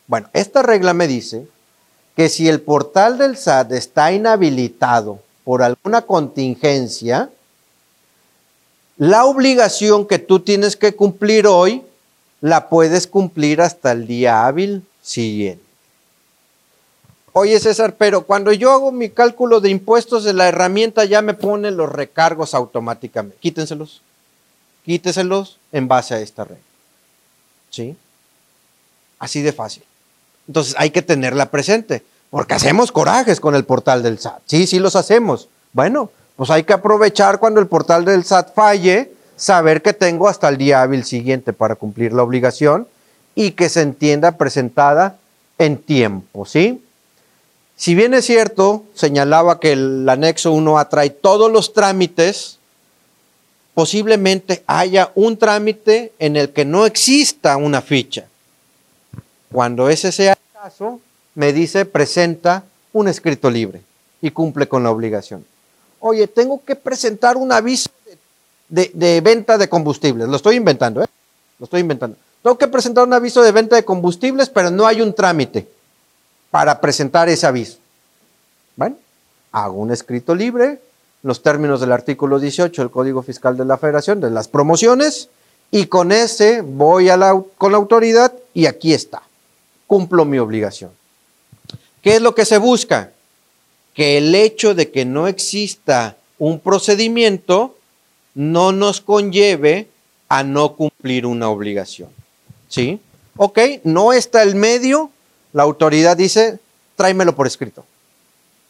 Bueno, esta regla me dice que si el portal del SAT está inhabilitado por alguna contingencia, la obligación que tú tienes que cumplir hoy, la puedes cumplir hasta el día hábil siguiente. Oye César, pero cuando yo hago mi cálculo de impuestos de la herramienta ya me pone los recargos automáticamente. Quítenselos. Quíteselos en base a esta regla. ¿Sí? Así de fácil. Entonces hay que tenerla presente. Porque hacemos corajes con el portal del SAT. Sí, sí los hacemos. Bueno, pues hay que aprovechar cuando el portal del SAT falle, saber que tengo hasta el día hábil siguiente para cumplir la obligación y que se entienda presentada en tiempo, ¿sí? Si bien es cierto, señalaba que el anexo 1 atrae todos los trámites, posiblemente haya un trámite en el que no exista una ficha. Cuando ese sea el caso, me dice presenta un escrito libre y cumple con la obligación. Oye, tengo que presentar un aviso de, de venta de combustibles. Lo estoy inventando, ¿eh? Lo estoy inventando. Tengo que presentar un aviso de venta de combustibles, pero no hay un trámite para presentar ese aviso. Bueno, hago un escrito libre, los términos del artículo 18 del Código Fiscal de la Federación, de las promociones, y con ese voy a la, con la autoridad y aquí está. Cumplo mi obligación. ¿Qué es lo que se busca? Que el hecho de que no exista un procedimiento no nos conlleve a no cumplir una obligación. ¿Sí? Ok, no está el medio, la autoridad dice, tráemelo por escrito,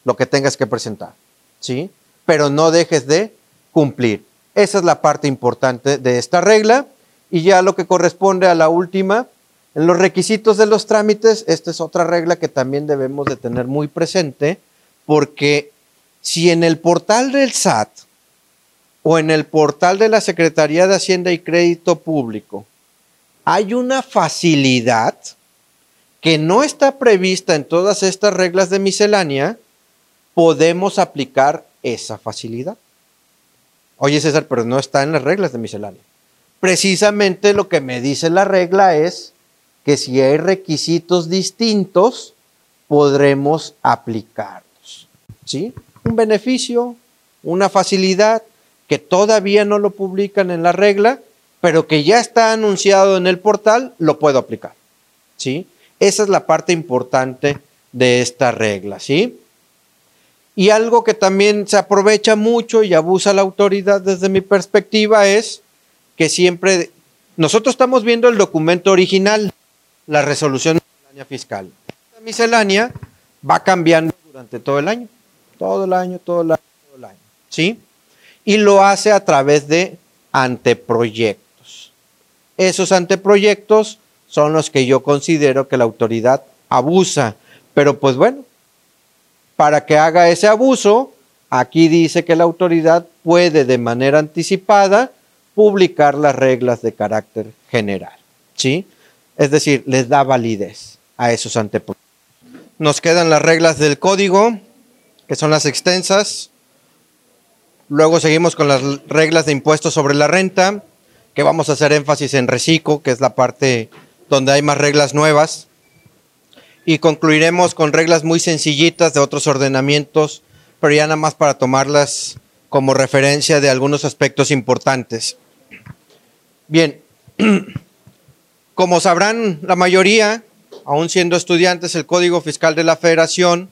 lo que tengas que presentar, ¿sí? Pero no dejes de cumplir. Esa es la parte importante de esta regla. Y ya lo que corresponde a la última, en los requisitos de los trámites, esta es otra regla que también debemos de tener muy presente, porque si en el portal del SAT o en el portal de la Secretaría de Hacienda y Crédito Público hay una facilidad, que no está prevista en todas estas reglas de miscelánea, podemos aplicar esa facilidad. Oye César, pero no está en las reglas de miscelánea. Precisamente lo que me dice la regla es que si hay requisitos distintos, podremos aplicarlos. ¿Sí? Un beneficio, una facilidad que todavía no lo publican en la regla, pero que ya está anunciado en el portal, lo puedo aplicar. ¿Sí? Esa es la parte importante de esta regla, ¿sí? Y algo que también se aprovecha mucho y abusa la autoridad desde mi perspectiva es que siempre nosotros estamos viendo el documento original, la resolución miscelánea fiscal. La miscelánea va cambiando durante todo el año, todo el año, todo el año, todo el año, ¿sí? Y lo hace a través de anteproyectos. Esos anteproyectos son los que yo considero que la autoridad abusa. Pero pues bueno, para que haga ese abuso, aquí dice que la autoridad puede de manera anticipada publicar las reglas de carácter general. ¿Sí? Es decir, les da validez a esos anteproyectos. Nos quedan las reglas del código, que son las extensas. Luego seguimos con las reglas de impuestos sobre la renta, que vamos a hacer énfasis en reciclo, que es la parte donde hay más reglas nuevas. Y concluiremos con reglas muy sencillitas de otros ordenamientos, pero ya nada más para tomarlas como referencia de algunos aspectos importantes. Bien, como sabrán la mayoría, aún siendo estudiantes, el Código Fiscal de la Federación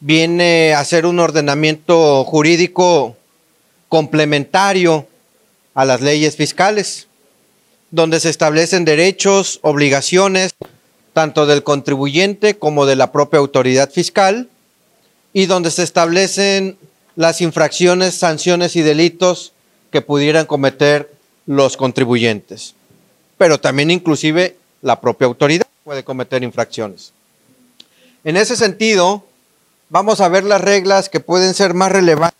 viene a ser un ordenamiento jurídico complementario a las leyes fiscales donde se establecen derechos, obligaciones, tanto del contribuyente como de la propia autoridad fiscal, y donde se establecen las infracciones, sanciones y delitos que pudieran cometer los contribuyentes. Pero también inclusive la propia autoridad puede cometer infracciones. En ese sentido, vamos a ver las reglas que pueden ser más relevantes.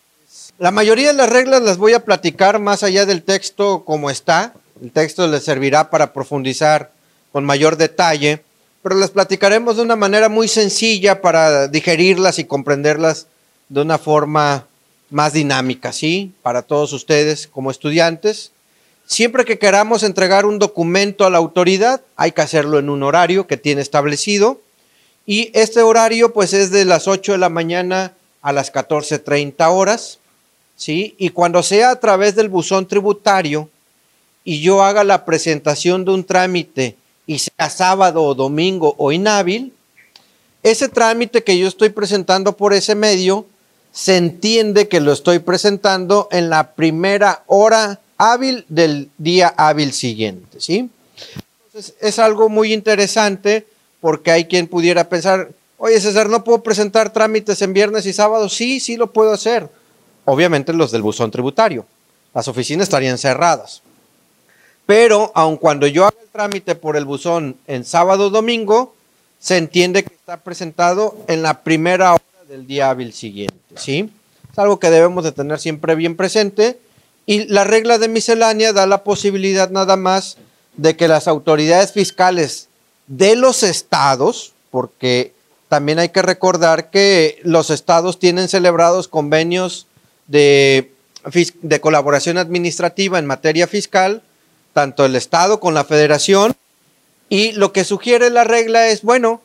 La mayoría de las reglas las voy a platicar más allá del texto como está, el texto les servirá para profundizar con mayor detalle, pero las platicaremos de una manera muy sencilla para digerirlas y comprenderlas de una forma más dinámica, ¿sí? Para todos ustedes como estudiantes. Siempre que queramos entregar un documento a la autoridad, hay que hacerlo en un horario que tiene establecido. Y este horario, pues, es de las 8 de la mañana a las 14.30 horas, ¿sí? Y cuando sea a través del buzón tributario, y yo haga la presentación de un trámite y sea sábado o domingo o inhábil, ese trámite que yo estoy presentando por ese medio, se entiende que lo estoy presentando en la primera hora hábil del día hábil siguiente, ¿sí? Entonces, es algo muy interesante porque hay quien pudiera pensar, Oye, César, ¿no puedo presentar trámites en viernes y sábado? Sí, sí lo puedo hacer. Obviamente los del buzón tributario. Las oficinas estarían cerradas. Pero aun cuando yo haga el trámite por el buzón en sábado o domingo, se entiende que está presentado en la primera hora del día hábil siguiente, ¿sí? Es algo que debemos de tener siempre bien presente. Y la regla de miscelánea da la posibilidad nada más de que las autoridades fiscales de los estados, porque también hay que recordar que los estados tienen celebrados convenios de, de colaboración administrativa en materia fiscal, tanto el estado con la federación, y lo que sugiere la regla es, bueno,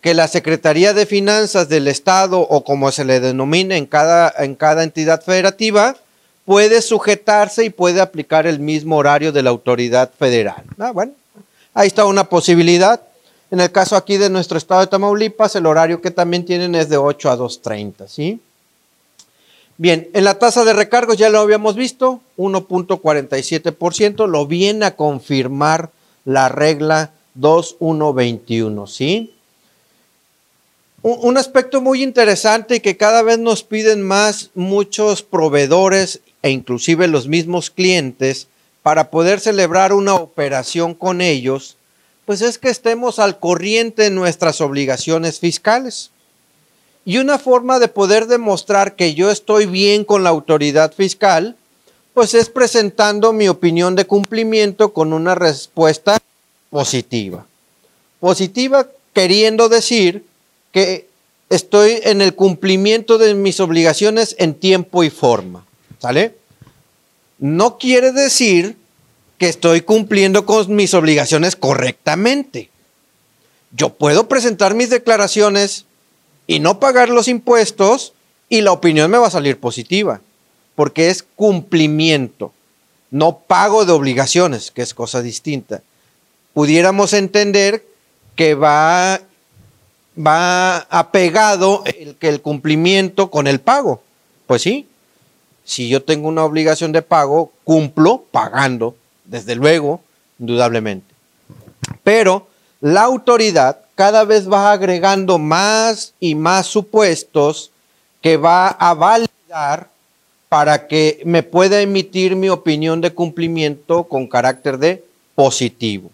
que la Secretaría de Finanzas del Estado o como se le denomine en cada, en cada entidad federativa, puede sujetarse y puede aplicar el mismo horario de la autoridad federal. Ah, bueno, ahí está una posibilidad. En el caso aquí de nuestro estado de Tamaulipas, el horario que también tienen es de 8 a 2.30, ¿sí? Bien, en la tasa de recargos ya lo habíamos visto, 1.47%, lo viene a confirmar la regla 2121, ¿sí? Un aspecto muy interesante que cada vez nos piden más muchos proveedores e inclusive los mismos clientes para poder celebrar una operación con ellos, pues es que estemos al corriente en nuestras obligaciones fiscales. Y una forma de poder demostrar que yo estoy bien con la autoridad fiscal, pues es presentando mi opinión de cumplimiento con una respuesta positiva. Positiva queriendo decir que estoy en el cumplimiento de mis obligaciones en tiempo y forma. ¿Sale? No quiere decir que estoy cumpliendo con mis obligaciones correctamente. Yo puedo presentar mis declaraciones y no pagar los impuestos y la opinión me va a salir positiva, porque es cumplimiento, no pago de obligaciones, que es cosa distinta. Pudiéramos entender que va va apegado el, el cumplimiento con el pago. Pues sí, si yo tengo una obligación de pago, cumplo pagando, desde luego, indudablemente. Pero la autoridad cada vez va agregando más y más supuestos que va a validar para que me pueda emitir mi opinión de cumplimiento con carácter de positivo.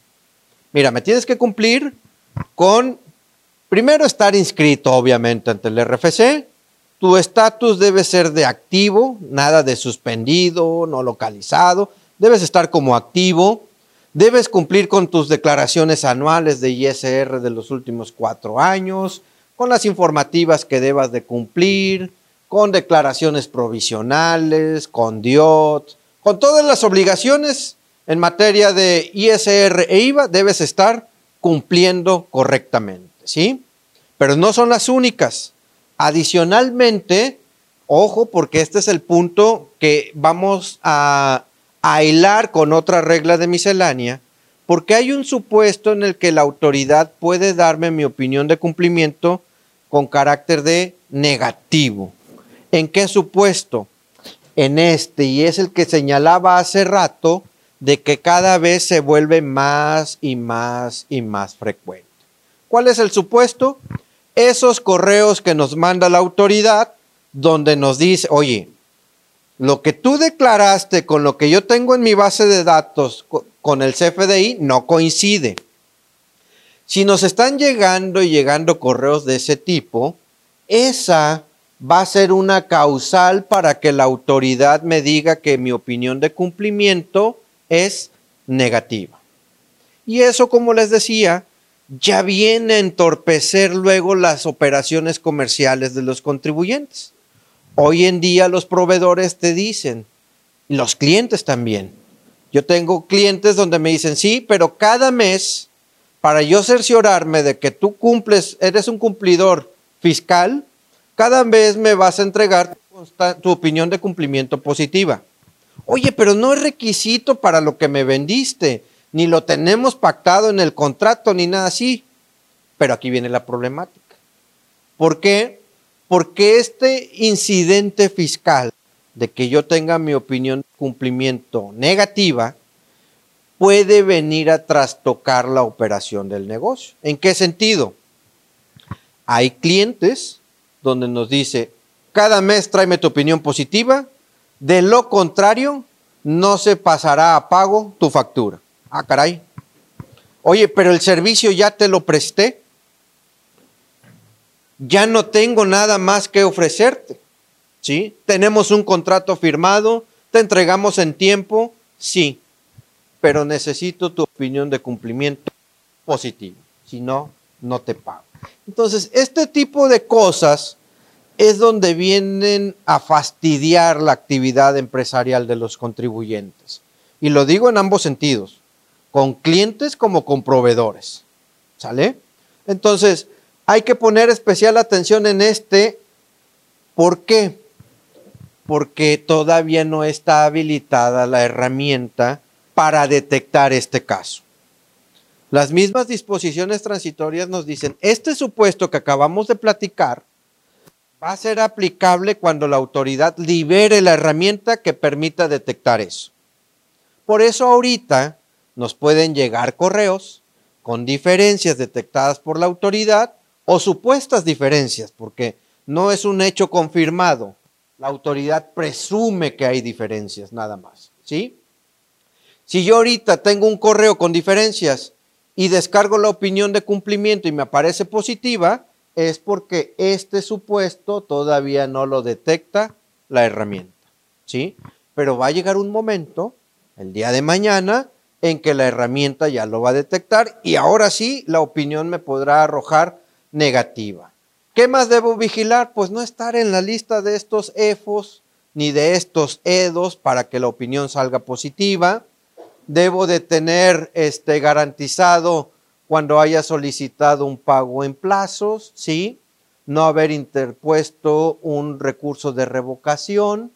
Mira, me tienes que cumplir con Primero, estar inscrito, obviamente, ante el RFC. Tu estatus debe ser de activo, nada de suspendido, no localizado. Debes estar como activo. Debes cumplir con tus declaraciones anuales de ISR de los últimos cuatro años, con las informativas que debas de cumplir, con declaraciones provisionales, con DIOT, con todas las obligaciones en materia de ISR e IVA, debes estar cumpliendo correctamente. ¿sí? Pero no son las únicas. Adicionalmente, ojo, porque este es el punto que vamos a, a hilar con otra regla de miscelánea, porque hay un supuesto en el que la autoridad puede darme mi opinión de cumplimiento con carácter de negativo. ¿En qué supuesto? En este, y es el que señalaba hace rato, de que cada vez se vuelve más y más y más frecuente. ¿Cuál es el supuesto? Esos correos que nos manda la autoridad donde nos dice, oye, lo que tú declaraste con lo que yo tengo en mi base de datos con el CFDI no coincide. Si nos están llegando y llegando correos de ese tipo, esa va a ser una causal para que la autoridad me diga que mi opinión de cumplimiento es negativa. Y eso, como les decía, ya viene a entorpecer luego las operaciones comerciales de los contribuyentes. Hoy en día los proveedores te dicen, los clientes también. Yo tengo clientes donde me dicen, sí, pero cada mes, para yo cerciorarme de que tú cumples, eres un cumplidor fiscal, cada mes me vas a entregar tu opinión de cumplimiento positiva. Oye, pero no es requisito para lo que me vendiste ni lo tenemos pactado en el contrato, ni nada así. Pero aquí viene la problemática. ¿Por qué? Porque este incidente fiscal de que yo tenga mi opinión de cumplimiento negativa puede venir a trastocar la operación del negocio. ¿En qué sentido? Hay clientes donde nos dice, cada mes tráeme tu opinión positiva, de lo contrario, no se pasará a pago tu factura. Ah, caray. Oye, pero el servicio ya te lo presté. Ya no tengo nada más que ofrecerte. ¿Sí? Tenemos un contrato firmado, te entregamos en tiempo, sí, pero necesito tu opinión de cumplimiento positivo. Si no, no te pago. Entonces, este tipo de cosas es donde vienen a fastidiar la actividad empresarial de los contribuyentes. Y lo digo en ambos sentidos, con clientes como con proveedores. ¿Sale? Entonces, hay que poner especial atención en este. ¿Por qué? Porque todavía no está habilitada la herramienta para detectar este caso. Las mismas disposiciones transitorias nos dicen, este supuesto que acabamos de platicar va a ser aplicable cuando la autoridad libere la herramienta que permita detectar eso. Por eso ahorita nos pueden llegar correos con diferencias detectadas por la autoridad o supuestas diferencias, porque no es un hecho confirmado. La autoridad presume que hay diferencias, nada más. ¿Sí? Si yo ahorita tengo un correo con diferencias y descargo la opinión de cumplimiento y me aparece positiva, es porque este supuesto todavía no lo detecta la herramienta. ¿Sí? Pero va a llegar un momento, el día de mañana, en que la herramienta ya lo va a detectar y ahora sí la opinión me podrá arrojar negativa. ¿Qué más debo vigilar? Pues no estar en la lista de estos EFOS ni de estos EDOS para que la opinión salga positiva debo de tener este, garantizado cuando haya solicitado un pago en plazos, ¿sí? No haber interpuesto un recurso de revocación,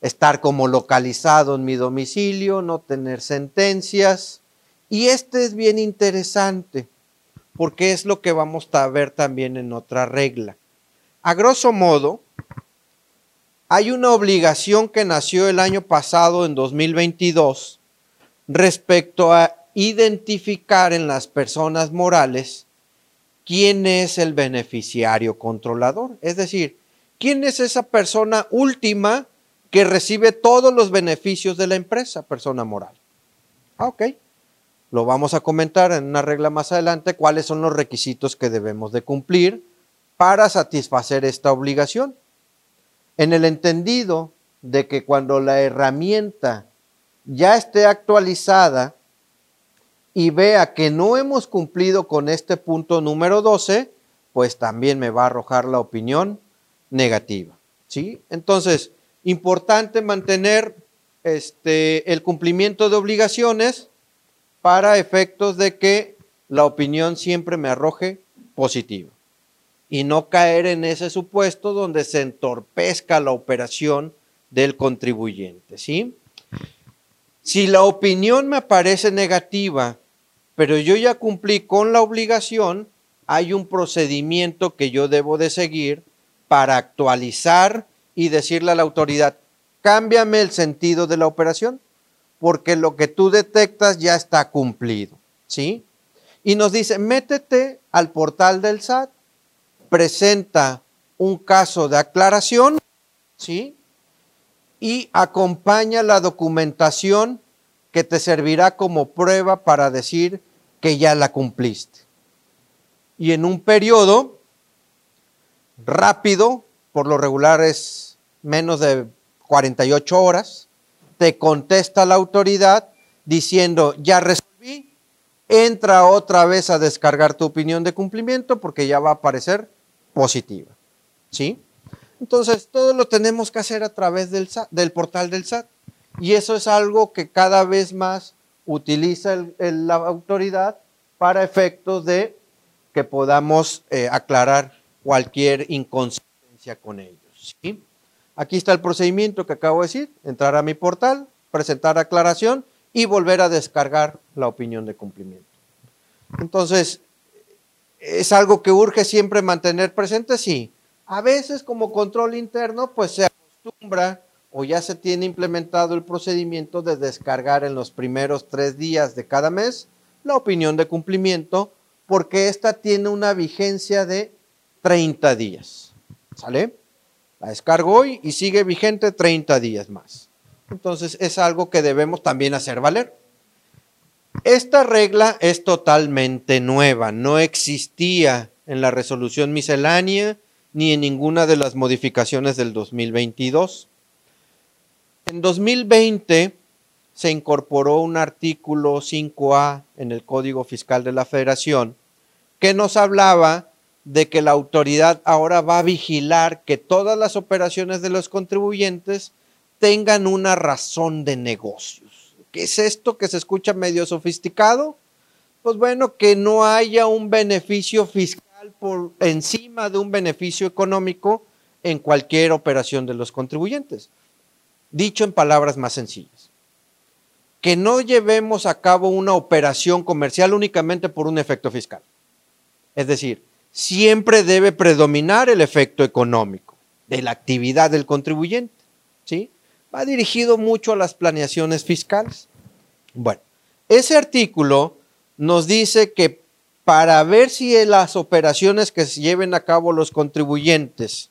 estar como localizado en mi domicilio, no tener sentencias. Y este es bien interesante, porque es lo que vamos a ver también en otra regla. A grosso modo, hay una obligación que nació el año pasado, en 2022, respecto a identificar en las personas morales quién es el beneficiario controlador. Es decir, quién es esa persona última que recibe todos los beneficios de la empresa, persona moral. Ah, ok. Lo vamos a comentar en una regla más adelante, cuáles son los requisitos que debemos de cumplir para satisfacer esta obligación. En el entendido de que cuando la herramienta ya esté actualizada y vea que no hemos cumplido con este punto número 12, pues también me va a arrojar la opinión negativa. ¿sí? Entonces, importante mantener este, el cumplimiento de obligaciones para efectos de que la opinión siempre me arroje positiva y no caer en ese supuesto donde se entorpezca la operación del contribuyente, ¿sí? Si la opinión me parece negativa, pero yo ya cumplí con la obligación, hay un procedimiento que yo debo de seguir para actualizar y decirle a la autoridad, cámbiame el sentido de la operación, porque lo que tú detectas ya está cumplido, ¿sí? Y nos dice, métete al portal del SAT, presenta un caso de aclaración, ¿sí? y acompaña la documentación que te servirá como prueba para decir que ya la cumpliste. Y en un periodo rápido, por lo regular es menos de 48 horas, te contesta la autoridad diciendo, ya resolví, entra otra vez a descargar tu opinión de cumplimiento porque ya va a aparecer positiva. ¿Sí? Entonces, todo lo tenemos que hacer a través del, portal del SAT. Y eso es algo que cada vez más utiliza la autoridad para efectos de que podamos eh, aclarar cualquier inconsistencia con ellos. Aquí está el procedimiento que acabo de decir, entrar a mi portal, presentar aclaración y volver a descargar la opinión de cumplimiento. Entonces, ¿es algo que urge siempre mantener presente? Sí. A veces como control interno, pues se acostumbra o ya se tiene implementado el procedimiento de descargar en los primeros tres días de cada mes la opinión de cumplimiento, porque esta tiene una vigencia de 30 días. ¿Sale? La descargo hoy y sigue vigente 30 días más. Entonces es algo que debemos también hacer valer. Esta regla es totalmente nueva, no existía en la resolución miscelánea ni en ninguna de las modificaciones del 2022. En 2020 se incorporó un artículo 5A en el Código Fiscal de la Federación que nos hablaba de que la autoridad ahora va a vigilar que todas las operaciones de los contribuyentes tengan una razón de negocios. ¿Qué es esto que se escucha medio sofisticado? Pues bueno, que no haya un beneficio fiscal por encima de un beneficio económico en cualquier operación de los contribuyentes. Dicho en palabras más sencillas, que no llevemos a cabo una operación comercial únicamente por un efecto fiscal. Es decir, siempre debe predominar el efecto económico de la actividad del contribuyente. ¿sí? Va dirigido mucho a las planeaciones fiscales. Bueno, ese artículo nos dice que para ver si las operaciones que se lleven a cabo los contribuyentes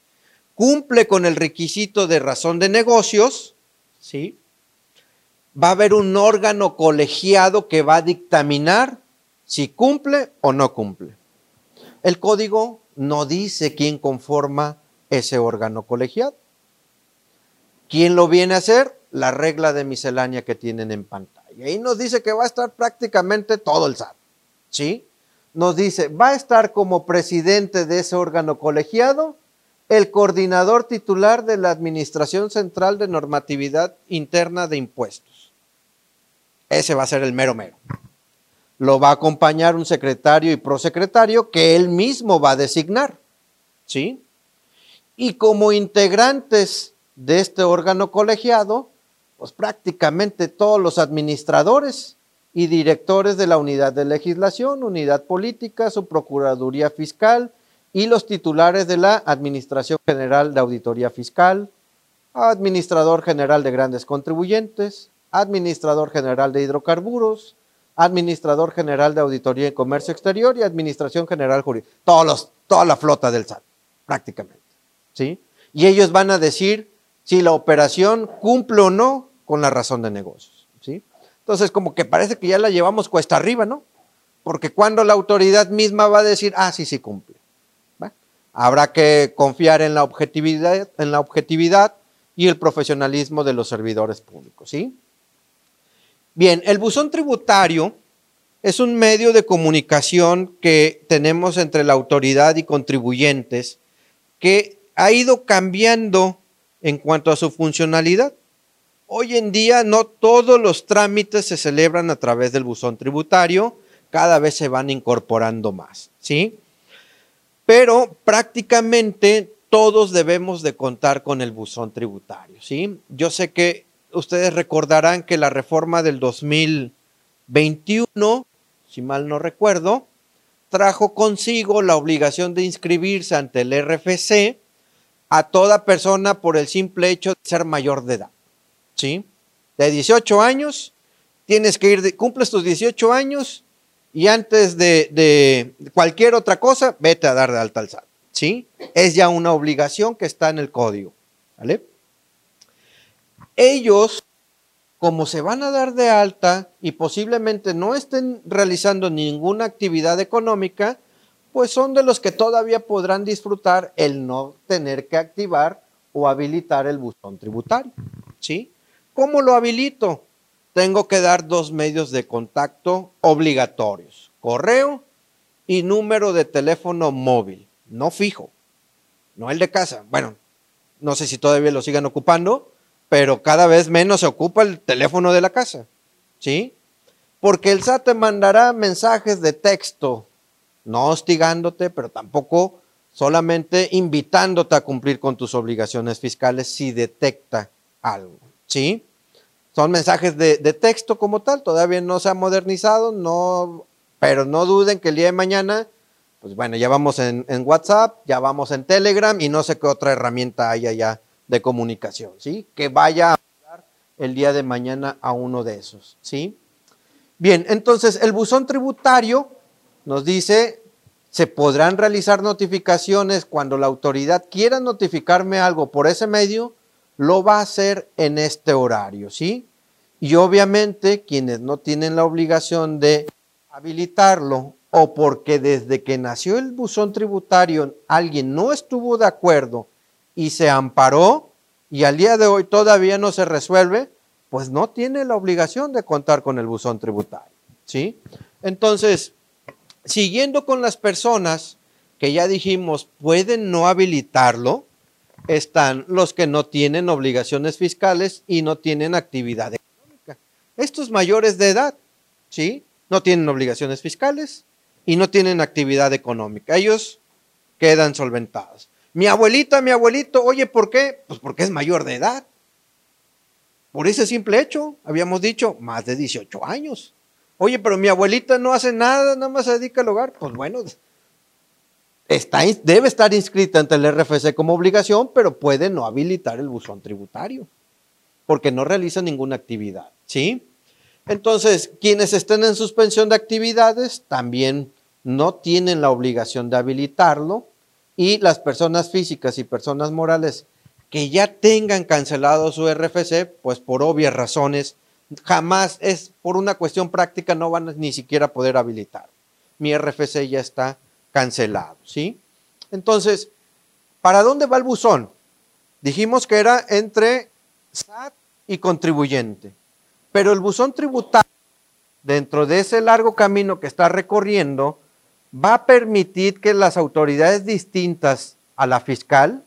cumple con el requisito de razón de negocios, ¿sí? va a haber un órgano colegiado que va a dictaminar si cumple o no cumple. El código no dice quién conforma ese órgano colegiado. ¿Quién lo viene a hacer? La regla de miscelánea que tienen en pantalla. Ahí nos dice que va a estar prácticamente todo el SAT. ¿Sí? Nos dice, va a estar como presidente de ese órgano colegiado el coordinador titular de la Administración Central de Normatividad Interna de Impuestos. Ese va a ser el mero mero lo va a acompañar un secretario y prosecretario que él mismo va a designar. ¿Sí? Y como integrantes de este órgano colegiado, pues prácticamente todos los administradores y directores de la unidad de legislación, unidad política, su procuraduría fiscal y los titulares de la Administración General de Auditoría Fiscal, administrador general de grandes contribuyentes, administrador general de hidrocarburos, administrador general de Auditoría y Comercio Exterior y Administración General Jurídica. Todos toda la flota del SAT, prácticamente. ¿sí? Y ellos van a decir si la operación cumple o no con la razón de negocios. ¿sí? Entonces, como que parece que ya la llevamos cuesta arriba, ¿no? Porque cuando la autoridad misma va a decir, ah, sí, sí cumple. Habrá que confiar en la objetividad, en la objetividad y el profesionalismo de los servidores públicos, ¿sí? Bien, el buzón tributario es un medio de comunicación que tenemos entre la autoridad y contribuyentes que ha ido cambiando en cuanto a su funcionalidad. Hoy en día no todos los trámites se celebran a través del buzón tributario, cada vez se van incorporando más, ¿sí? Pero prácticamente todos debemos de contar con el buzón tributario, ¿sí? Yo sé que ustedes recordarán que la reforma del 2021, si mal no recuerdo, trajo consigo la obligación de inscribirse ante el RFC a toda persona por el simple hecho de ser mayor de edad. ¿Sí? De 18 años, tienes que ir, cumples tus 18 años y antes de, de, cualquier otra cosa, vete a dar de alta al SAT. ¿Sí? Es ya una obligación que está en el código. ¿Vale? Ellos, como se van a dar de alta y posiblemente no estén realizando ninguna actividad económica, pues son de los que todavía podrán disfrutar el no tener que activar o habilitar el buzón tributario. ¿Sí? ¿Cómo lo habilito? Tengo que dar dos medios de contacto obligatorios, correo y número de teléfono móvil, no fijo, no el de casa. Bueno, no sé si todavía lo sigan ocupando, pero cada vez menos se ocupa el teléfono de la casa, ¿sí? Porque el SAT te mandará mensajes de texto, no hostigándote, pero tampoco solamente invitándote a cumplir con tus obligaciones fiscales si detecta algo, ¿sí? Son mensajes de, texto como tal, todavía no se ha modernizado, no, pero no duden que el día de mañana, pues bueno, ya vamos en, en WhatsApp, ya vamos en Telegram y no sé qué otra herramienta hay allá de comunicación, ¿sí? Que vaya a hablar el día de mañana a uno de esos, ¿sí? Bien, entonces el buzón tributario nos dice se podrán realizar notificaciones cuando la autoridad quiera notificarme algo por ese medio, lo va a hacer en este horario, ¿sí? Y obviamente quienes no tienen la obligación de habilitarlo o porque desde que nació el buzón tributario alguien no estuvo de acuerdo y se amparó y al día de hoy todavía no se resuelve, pues no tiene la obligación de contar con el buzón tributario, ¿sí? Entonces, siguiendo con las personas que ya dijimos pueden no habilitarlo, están los que no tienen obligaciones fiscales y no tienen actividad económica. Estos mayores de edad, ¿sí? No tienen obligaciones fiscales y no tienen actividad económica. Ellos quedan solventados. Mi abuelita, mi abuelito, oye, ¿por qué? Pues porque es mayor de edad. Por ese simple hecho, habíamos dicho, más de 18 años. Oye, pero mi abuelita no hace nada, nada más se dedica al hogar. Pues bueno, está, debe estar inscrita ante el RFC como obligación, pero puede no habilitar el buzón tributario, porque no realiza ninguna actividad, ¿sí? Entonces, quienes estén en suspensión de actividades también no tienen la obligación de habilitarlo y las personas físicas y personas morales que ya tengan cancelado su RFC, pues por obvias razones, jamás es por una cuestión práctica, no van a ni siquiera poder habilitar. Mi RFC ya está cancelado, ¿sí? Entonces, ¿para dónde va el buzón? Dijimos que era entre SAT y contribuyente. Pero el buzón tributario, dentro de ese largo camino que está recorriendo, va a permitir que las autoridades distintas a la fiscal,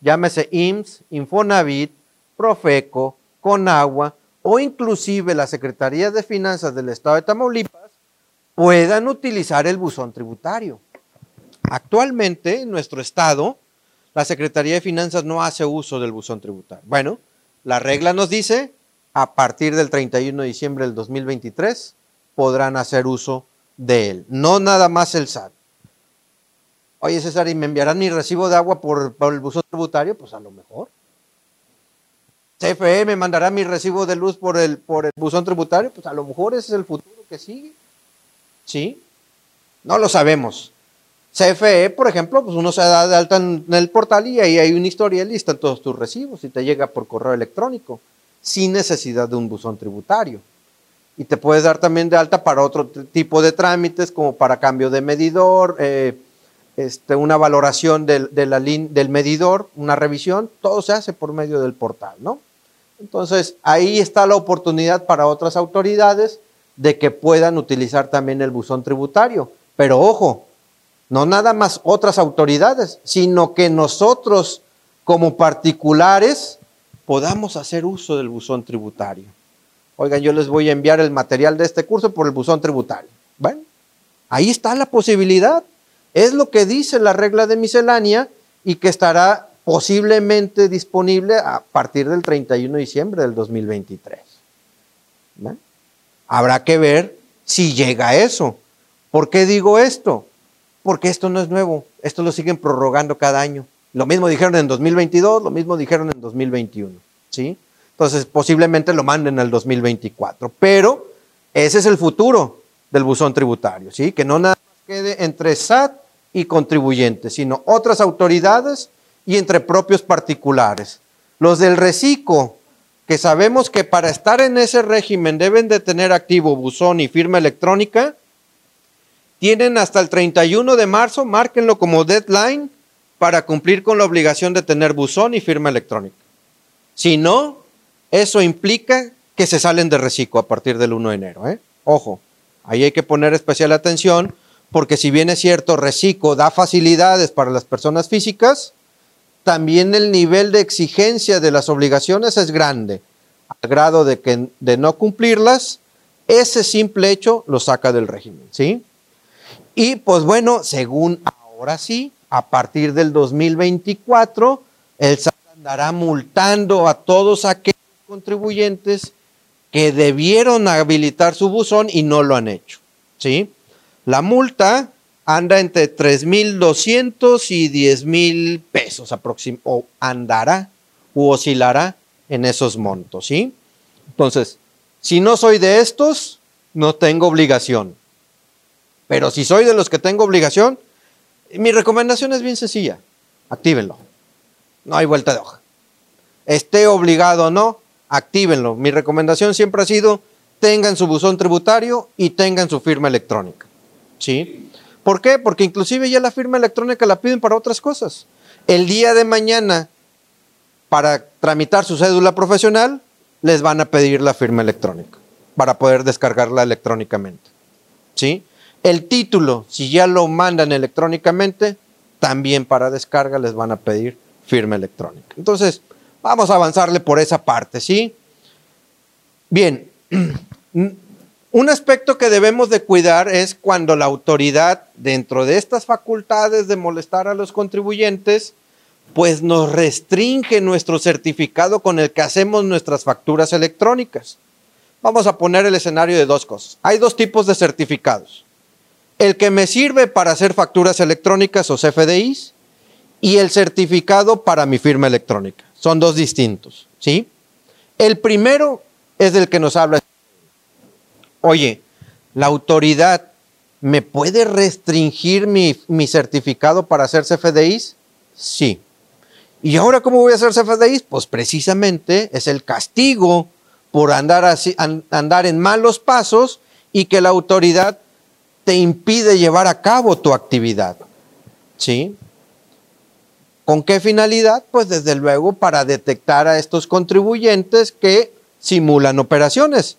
llámese IMSS, Infonavit, Profeco, Conagua o inclusive la Secretaría de Finanzas del Estado de Tamaulipas, puedan utilizar el buzón tributario. Actualmente en nuestro estado, la Secretaría de Finanzas no hace uso del buzón tributario. Bueno, la regla nos dice a partir del 31 de diciembre del 2023 podrán hacer uso de él, no nada más el SAT. Oye César, ¿y me enviarán mi recibo de agua por, el buzón tributario? Pues a lo mejor. CFE me mandará mi recibo de luz por el, por el buzón tributario, pues a lo mejor ese es el futuro que sigue. ¿Sí? No lo sabemos. CFE, por ejemplo, pues uno se da de alta en, el portal y ahí hay una historia y están todos tus recibos y te llega por correo electrónico sin necesidad de un buzón tributario. Y te puedes dar también de alta para otro tipo de trámites, como para cambio de medidor, eh, este, una valoración del, del medidor, una revisión, todo se hace por medio del portal, ¿no? Entonces, ahí está la oportunidad para otras autoridades de que puedan utilizar también el buzón tributario. Pero ojo, no nada más otras autoridades, sino que nosotros como particulares podamos hacer uso del buzón tributario. Oigan, yo les voy a enviar el material de este curso por el buzón tributario. Bueno, ahí está la posibilidad. Es lo que dice la regla de miscelánea y que estará posiblemente disponible a partir del 31 de diciembre del 2023. Habrá que ver si llega eso. ¿Por qué digo esto? Porque esto no es nuevo, esto lo siguen prorrogando cada año. Lo mismo dijeron en 2022, lo mismo dijeron en 2021, ¿sí? Entonces, posiblemente lo manden al 2024, pero ese es el futuro del buzón tributario, ¿sí? Que no nada quede entre SAT y contribuyentes, sino otras autoridades y entre propios particulares. Los del reciclo, que sabemos que para estar en ese régimen deben de tener activo buzón y firma electrónica, tienen hasta el 31 de marzo, márquenlo como deadline para cumplir con la obligación de tener buzón y firma electrónica. Si no, eso implica que se salen de reciclo a partir del 1 de enero. ¿eh? Ojo, ahí hay que poner especial atención porque si bien es cierto, reciclo da facilidades para las personas físicas, también el nivel de exigencia de las obligaciones es grande, al grado de que de no cumplirlas, ese simple hecho lo saca del régimen, ¿sí? Y pues bueno, según ahora sí, a partir del 2024, el SAT andará multando a todos aquellos contribuyentes que debieron habilitar su buzón y no lo han hecho. ¿sí? La multa anda entre 3.200 y 10.000 pesos aproximadamente, o andará u oscilará en esos montos. ¿sí? Entonces, si no soy de estos, no tengo obligación. Pero si soy de los que tengo obligación, Mi recomendación es bien sencilla, actívenlo. No hay vuelta de hoja. Esté obligado o no, actívenlo. Mi recomendación siempre ha sido, tengan su buzón tributario y tengan su firma electrónica. ¿Sí? ¿Por qué? Porque inclusive ya la firma electrónica la piden para otras cosas. El día de mañana, para tramitar su cédula profesional, les van a pedir la firma electrónica para poder descargarla electrónicamente. ¿Sí? El título, si ya lo mandan electrónicamente, también para descarga les van a pedir firma electrónica. Entonces, vamos a avanzarle por esa parte, ¿sí? Bien, un aspecto que debemos de cuidar es cuando la autoridad, dentro de estas facultades de molestar a los contribuyentes, pues nos restringe nuestro certificado con el que hacemos nuestras facturas electrónicas. Vamos a poner el escenario de dos cosas. Hay dos tipos de certificados. El que me sirve para hacer facturas electrónicas o CFDIs y el certificado para mi firma electrónica. Son dos distintos, ¿sí? El primero es del que nos habla. Oye, la autoridad me puede restringir mi, mi certificado para hacer CFDIs? Sí. ¿Y ahora cómo voy a hacer CFDIs? Pues precisamente es el castigo por andar, así, andar en malos pasos y que la autoridad te impide llevar a cabo tu actividad. ¿Sí? ¿Con qué finalidad? Pues desde luego para detectar a estos contribuyentes que simulan operaciones.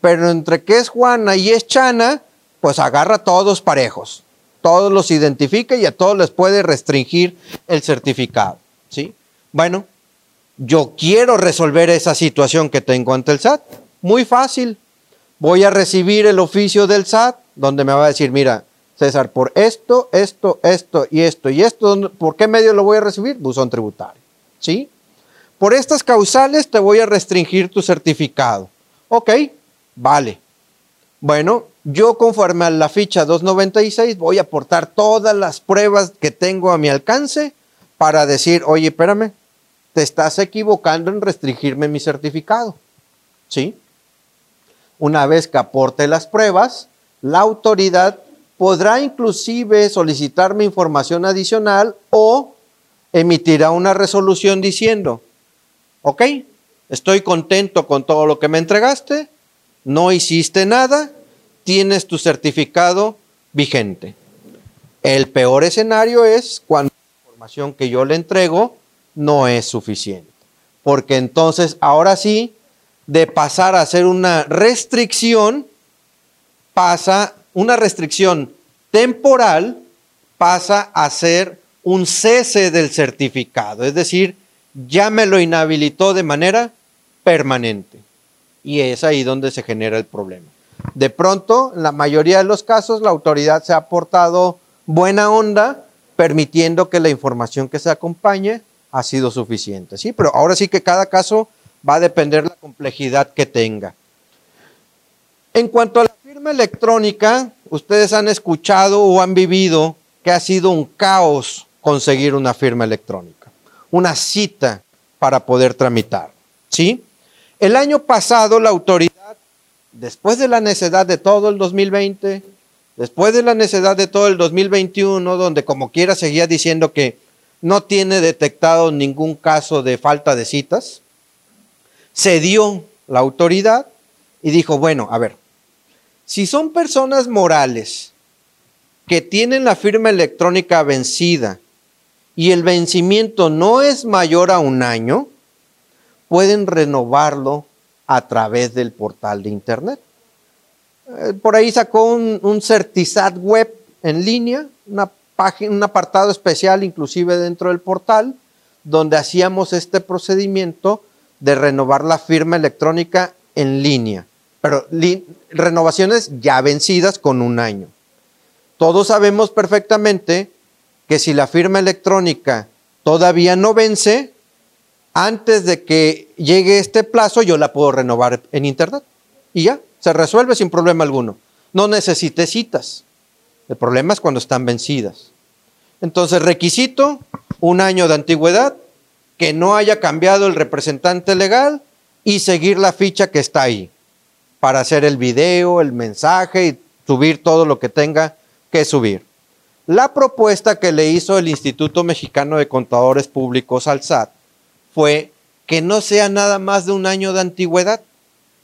Pero entre que es Juana y es Chana, pues agarra a todos parejos. Todos los identifica y a todos les puede restringir el certificado. ¿Sí? Bueno, yo quiero resolver esa situación que tengo ante el SAT. Muy fácil. Voy a recibir el oficio del SAT donde me va a decir, mira, César, por esto, esto, esto y esto y esto, ¿por qué medio lo voy a recibir? Buzón tributario. ¿Sí? Por estas causales te voy a restringir tu certificado. Ok, vale. Bueno, yo conforme a la ficha 296 voy a aportar todas las pruebas que tengo a mi alcance para decir, oye, espérame, te estás equivocando en restringirme mi certificado. ¿Sí? Una vez que aporte las pruebas, la autoridad podrá inclusive solicitarme información adicional o emitirá una resolución diciendo, ok, estoy contento con todo lo que me entregaste, no hiciste nada, tienes tu certificado vigente. El peor escenario es cuando que yo le entrego no es suficiente. Porque entonces, ahora sí, de pasar a hacer una restricción, pasa, una restricción temporal, pasa a ser un cese del certificado. Es decir, ya me lo inhabilitó de manera permanente. Y es ahí donde se genera el problema. De pronto, en la mayoría de los casos, la autoridad se ha portado buena onda permitiendo que la información que se acompañe ha sido suficiente. Sí, pero ahora sí que cada caso va a depender de la complejidad que tenga. En cuanto a la firma electrónica, ustedes han escuchado o han vivido que ha sido un caos conseguir una firma electrónica, una cita para poder tramitar. ¿Sí? El año pasado la autoridad, después de la necesidad de todo el 2020, Después de la necesidad de todo el 2021, donde como quiera seguía diciendo que no tiene detectado ningún caso de falta de citas, se dio la autoridad y dijo, bueno, a ver, si son personas morales que tienen la firma electrónica vencida y el vencimiento no es mayor a un año, pueden renovarlo a través del portal de Internet. Eh, por ahí sacó un, un Certisat web en línea, una página, un apartado especial inclusive dentro del portal, donde hacíamos este procedimiento de renovar la firma electrónica en línea, pero renovaciones ya vencidas con un año. Todos sabemos perfectamente que si la firma electrónica todavía no vence, antes de que llegue este plazo yo la puedo renovar en Internet y ya, se resuelve sin problema alguno. No necesite citas. El problema es cuando están vencidas. Entonces, requisito, un año de antigüedad, que no haya cambiado el representante legal y seguir la ficha que está ahí para hacer el video, el mensaje y subir todo lo que tenga que subir. La propuesta que le hizo el Instituto Mexicano de Contadores Públicos al SAT fue que no sea nada más de un año de antigüedad,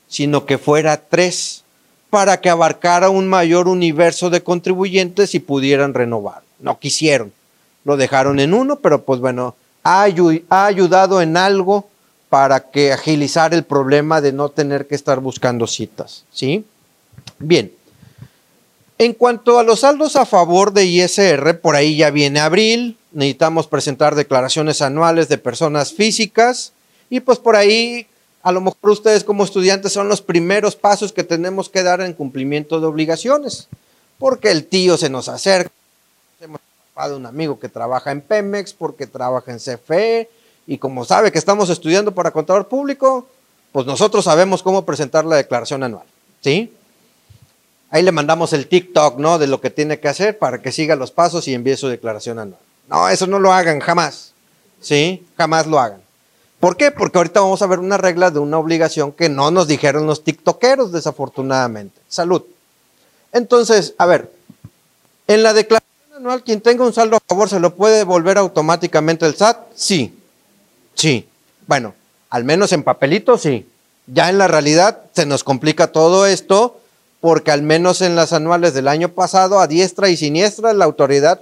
sino que fuera tres, para que abarcara un mayor universo de contribuyentes y pudieran renovar. No quisieron, lo dejaron en uno, pero pues bueno, ha, ayudado en algo para que agilizar el problema de no tener que estar buscando citas, ¿sí? Bien, en cuanto a los saldos a favor de ISR, por ahí ya viene abril, necesitamos presentar declaraciones anuales de personas físicas y pues por ahí a lo mejor ustedes como estudiantes son los primeros pasos que tenemos que dar en cumplimiento de obligaciones, porque el tío se nos acerca, hemos de un amigo que trabaja en Pemex, porque trabaja en CFE, y como sabe que estamos estudiando para contador público, pues nosotros sabemos cómo presentar la declaración anual, ¿sí? Ahí le mandamos el TikTok, ¿no? De lo que tiene que hacer para que siga los pasos y envíe su declaración anual. No, eso no lo hagan jamás. ¿Sí? Jamás lo hagan. ¿Por qué? Porque ahorita vamos a ver una regla de una obligación que no nos dijeron los TikTokeros, desafortunadamente. Salud. Entonces, a ver, en la declaración anual, quien tenga un saldo a favor, ¿se lo puede devolver automáticamente el SAT? Sí. Sí. Bueno, al menos en papelito, sí. Ya en la realidad se nos complica todo esto porque al menos en las anuales del año pasado, a diestra y siniestra, la autoridad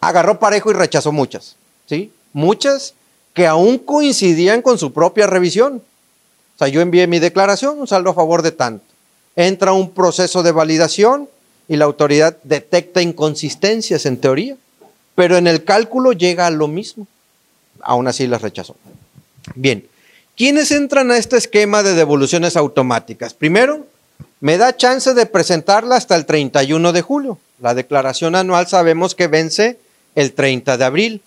agarró parejo y rechazó muchas, ¿sí? Muchas que aún coincidían con su propia revisión. O sea, yo envié mi declaración, un saldo a favor de tanto. Entra un proceso de validación y la autoridad detecta inconsistencias en teoría, pero en el cálculo llega a lo mismo. Aún así las rechazó. Bien, ¿quiénes entran a este esquema de devoluciones automáticas? Primero, me da chance de presentarla hasta el 31 de julio. La declaración anual sabemos que vence el 30 de abril,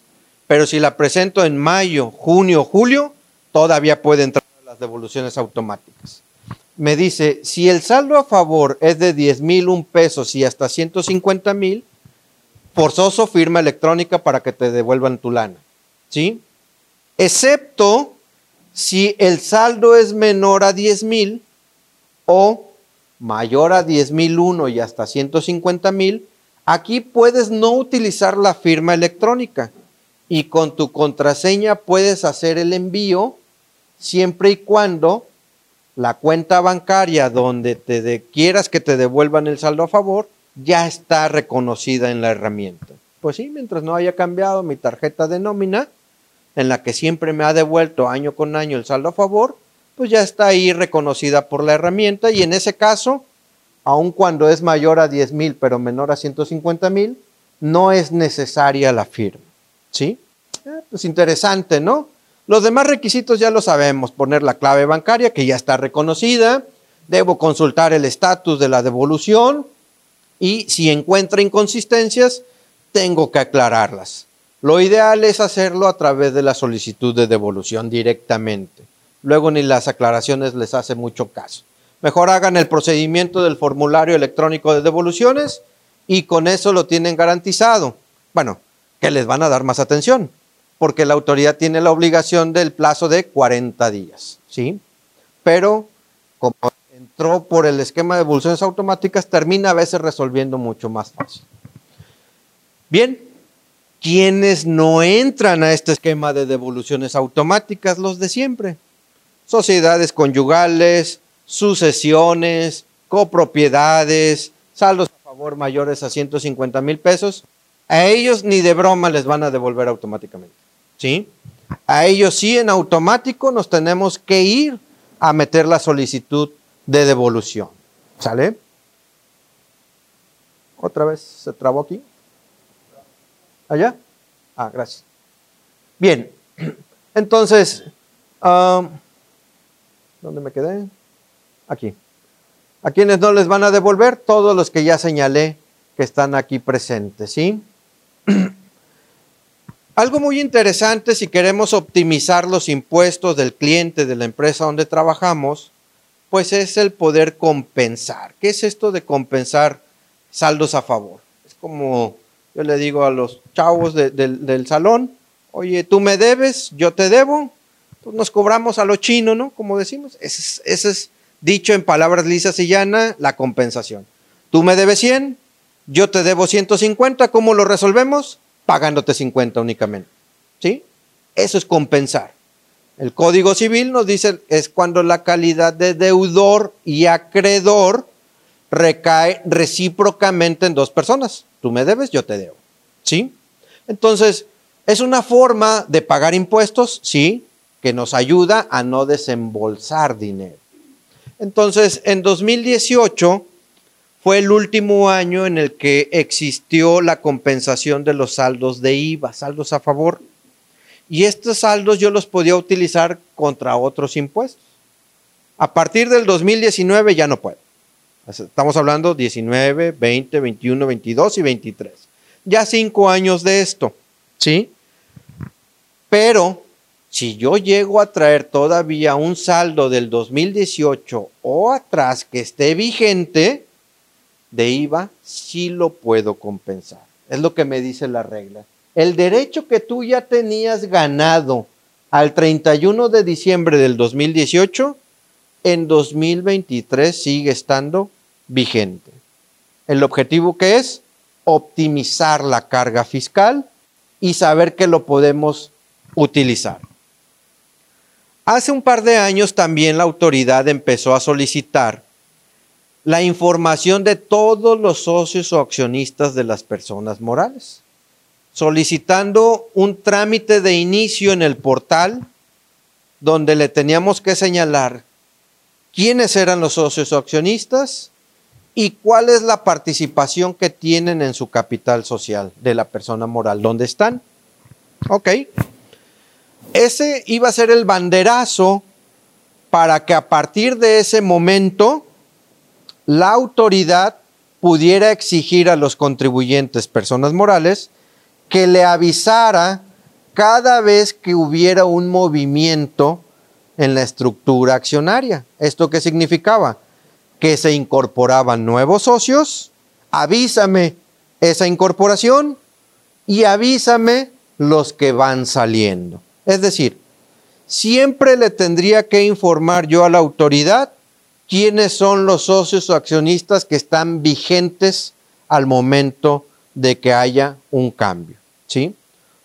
pero si la presento en mayo, junio, julio, todavía puede entrar las devoluciones automáticas. Me dice, si el saldo a favor es de 10 mil un pesos y hasta 150 mil, forzoso firma electrónica para que te devuelvan tu lana. ¿Sí? Excepto si el saldo es menor a 10 mil o mayor a 10.001 y hasta 150.000, aquí puedes no utilizar la firma electrónica y con tu contraseña puedes hacer el envío siempre y cuando la cuenta bancaria donde te quieras que te devuelvan el saldo a favor ya está reconocida en la herramienta. Pues sí, mientras no haya cambiado mi tarjeta de nómina, en la que siempre me ha devuelto año con año el saldo a favor, pues ya está ahí reconocida por la herramienta y en ese caso, aun cuando es mayor a 10 mil pero menor a 150 mil, no es necesaria la firma. ¿Sí? Ah, pues interesante, ¿no? Los demás requisitos ya lo sabemos, poner la clave bancaria que ya está reconocida, debo consultar el estatus de la devolución y si encuentra inconsistencias, tengo que aclararlas. Lo ideal es hacerlo a través de la solicitud de devolución directamente luego ni las aclaraciones les hace mucho caso. Mejor hagan el procedimiento del formulario electrónico de devoluciones y con eso lo tienen garantizado. Bueno, que les van a dar más atención, porque la autoridad tiene la obligación del plazo de 40 días, ¿sí? Pero como entró por el esquema de devoluciones automáticas, termina a veces resolviendo mucho más fácil. Bien, ¿quiénes no entran a este esquema de devoluciones automáticas? Los de siempre sociedades conyugales, sucesiones, copropiedades, saldos a favor mayores a 150 mil pesos, a ellos ni de broma les van a devolver automáticamente. ¿Sí? A ellos sí en automático nos tenemos que ir a meter la solicitud de devolución. ¿Sale? Otra vez se trabó aquí. ¿Allá? Ah, gracias. Bien, entonces, um, ¿Dónde me quedé? Aquí. ¿A quienes no les van a devolver? Todos los que ya señalé que están aquí presentes, ¿sí? Algo muy interesante si queremos optimizar los impuestos del cliente de la empresa donde trabajamos, pues es el poder compensar. ¿Qué es esto de compensar saldos a favor? Es como yo le digo a los chavos del salón, oye, tú me debes, yo te debo, pues nos cobramos a lo chino, ¿no? Como decimos. Ese es, dicho en palabras lisas y llanas, la compensación. Tú me debes 100, yo te debo 150, ¿cómo lo resolvemos? Pagándote 50 únicamente. ¿Sí? Eso es compensar. El Código Civil nos dice es cuando la calidad de deudor y acreedor recae recíprocamente en dos personas. Tú me debes, yo te debo. ¿Sí? Entonces, ¿es una forma de pagar impuestos? Sí, que nos ayuda a no desembolsar dinero. Entonces, en 2018 fue el último año en el que existió la compensación de los saldos de IVA, saldos a favor. Y estos saldos yo los podía utilizar contra otros impuestos. A partir del 2019 ya no puedo. Estamos hablando 19, 20, 21, 22 y 23. Ya cinco años de esto, ¿sí? Pero si yo llego a traer todavía un saldo del 2018 o atrás que esté vigente de IVA, sí lo puedo compensar. Es lo que me dice la regla. El derecho que tú ya tenías ganado al 31 de diciembre del 2018, en 2023 sigue estando vigente. El objetivo que es optimizar la carga fiscal y saber que lo podemos utilizar. Hace un par de años también la autoridad empezó a solicitar la información de todos los socios o accionistas de las personas morales, solicitando un trámite de inicio en el portal donde le teníamos que señalar quiénes eran los socios o accionistas y cuál es la participación que tienen en su capital social de la persona moral, dónde están. Ok. Ese iba a ser el banderazo para que a partir de ese momento la autoridad pudiera exigir a los contribuyentes, personas morales, que le avisara cada vez que hubiera un movimiento en la estructura accionaria. ¿Esto qué significaba? Que se incorporaban nuevos socios, avísame esa incorporación y avísame los que van saliendo. Es decir, siempre le tendría que informar yo a la autoridad quiénes son los socios o accionistas que están vigentes al momento de que haya un cambio. ¿sí?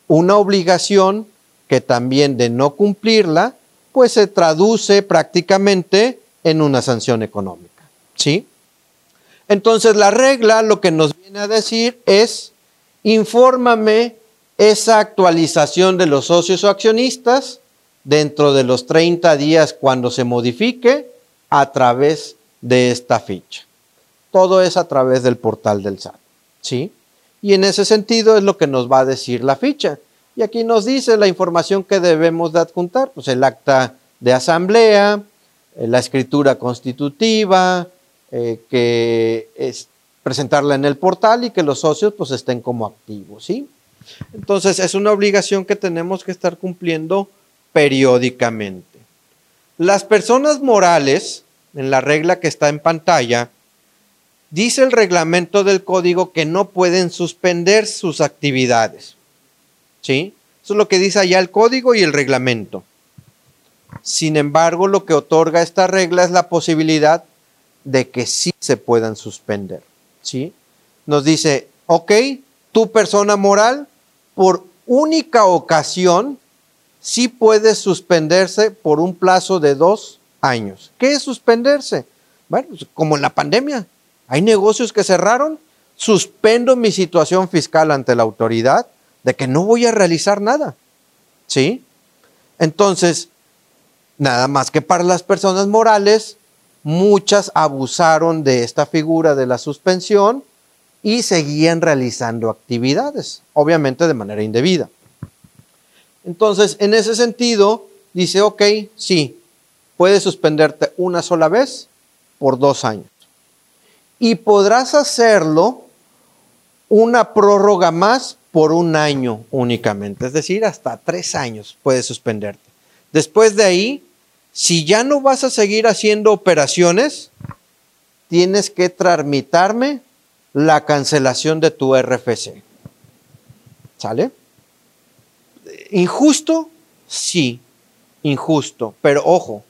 Una obligación que también de no cumplirla, pues se traduce prácticamente en una sanción económica. ¿sí? Entonces la regla lo que nos viene a decir es, infórmame esa actualización de los socios o accionistas dentro de los 30 días cuando se modifique a través de esta ficha. Todo es a través del portal del SAT. ¿Sí? Y en ese sentido es lo que nos va a decir la ficha. Y aquí nos dice la información que debemos de adjuntar, pues el acta de asamblea, eh, la escritura constitutiva, eh, que es presentarla en el portal y que los socios pues estén como activos, ¿sí? Entonces, es una obligación que tenemos que estar cumpliendo periódicamente. Las personas morales, en la regla que está en pantalla, dice el reglamento del código que no pueden suspender sus actividades. ¿Sí? Eso es lo que dice allá el código y el reglamento. Sin embargo, lo que otorga esta regla es la posibilidad de que sí se puedan suspender. ¿Sí? Nos dice, ok, tu persona moral por única ocasión sí puede suspenderse por un plazo de dos años. ¿Qué es suspenderse? Bueno, pues, como en la pandemia. Hay negocios que cerraron. Suspendo mi situación fiscal ante la autoridad de que no voy a realizar nada. ¿Sí? Entonces, nada más que para las personas morales, muchas abusaron de esta figura de la suspensión y seguían realizando actividades, obviamente de manera indebida. Entonces, en ese sentido, dice, ok, sí, puedes suspenderte una sola vez por dos años. Y podrás hacerlo una prórroga más por un año únicamente, es decir, hasta tres años puedes suspenderte. Después de ahí, si ya no vas a seguir haciendo operaciones, tienes que tramitarme la cancelación de tu RFC. ¿Sale? ¿Injusto? Sí, injusto. Pero ojo,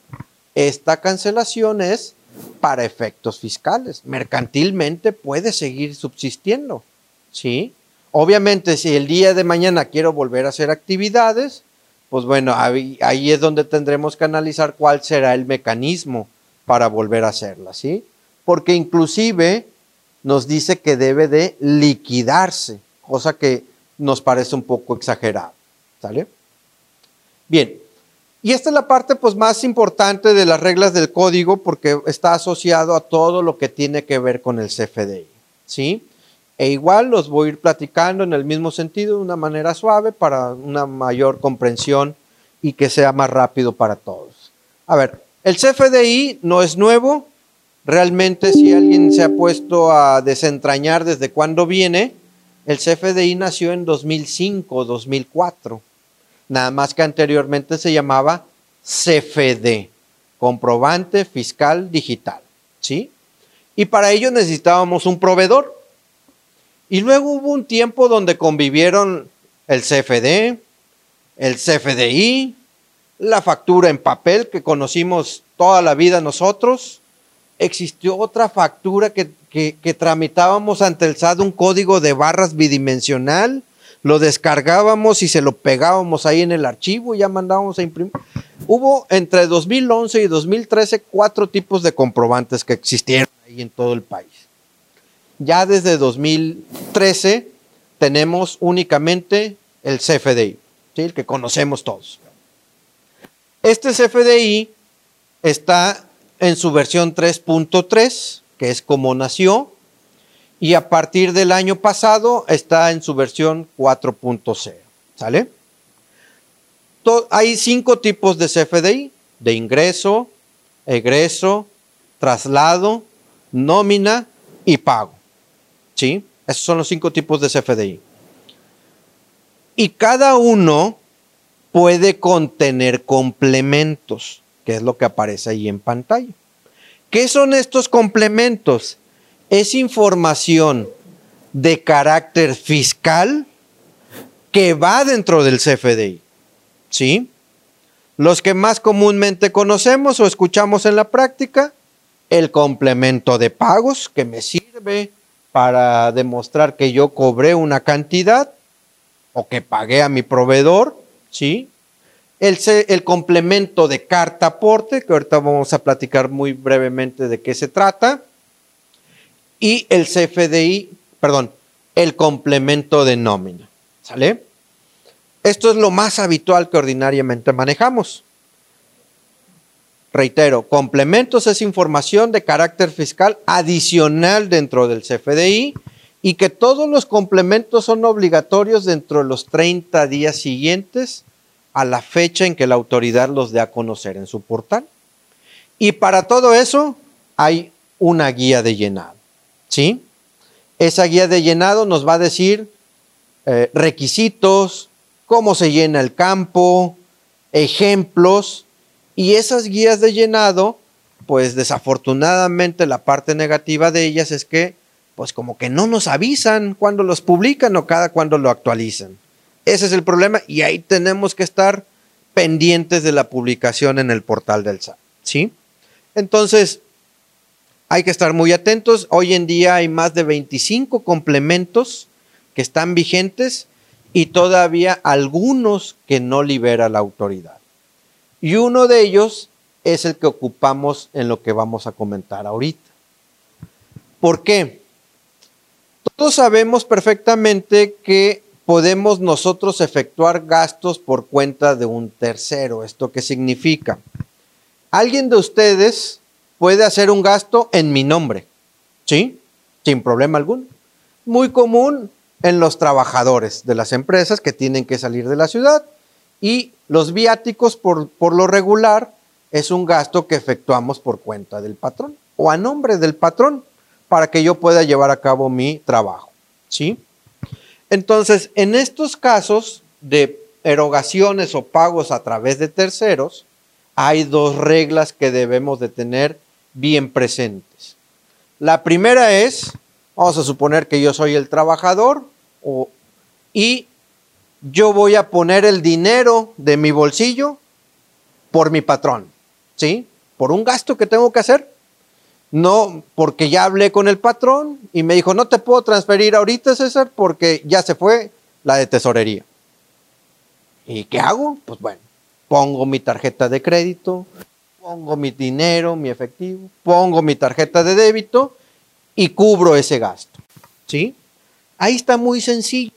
esta cancelación es para efectos fiscales. Mercantilmente puede seguir subsistiendo, ¿sí? Obviamente, si el día de mañana quiero volver a hacer actividades, pues bueno, ahí, es donde tendremos que analizar cuál será el mecanismo para volver a hacerlas, ¿sí? Porque inclusive nos dice que debe de liquidarse, cosa que nos parece un poco exagerado, ¿sale? Bien, y esta es la parte pues más importante de las reglas del código porque está asociado a todo lo que tiene que ver con el CFDI, ¿sí? E igual los voy a ir platicando en el mismo sentido, de una manera suave, para una mayor comprensión y que sea más rápido para todos. A ver, el CFDI no es nuevo. Realmente, si alguien se ha puesto a desentrañar desde cuándo viene, el CFDI nació en 2005, 2004. Nada más que anteriormente se llamaba CFD, comprobante fiscal digital. ¿Sí? Y para ello necesitábamos un proveedor. Y luego hubo un tiempo donde convivieron el CFD, el CFDI, la factura en papel que conocimos toda la vida nosotros. Existió otra factura que, que, tramitábamos ante el SAT, un código de barras bidimensional. Lo descargábamos y se lo pegábamos ahí en el archivo y ya mandábamos a imprimir. Hubo entre 2011 y 2013 cuatro tipos de comprobantes que existieron ahí en todo el país ya desde 2013 tenemos únicamente el CFDI, el que conocemos todos. Este CFDI está en su versión 3.3, que es como nació, y a partir del año pasado está en su versión 4.0. ¿Sale? hay cinco tipos de CFDI, de ingreso, egreso, traslado, nómina y pago. ¿Sí? Esos son los cinco tipos de CFDI. Y cada uno puede contener complementos, que es lo que aparece ahí en pantalla. ¿Qué son estos complementos? Es información de carácter fiscal que va dentro del CFDI. ¿Sí? Los que más comúnmente conocemos o escuchamos en la práctica, el complemento de pagos que me sirve para demostrar que yo cobré una cantidad o que pagué a mi proveedor, ¿sí? El, el complemento de carta aporte, que ahorita vamos a platicar muy brevemente de qué se trata, y el CFDI, perdón, el complemento de nómina, ¿sale? Esto es lo más habitual que ordinariamente manejamos. Reitero, complementos es información de carácter fiscal adicional dentro del CFDI y que todos los complementos son obligatorios dentro de los 30 días siguientes a la fecha en que la autoridad los dé a conocer en su portal. Y para todo eso hay una guía de llenado. ¿Sí? Esa guía de llenado nos va a decir eh, requisitos, cómo se llena el campo, ejemplos y esas guías de llenado, pues desafortunadamente la parte negativa de ellas es que, pues como que no nos avisan cuando los publican o cada cuando lo actualizan. Ese es el problema y ahí tenemos que estar pendientes de la publicación en el portal del SAT, ¿sí? Entonces, hay que estar muy atentos. Hoy en día hay más de 25 complementos que están vigentes y todavía algunos que no libera la autoridad. Y uno de ellos es el que ocupamos en lo que vamos a comentar ahorita. ¿Por qué? Todos sabemos perfectamente que podemos nosotros efectuar gastos por cuenta de un tercero. ¿Esto qué significa? Alguien de ustedes puede hacer un gasto en mi nombre, ¿sí? Sin problema alguno. Muy común en los trabajadores de las empresas que tienen que salir de la ciudad y los viáticos, por, por lo regular, es un gasto que efectuamos por cuenta del patrón o a nombre del patrón para que yo pueda llevar a cabo mi trabajo. ¿Sí? Entonces, en estos casos de erogaciones o pagos a través de terceros, hay dos reglas que debemos de tener bien presentes. La primera es, vamos a suponer que yo soy el trabajador o, y yo voy a poner el dinero de mi bolsillo por mi patrón, ¿sí? Por un gasto que tengo que hacer. No, porque ya hablé con el patrón y me dijo, no te puedo transferir ahorita, César, porque ya se fue la de tesorería. ¿Y qué hago? Pues bueno, pongo mi tarjeta de crédito, pongo mi dinero, mi efectivo, pongo mi tarjeta de débito y cubro ese gasto. ¿Sí? Ahí está muy sencillo.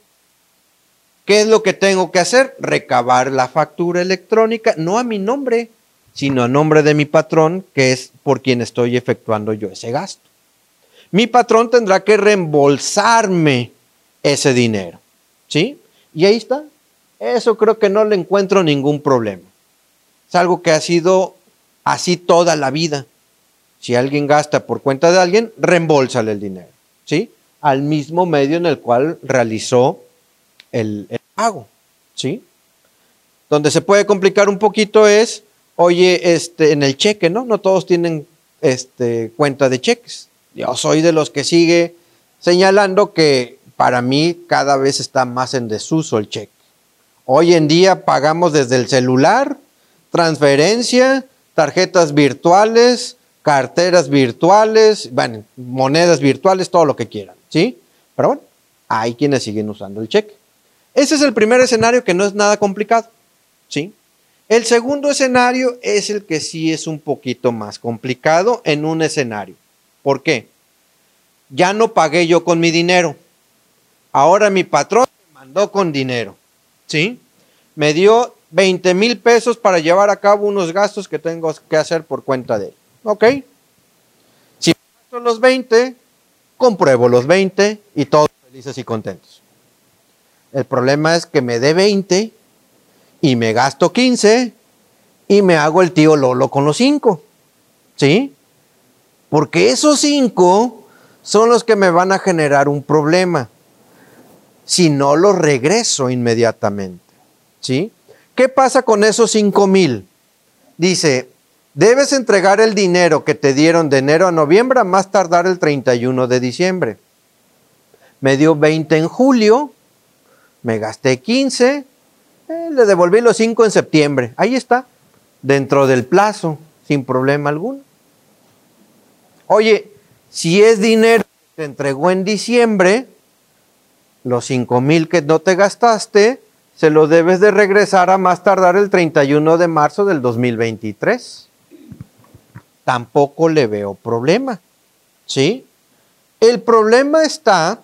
¿Qué es lo que tengo que hacer? Recabar la factura electrónica, no a mi nombre, sino a nombre de mi patrón, que es por quien estoy efectuando yo ese gasto. Mi patrón tendrá que reembolsarme ese dinero. ¿Sí? Y ahí está. Eso creo que no le encuentro ningún problema. Es algo que ha sido así toda la vida. Si alguien gasta por cuenta de alguien, reembolsale el dinero. ¿Sí? Al mismo medio en el cual realizó el, el pago. ¿Sí? Donde se puede complicar un poquito es oye, este, en el cheque, ¿no? No todos tienen este, cuenta de cheques. Yo soy de los que sigue señalando que para mí cada vez está más en desuso el cheque. Hoy en día pagamos desde el celular, transferencia, tarjetas virtuales, carteras virtuales, bueno, monedas virtuales, todo lo que quieran, ¿sí? Pero bueno, hay quienes siguen usando el cheque. Ese es el primer escenario que no es nada complicado, ¿sí? El segundo escenario es el que sí es un poquito más complicado en un escenario. ¿Por qué? Ya no pagué yo con mi dinero. Ahora mi patrón me mandó con dinero. ¿Sí? Me dio 20 mil pesos para llevar a cabo unos gastos que tengo que hacer por cuenta de él. ¿Ok? Si gasto los 20, compruebo los 20 y todos felices y contentos. El problema es que me dé 20 y me gasto 15 y me hago el tío Lolo con los 5. ¿Sí? Porque esos 5 son los que me van a generar un problema si no los regreso inmediatamente. ¿Sí? ¿Qué pasa con esos 5 mil? Dice, debes entregar el dinero que te dieron de enero a noviembre a más tardar el 31 de diciembre. Me dio 20 en julio, me gasté 15, eh, le devolví los cinco en septiembre. Ahí está, dentro del plazo, sin problema alguno. Oye, si es dinero que te entregó en diciembre, los cinco mil que no te gastaste, se lo debes de regresar a más tardar el 31 de marzo del 2023. Tampoco le veo problema. ¿Sí? El problema está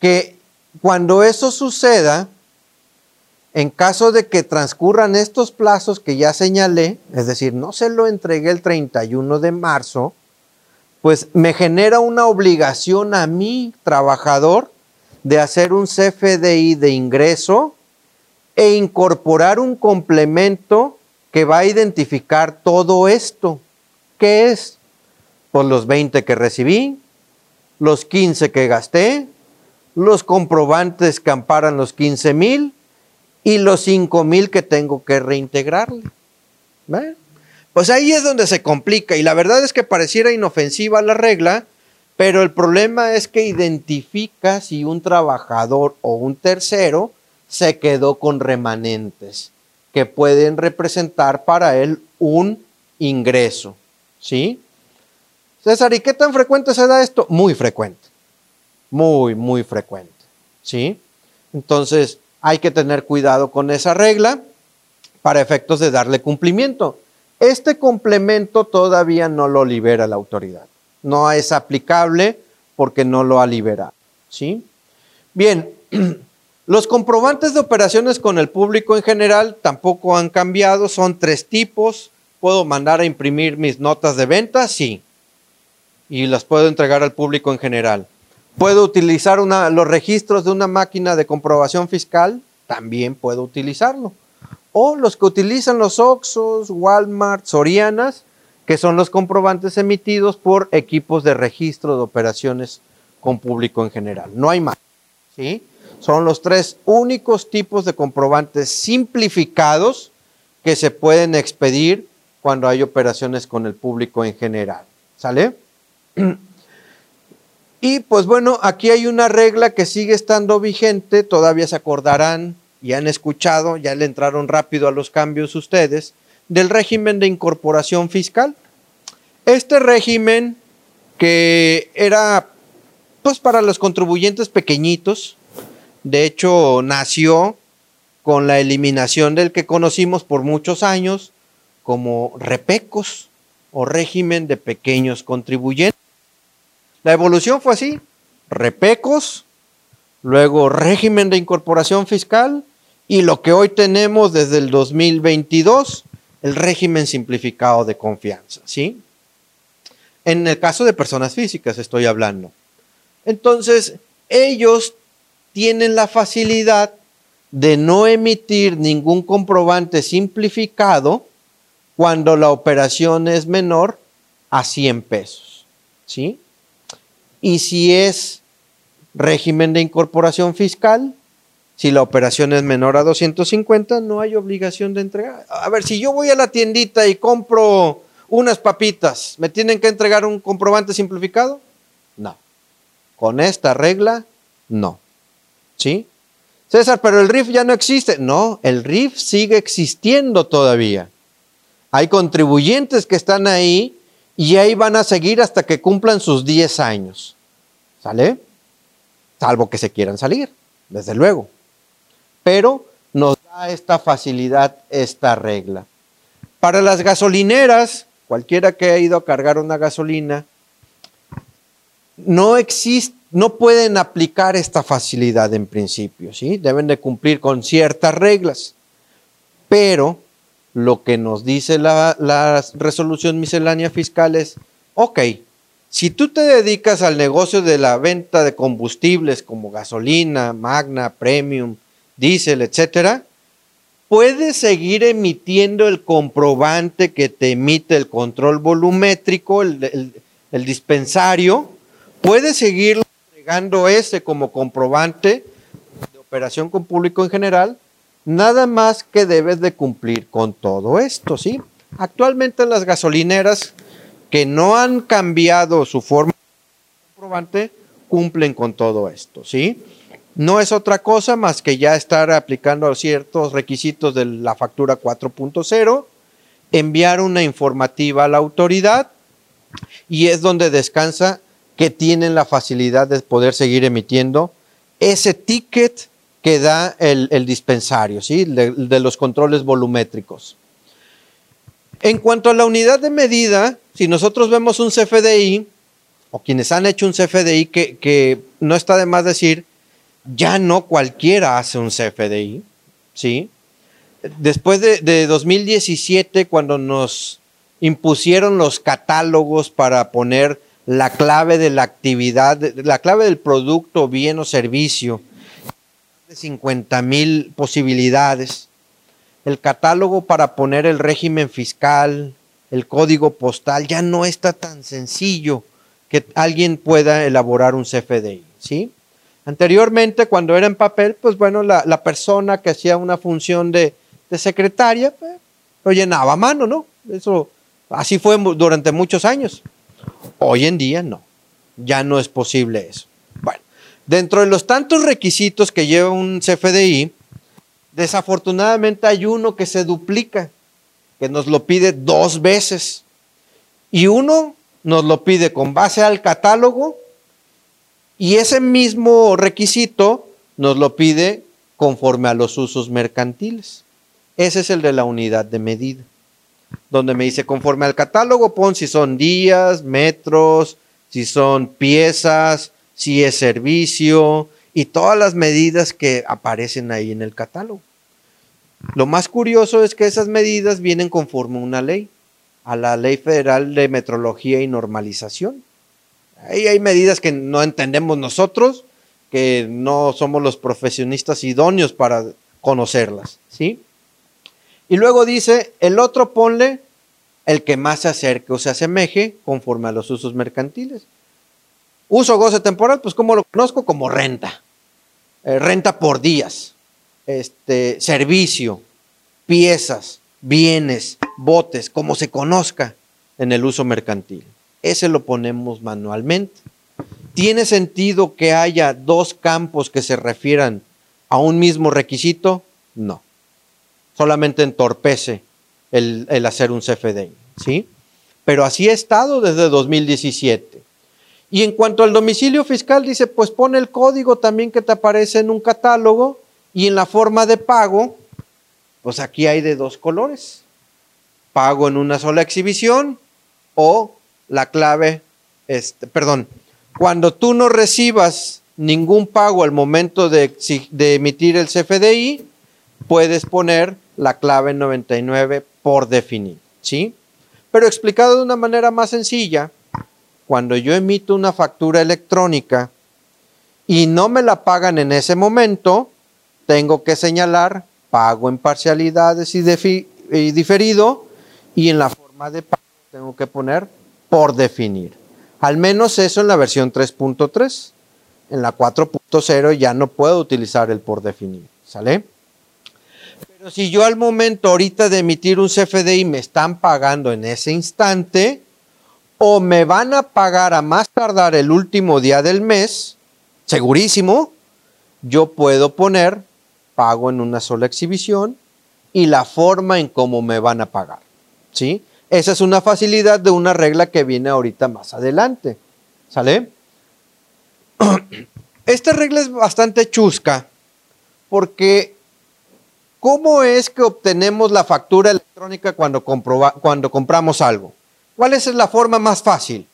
que cuando eso suceda, en caso de que transcurran estos plazos que ya señalé, es decir, no se lo entregué el 31 de marzo, pues me genera una obligación a mi trabajador de hacer un CFDI de ingreso e incorporar un complemento que va a identificar todo esto. ¿Qué es? Pues los 20 que recibí, los 15 que gasté, los comprobantes que amparan los 15 mil y los 5 mil que tengo que reintegrarle. Pues ahí es donde se complica y la verdad es que pareciera inofensiva la regla, pero el problema es que identifica si un trabajador o un tercero se quedó con remanentes que pueden representar para él un ingreso. ¿Sí? César, ¿y qué tan frecuente se da esto? Muy frecuente. Muy, muy frecuente. ¿Sí? Entonces, hay que tener cuidado con esa regla para efectos de darle cumplimiento. Este complemento todavía no lo libera la autoridad. No es aplicable porque no lo ha liberado. ¿sí? Bien, los comprobantes de operaciones con el público en general tampoco han cambiado. Son tres tipos. ¿Puedo mandar a imprimir mis notas de venta? Sí. Y las puedo entregar al público en general. ¿Puedo utilizar los registros de una máquina de comprobación fiscal? También puedo utilizarlo. O los que utilizan los Oxos, Walmart, Sorianas, que son los comprobantes emitidos por equipos de registro de operaciones con público en general. No hay más. ¿sí? Son los tres únicos tipos de comprobantes simplificados que se pueden expedir cuando hay operaciones con el público en general. ¿Sale? Y pues bueno, aquí hay una regla que sigue estando vigente, todavía se acordarán y han escuchado, ya le entraron rápido a los cambios ustedes, del régimen de incorporación fiscal. Este régimen que era pues para los contribuyentes pequeñitos, de hecho nació con la eliminación del que conocimos por muchos años como repecos o régimen de pequeños contribuyentes. La evolución fue así, repecos, luego régimen de incorporación fiscal y lo que hoy tenemos desde el 2022, el régimen simplificado de confianza, ¿sí? En el caso de personas físicas estoy hablando. Entonces, ellos tienen la facilidad de no emitir ningún comprobante simplificado cuando la operación es menor a 100 pesos. ¿Sí? Y si es régimen de incorporación fiscal, si la operación es menor a 250, no hay obligación de entregar. A ver, si yo voy a la tiendita y compro unas papitas, ¿me tienen que entregar un comprobante simplificado? No. Con esta regla, no. ¿Sí? César, pero el RIF ya no existe. No, el RIF sigue existiendo todavía. Hay contribuyentes que están ahí y ahí van a seguir hasta que cumplan sus 10 años. ¿Sale? Salvo que se quieran salir, desde luego. Pero nos da esta facilidad esta regla. Para las gasolineras, cualquiera que haya ido a cargar una gasolina, no existe, no pueden aplicar esta facilidad en principio, ¿sí? Deben de cumplir con ciertas reglas. Pero lo que nos dice la, resolución miscelánea fiscal es, ok, si tú te dedicas al negocio de la venta de combustibles como gasolina, magna, premium, diésel, etcétera, puedes seguir emitiendo el comprobante que te emite el control volumétrico, el, dispensario, puedes seguir entregando ese como comprobante de operación con público en general, nada más que debes de cumplir con todo esto, ¿sí? Actualmente las gasolineras que no han cambiado su forma de comprobante cumplen con todo esto, ¿sí? no es otra cosa más que ya estar aplicando ciertos requisitos de la factura 4.0, enviar una informativa a la autoridad y es donde descansa que tienen la facilidad de poder seguir emitiendo ese ticket que da el, dispensario, ¿sí? De, los controles volumétricos. En cuanto a la unidad de medida, si nosotros vemos un CFDI, o quienes han hecho un CFDI, que, que no está de más decir ya no cualquiera hace un CFDI, ¿sí? Después de, 2017, cuando nos impusieron los catálogos para poner la clave de la actividad, la clave del producto, bien o servicio, 50 mil posibilidades, el catálogo para poner el régimen fiscal, el código postal, ya no está tan sencillo que alguien pueda elaborar un CFDI, ¿sí? Anteriormente, cuando era en papel, pues bueno, la, persona que hacía una función de, secretaria, pues, lo llenaba a mano, ¿no? Eso, así fue durante muchos años. Hoy en día no, ya no es posible eso. Dentro de los tantos requisitos que lleva un CFDI, desafortunadamente hay uno que se duplica, que nos lo pide dos veces. Y uno nos lo pide con base al catálogo y ese mismo requisito nos lo pide conforme a los usos mercantiles. Ese es el de la unidad de medida, donde me dice conforme al catálogo pon si son días, metros, si son piezas, si es servicio y todas las medidas que aparecen ahí en el catálogo. Lo más curioso es que esas medidas vienen conforme a una ley, a la Ley Federal de Metrología y Normalización. Ahí hay medidas que no entendemos nosotros, que no somos los profesionistas idóneos para conocerlas, ¿sí? Y luego dice, el otro ponle el que más se acerque o se asemeje conforme a los usos mercantiles. Uso goce temporal, pues como lo conozco? Como renta. Eh, renta por días. Este, servicio, piezas, bienes, botes, como se conozca en el uso mercantil ese lo ponemos manualmente. ¿Tiene sentido que haya dos campos que se refieran a un mismo requisito? No. Solamente entorpece el, hacer un CFDI. ¿sí? pero así ha estado desde 2017. Y en cuanto al domicilio fiscal, dice, pues pone el código también que te aparece en un catálogo y en la forma de pago, pues aquí hay de dos colores. Pago en una sola exhibición o la clave, este, perdón, cuando tú no recibas ningún pago al momento de, de emitir el CFDI, puedes poner la clave 99 por definir, ¿sí? Pero explicado de una manera más sencilla, cuando yo emito una factura electrónica y no me la pagan en ese momento, tengo que señalar pago en parcialidades y, diferido y en la forma de pago tengo que poner por definir. Al menos eso en la versión 3.3. En la 4.0 ya no puedo utilizar el por definir. ¿Sale? Pero si yo al momento ahorita de emitir un CFDI me están pagando en ese instante o me van a pagar a más tardar el último día del mes, segurísimo, yo puedo poner pago en una sola exhibición y la forma en cómo me van a pagar. ¿Sí? Esa es una facilidad de una regla que viene ahorita más adelante. ¿Sale? Esta regla es bastante chusca porque ¿cómo es que obtenemos la factura electrónica cuando, cuando compramos algo? ¿Cuál es la forma más fácil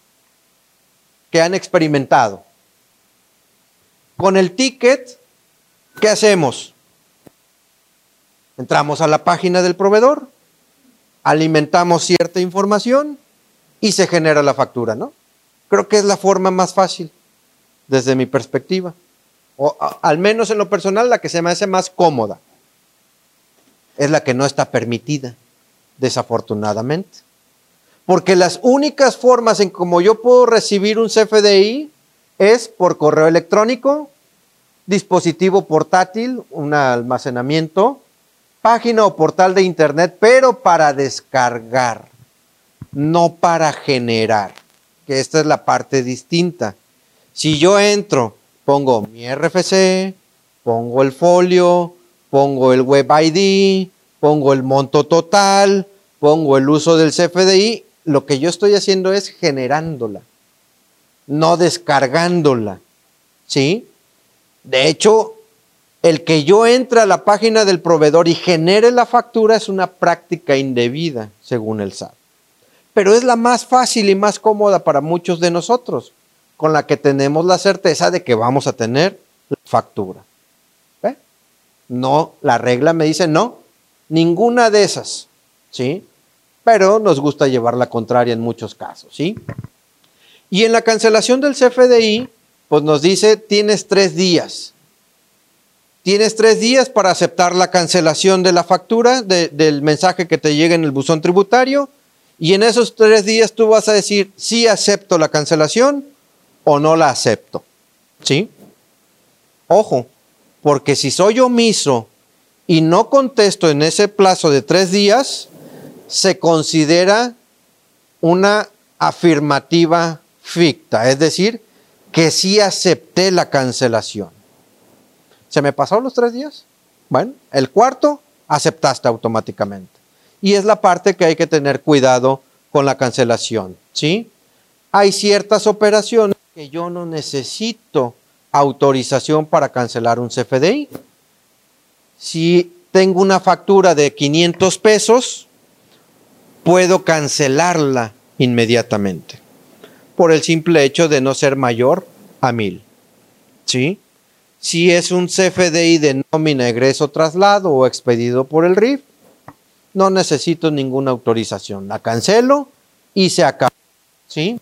que han experimentado? Con el ticket, ¿qué hacemos? Entramos a la página del proveedor, alimentamos cierta información y se genera la factura, ¿no? Creo que es la forma más fácil desde mi perspectiva. O al menos en lo personal, la que se me hace más cómoda. Es la que no está permitida, desafortunadamente. Porque las únicas formas en como yo puedo recibir un CFDI es por correo electrónico, dispositivo portátil, un almacenamiento, página o portal de internet, pero para descargar, no para generar, que esta es la parte distinta. Si yo entro, pongo mi RFC, pongo el folio, pongo el web ID, pongo el monto total, pongo el uso del CFDI, lo que yo estoy haciendo es generándola, no descargándola. ¿Sí? De hecho, el que yo entre a la página del proveedor y genere la factura es una práctica indebida, según el SAT. Pero es la más fácil y más cómoda para muchos de nosotros con la que tenemos la certeza de que vamos a tener la factura. No, la regla me dice no, ninguna de esas, ¿sí? Pero nos gusta llevar la contraria en muchos casos, ¿sí? Y en la cancelación del CFDI, pues nos dice, tienes tres días. Tienes tres días para aceptar la cancelación de la factura, del mensaje que te llega en el buzón tributario, y en esos tres días tú vas a decir, sí acepto la cancelación o no la acepto. ¿Sí? Ojo, porque si soy omiso y no contesto en ese plazo de tres días, se considera una afirmativa ficta, es decir, que sí acepté la cancelación. ¿Se me pasaron los tres días? Bueno, el cuarto aceptaste automáticamente. Y es la parte que hay que tener cuidado con la cancelación, ¿sí? Hay ciertas operaciones que yo no necesito autorización para cancelar un CFDI. Si tengo una factura de 500 pesos, puedo cancelarla inmediatamente por el simple hecho de no ser mayor a mil. ¿Sí? Si es un CFDI de nómina, egreso, traslado o expedido por el RIF, no necesito ninguna autorización. La cancelo y se acaba. ¿Sí?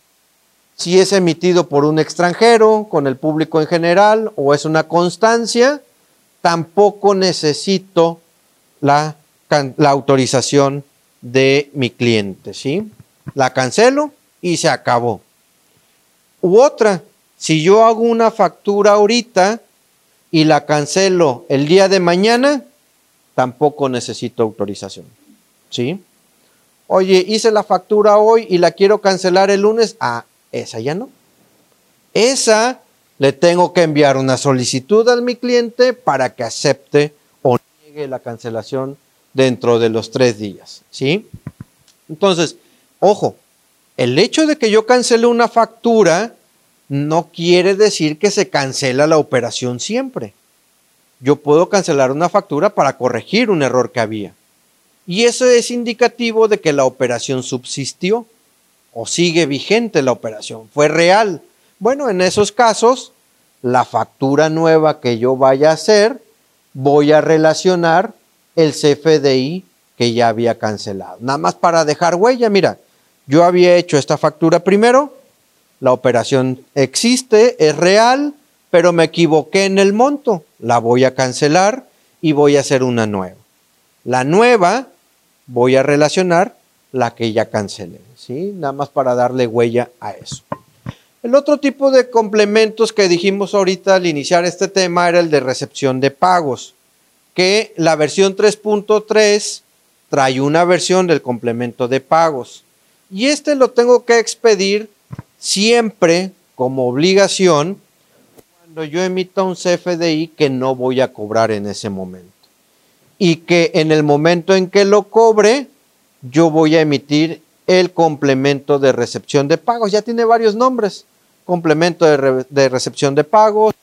si es emitido por un extranjero, con el público en general, o es una constancia, tampoco necesito la, la autorización de mi cliente, ¿sí? La cancelo y se acabó. U otra, si yo hago una factura ahorita y la cancelo el día de mañana, tampoco necesito autorización, ¿sí? Oye, hice la factura hoy y la quiero cancelar el lunes, ah, esa ya no. Esa le tengo que enviar una solicitud al mi cliente para que acepte o niegue la cancelación dentro de los tres días. ¿Sí? Entonces, ojo, el hecho de que yo cancele una factura no quiere decir que se cancela la operación siempre. Yo puedo cancelar una factura para corregir un error que había. Y eso es indicativo de que la operación subsistió o sigue vigente la operación, fue real. Bueno, en esos casos, la factura nueva que yo vaya a hacer, voy a relacionar el CFDI que ya había cancelado. Nada más para dejar huella, mira, yo había hecho esta factura primero, la operación existe, es real, pero me equivoqué en el monto, la voy a cancelar y voy a hacer una nueva. La nueva voy a relacionar la que ya cancelé, ¿sí? Nada más para darle huella a eso. El otro tipo de complementos que dijimos ahorita al iniciar este tema era el de recepción de pagos, que la versión 3.3 trae una versión del complemento de pagos. Y este lo tengo que expedir siempre como obligación cuando yo emita un CFDI que no voy a cobrar en ese momento. Y que en el momento en que lo cobre, yo voy a emitir el complemento de recepción de pagos. Ya tiene varios nombres. Complemento de, recepción de pagos,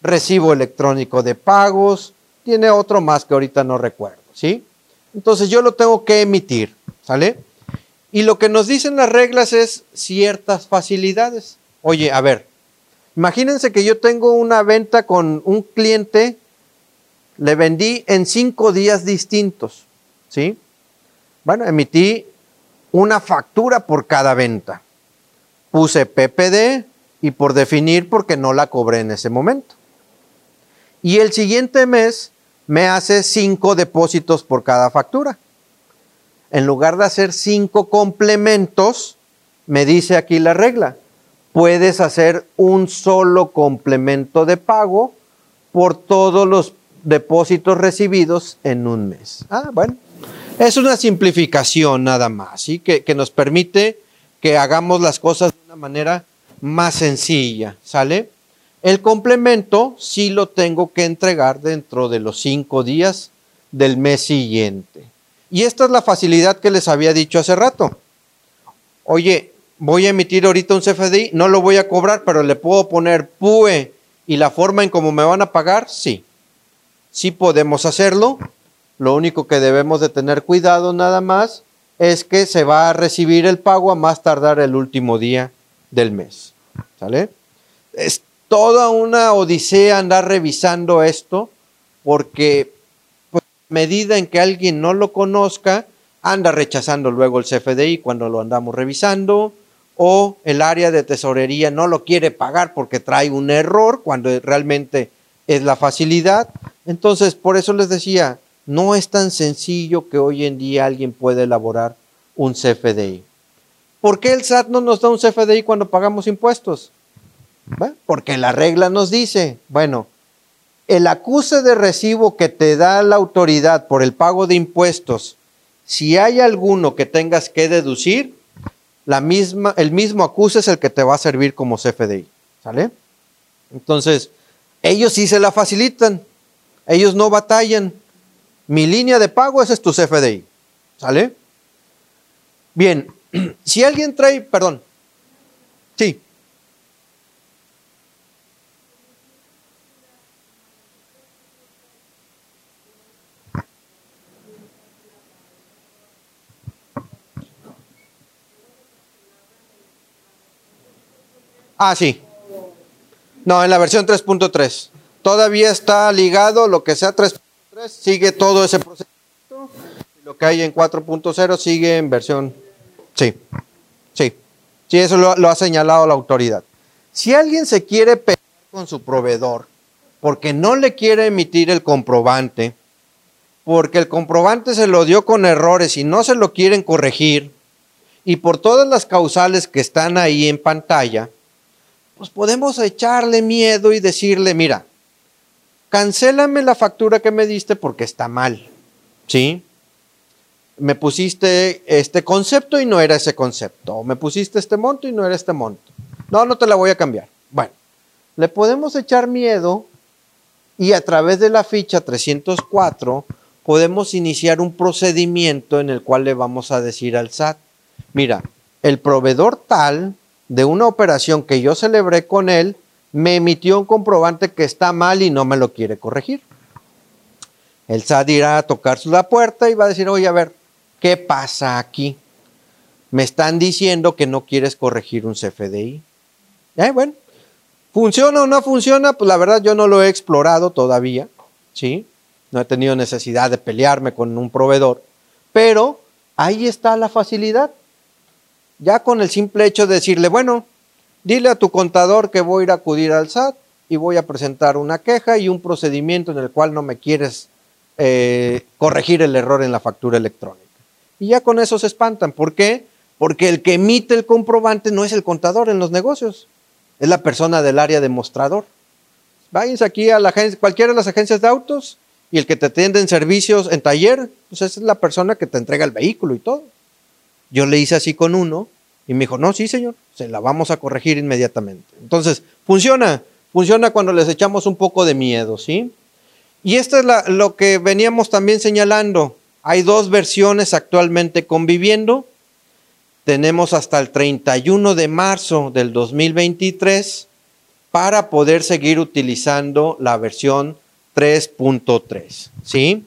recibo electrónico de pagos, tiene otro más que ahorita no recuerdo, ¿sí? Entonces yo lo tengo que emitir, ¿sale? Y lo que nos dicen las reglas es ciertas facilidades. Oye, a ver, imagínense que yo tengo una venta con un cliente, le vendí en cinco días distintos, ¿sí? Bueno, emití una factura por cada venta. Puse PPD y por definir porque no la cobré en ese momento. Y el siguiente mes me hace cinco depósitos por cada factura. En lugar de hacer cinco complementos, me dice aquí la regla, puedes hacer un solo complemento de pago por todos los depósitos recibidos en un mes. Ah, bueno, es una simplificación nada más, ¿sí? que, nos permite que hagamos las cosas de una manera más sencilla, ¿sale? El complemento sí lo tengo que entregar dentro de los cinco días del mes siguiente. Y esta es la facilidad que les había dicho hace rato. Oye, voy a emitir ahorita un CFDI, no lo voy a cobrar, pero le puedo poner PUE y la forma en cómo me van a pagar, sí. Sí podemos hacerlo. Lo único que debemos de tener cuidado nada más es que se va a recibir el pago a más tardar el último día del mes. ¿Sale? Toda una odisea andar revisando esto, porque pues, a medida en que alguien no lo conozca, anda rechazando luego el CFDI cuando lo andamos revisando, o el área de tesorería no lo quiere pagar porque trae un error cuando realmente es la facilidad. Entonces, por eso les decía, no es tan sencillo que hoy en día alguien pueda elaborar un CFDI. ¿Por qué el SAT no nos da un CFDI cuando pagamos impuestos? Porque la regla nos dice, bueno, el acuse de recibo que te da la autoridad por el pago de impuestos, si hay alguno que tengas que deducir, la misma, el mismo acuse es el que te va a servir como CFDI. ¿Sale? Entonces, ellos sí se la facilitan, ellos no batallan. Mi línea de pago, ese es tu CFDI. ¿Sale? Bien, si alguien trae, perdón, sí. Ah, sí. No, en la versión 3.3. Todavía está ligado lo que sea 3.3, sigue todo ese procedimiento. Lo que hay en 4.0 sigue en versión. Sí, sí. Sí, eso lo ha señalado la autoridad. Si alguien se quiere pelear con su proveedor porque no le quiere emitir el comprobante, porque el comprobante se lo dio con errores y no se lo quieren corregir, y por todas las causales que están ahí en pantalla, podemos echarle miedo y decirle, mira, cancélame la factura que me diste porque está mal, ¿sí? Me pusiste este concepto y no era ese concepto, o me pusiste este monto y no era este monto. No, no te la voy a cambiar. Bueno, le podemos echar miedo y a través de la ficha 304 podemos iniciar un procedimiento en el cual le vamos a decir al SAT, mira, el proveedor tal de una operación que yo celebré con él me emitió un comprobante que está mal y no me lo quiere corregir. El SAT irá a tocar la puerta y va a decir, oye, a ver, ¿qué pasa aquí? Me están diciendo que no quieres corregir un CFDI. Eh, bueno, ¿funciona o no funciona? Pues la verdad yo no lo he explorado todavía, ¿sí? No he tenido necesidad de pelearme con un proveedor, pero ahí está la facilidad. Ya con el simple hecho de decirle, bueno, dile a tu contador que voy a ir a acudir al SAT y voy a presentar una queja y un procedimiento en el cual no me quieres eh, corregir el error en la factura electrónica. Y ya con eso se espantan. ¿Por qué? Porque el que emite el comprobante no es el contador en los negocios, es la persona del área demostrador. Váyanse aquí a la agencia, cualquiera de las agencias de autos y el que te atiende en servicios en taller, pues esa es la persona que te entrega el vehículo y todo. Yo le hice así con uno y me dijo, no, sí, señor, se la vamos a corregir inmediatamente. Entonces, funciona, funciona cuando les echamos un poco de miedo, ¿sí? Y esto es lo que veníamos también señalando. Hay dos versiones actualmente conviviendo. Tenemos hasta el 31 de marzo del 2023 para poder seguir utilizando la versión 3.3. ¿Sí?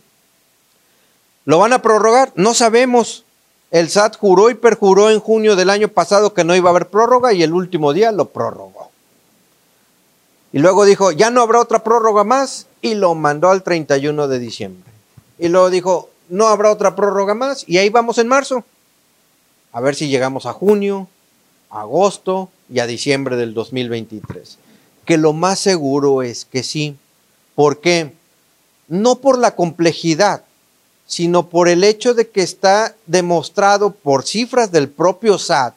¿Lo van a prorrogar? No sabemos. El SAT juró y perjuró en junio del año pasado que no iba a haber prórroga y el último día lo prorrogó. Y luego dijo, ya no habrá otra prórroga más y lo mandó al 31 de diciembre. Y luego dijo, no habrá otra prórroga más y ahí vamos en marzo. A ver si llegamos a junio, agosto y a diciembre del 2023. Que lo más seguro es que sí. ¿Por qué? No por la complejidad, sino por el hecho de que está demostrado por cifras del propio SAT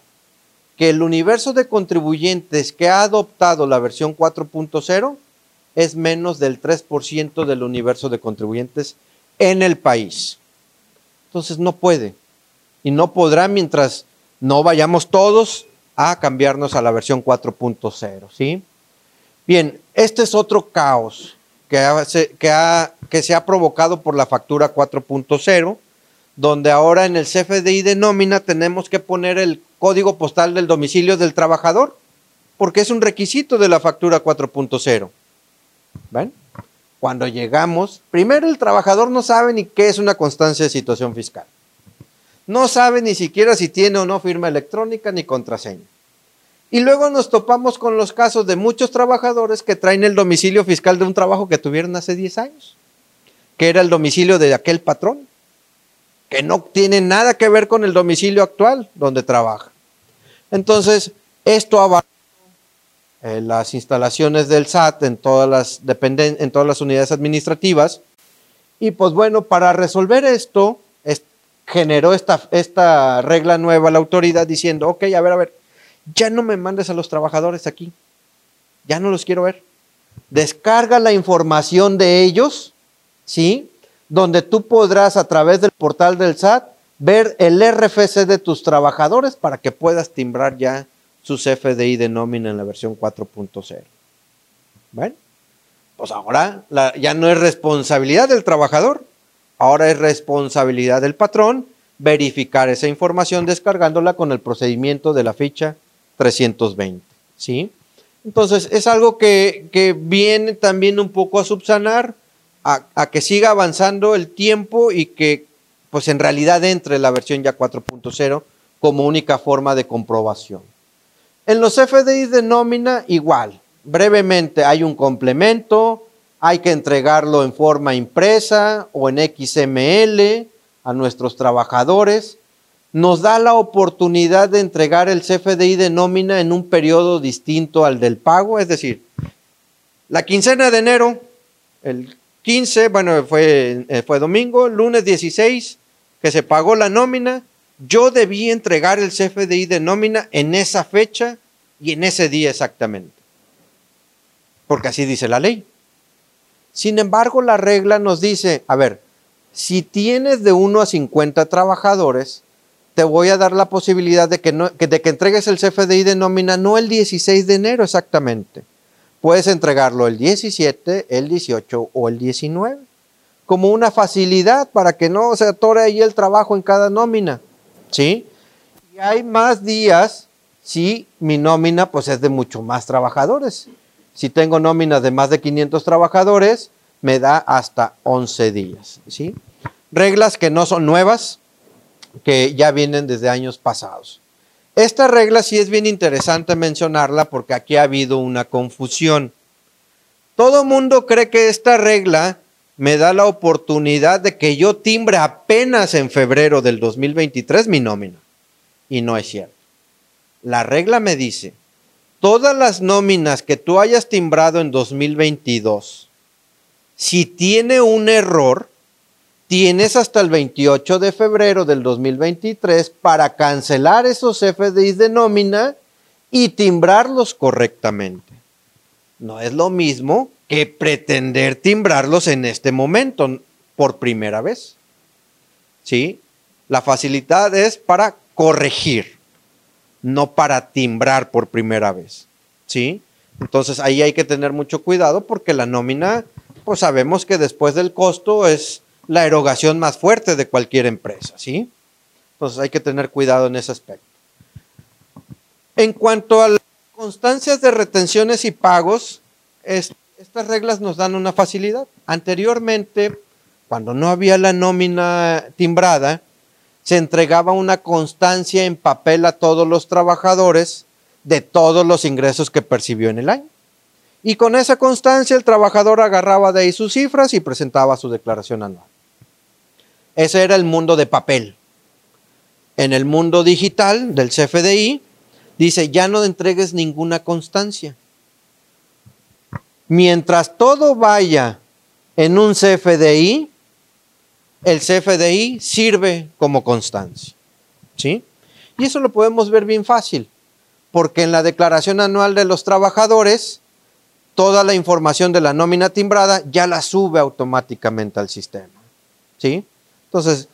que el universo de contribuyentes que ha adoptado la versión 4.0 es menos del 3% del universo de contribuyentes en el país. Entonces no puede y no podrá mientras no vayamos todos a cambiarnos a la versión 4.0, ¿sí? Bien, este es otro caos que, se ha provocado por la factura 4.0, donde ahora en el CFDI de nómina tenemos que poner el código postal del domicilio del trabajador, porque es un requisito de la factura 4.0. ¿Ven? Cuando llegamos, primero el trabajador no sabe ni qué es una constancia de situación fiscal. No sabe ni siquiera si tiene o no firma electrónica ni contraseña. Y luego nos topamos con los casos de muchos trabajadores que traen el domicilio fiscal de un trabajo que tuvieron hace 10 años, que era el domicilio de aquel patrón, que no tiene nada que ver con el domicilio actual donde trabaja. Entonces, esto abarca eh, las instalaciones del SAT en todas las, en todas las unidades administrativas. Y pues bueno, para resolver esto, generó esta, esta regla nueva la autoridad diciendo, ok, a ver, a ver, ya no me mandes a los trabajadores aquí, ya no los quiero ver. Descarga la información de ellos, ¿sí? Donde tú podrás a través del portal del SAT ver el RFC de tus trabajadores para que puedas timbrar ya sus FDI de nómina en la versión 4.0. Bueno, pues ahora ya no es responsabilidad del trabajador, ahora es responsabilidad del patrón verificar esa información descargándola con el procedimiento de la ficha 320. ¿sí? Entonces, es algo que, viene también un poco a subsanar, a, que siga avanzando el tiempo y que, pues en realidad, entre la versión ya 4.0 como única forma de comprobación. En los FDI de nómina, igual. Brevemente, hay un complemento, hay que entregarlo en forma impresa o en XML a nuestros trabajadores nos da la oportunidad de entregar el CFDI de nómina en un periodo distinto al del pago, es decir, la quincena de enero, el 15, bueno, fue, eh, fue domingo, lunes 16, que se pagó la nómina, yo debí entregar el CFDI de nómina en esa fecha y en ese día exactamente, porque así dice la ley. Sin embargo, la regla nos dice, a ver, si tienes de 1 a 50 trabajadores, te voy a dar la posibilidad de que, no, de que entregues el CFDI de nómina no el 16 de enero exactamente. Puedes entregarlo el 17, el 18 o el 19, como una facilidad para que no se atore ahí el trabajo en cada nómina. ¿Sí? Y hay más días si mi nómina pues es de mucho más trabajadores. Si tengo nóminas de más de 500 trabajadores, me da hasta 11 días. ¿sí? Reglas que no son nuevas, que ya vienen desde años pasados. Esta regla sí es bien interesante mencionarla porque aquí ha habido una confusión. Todo mundo cree que esta regla me da la oportunidad de que yo timbre apenas en febrero del 2023 mi nómina. Y no es cierto. La regla me dice, todas las nóminas que tú hayas timbrado en 2022, si tiene un error, tienes hasta el 28 de febrero del 2023 para cancelar esos FDIs de nómina y timbrarlos correctamente. No es lo mismo que pretender timbrarlos en este momento por primera vez. ¿Sí? La facilidad es para corregir no para timbrar por primera vez. ¿Sí? Entonces ahí hay que tener mucho cuidado porque la nómina, pues sabemos que después del costo es la erogación más fuerte de cualquier empresa, ¿sí? Entonces hay que tener cuidado en ese aspecto. En cuanto a las constancias de retenciones y pagos, estas reglas nos dan una facilidad. Anteriormente, cuando no había la nómina timbrada, se entregaba una constancia en papel a todos los trabajadores de todos los ingresos que percibió en el año. Y con esa constancia el trabajador agarraba de ahí sus cifras y presentaba su declaración anual. Ese era el mundo de papel. En el mundo digital del CFDI dice, ya no entregues ninguna constancia. Mientras todo vaya en un CFDI, el CFDI sirve como constancia. ¿Sí? Y eso lo podemos ver bien fácil, porque en la declaración anual de los trabajadores, toda la información de la nómina timbrada ya la sube automáticamente al sistema. ¿Sí? Entonces,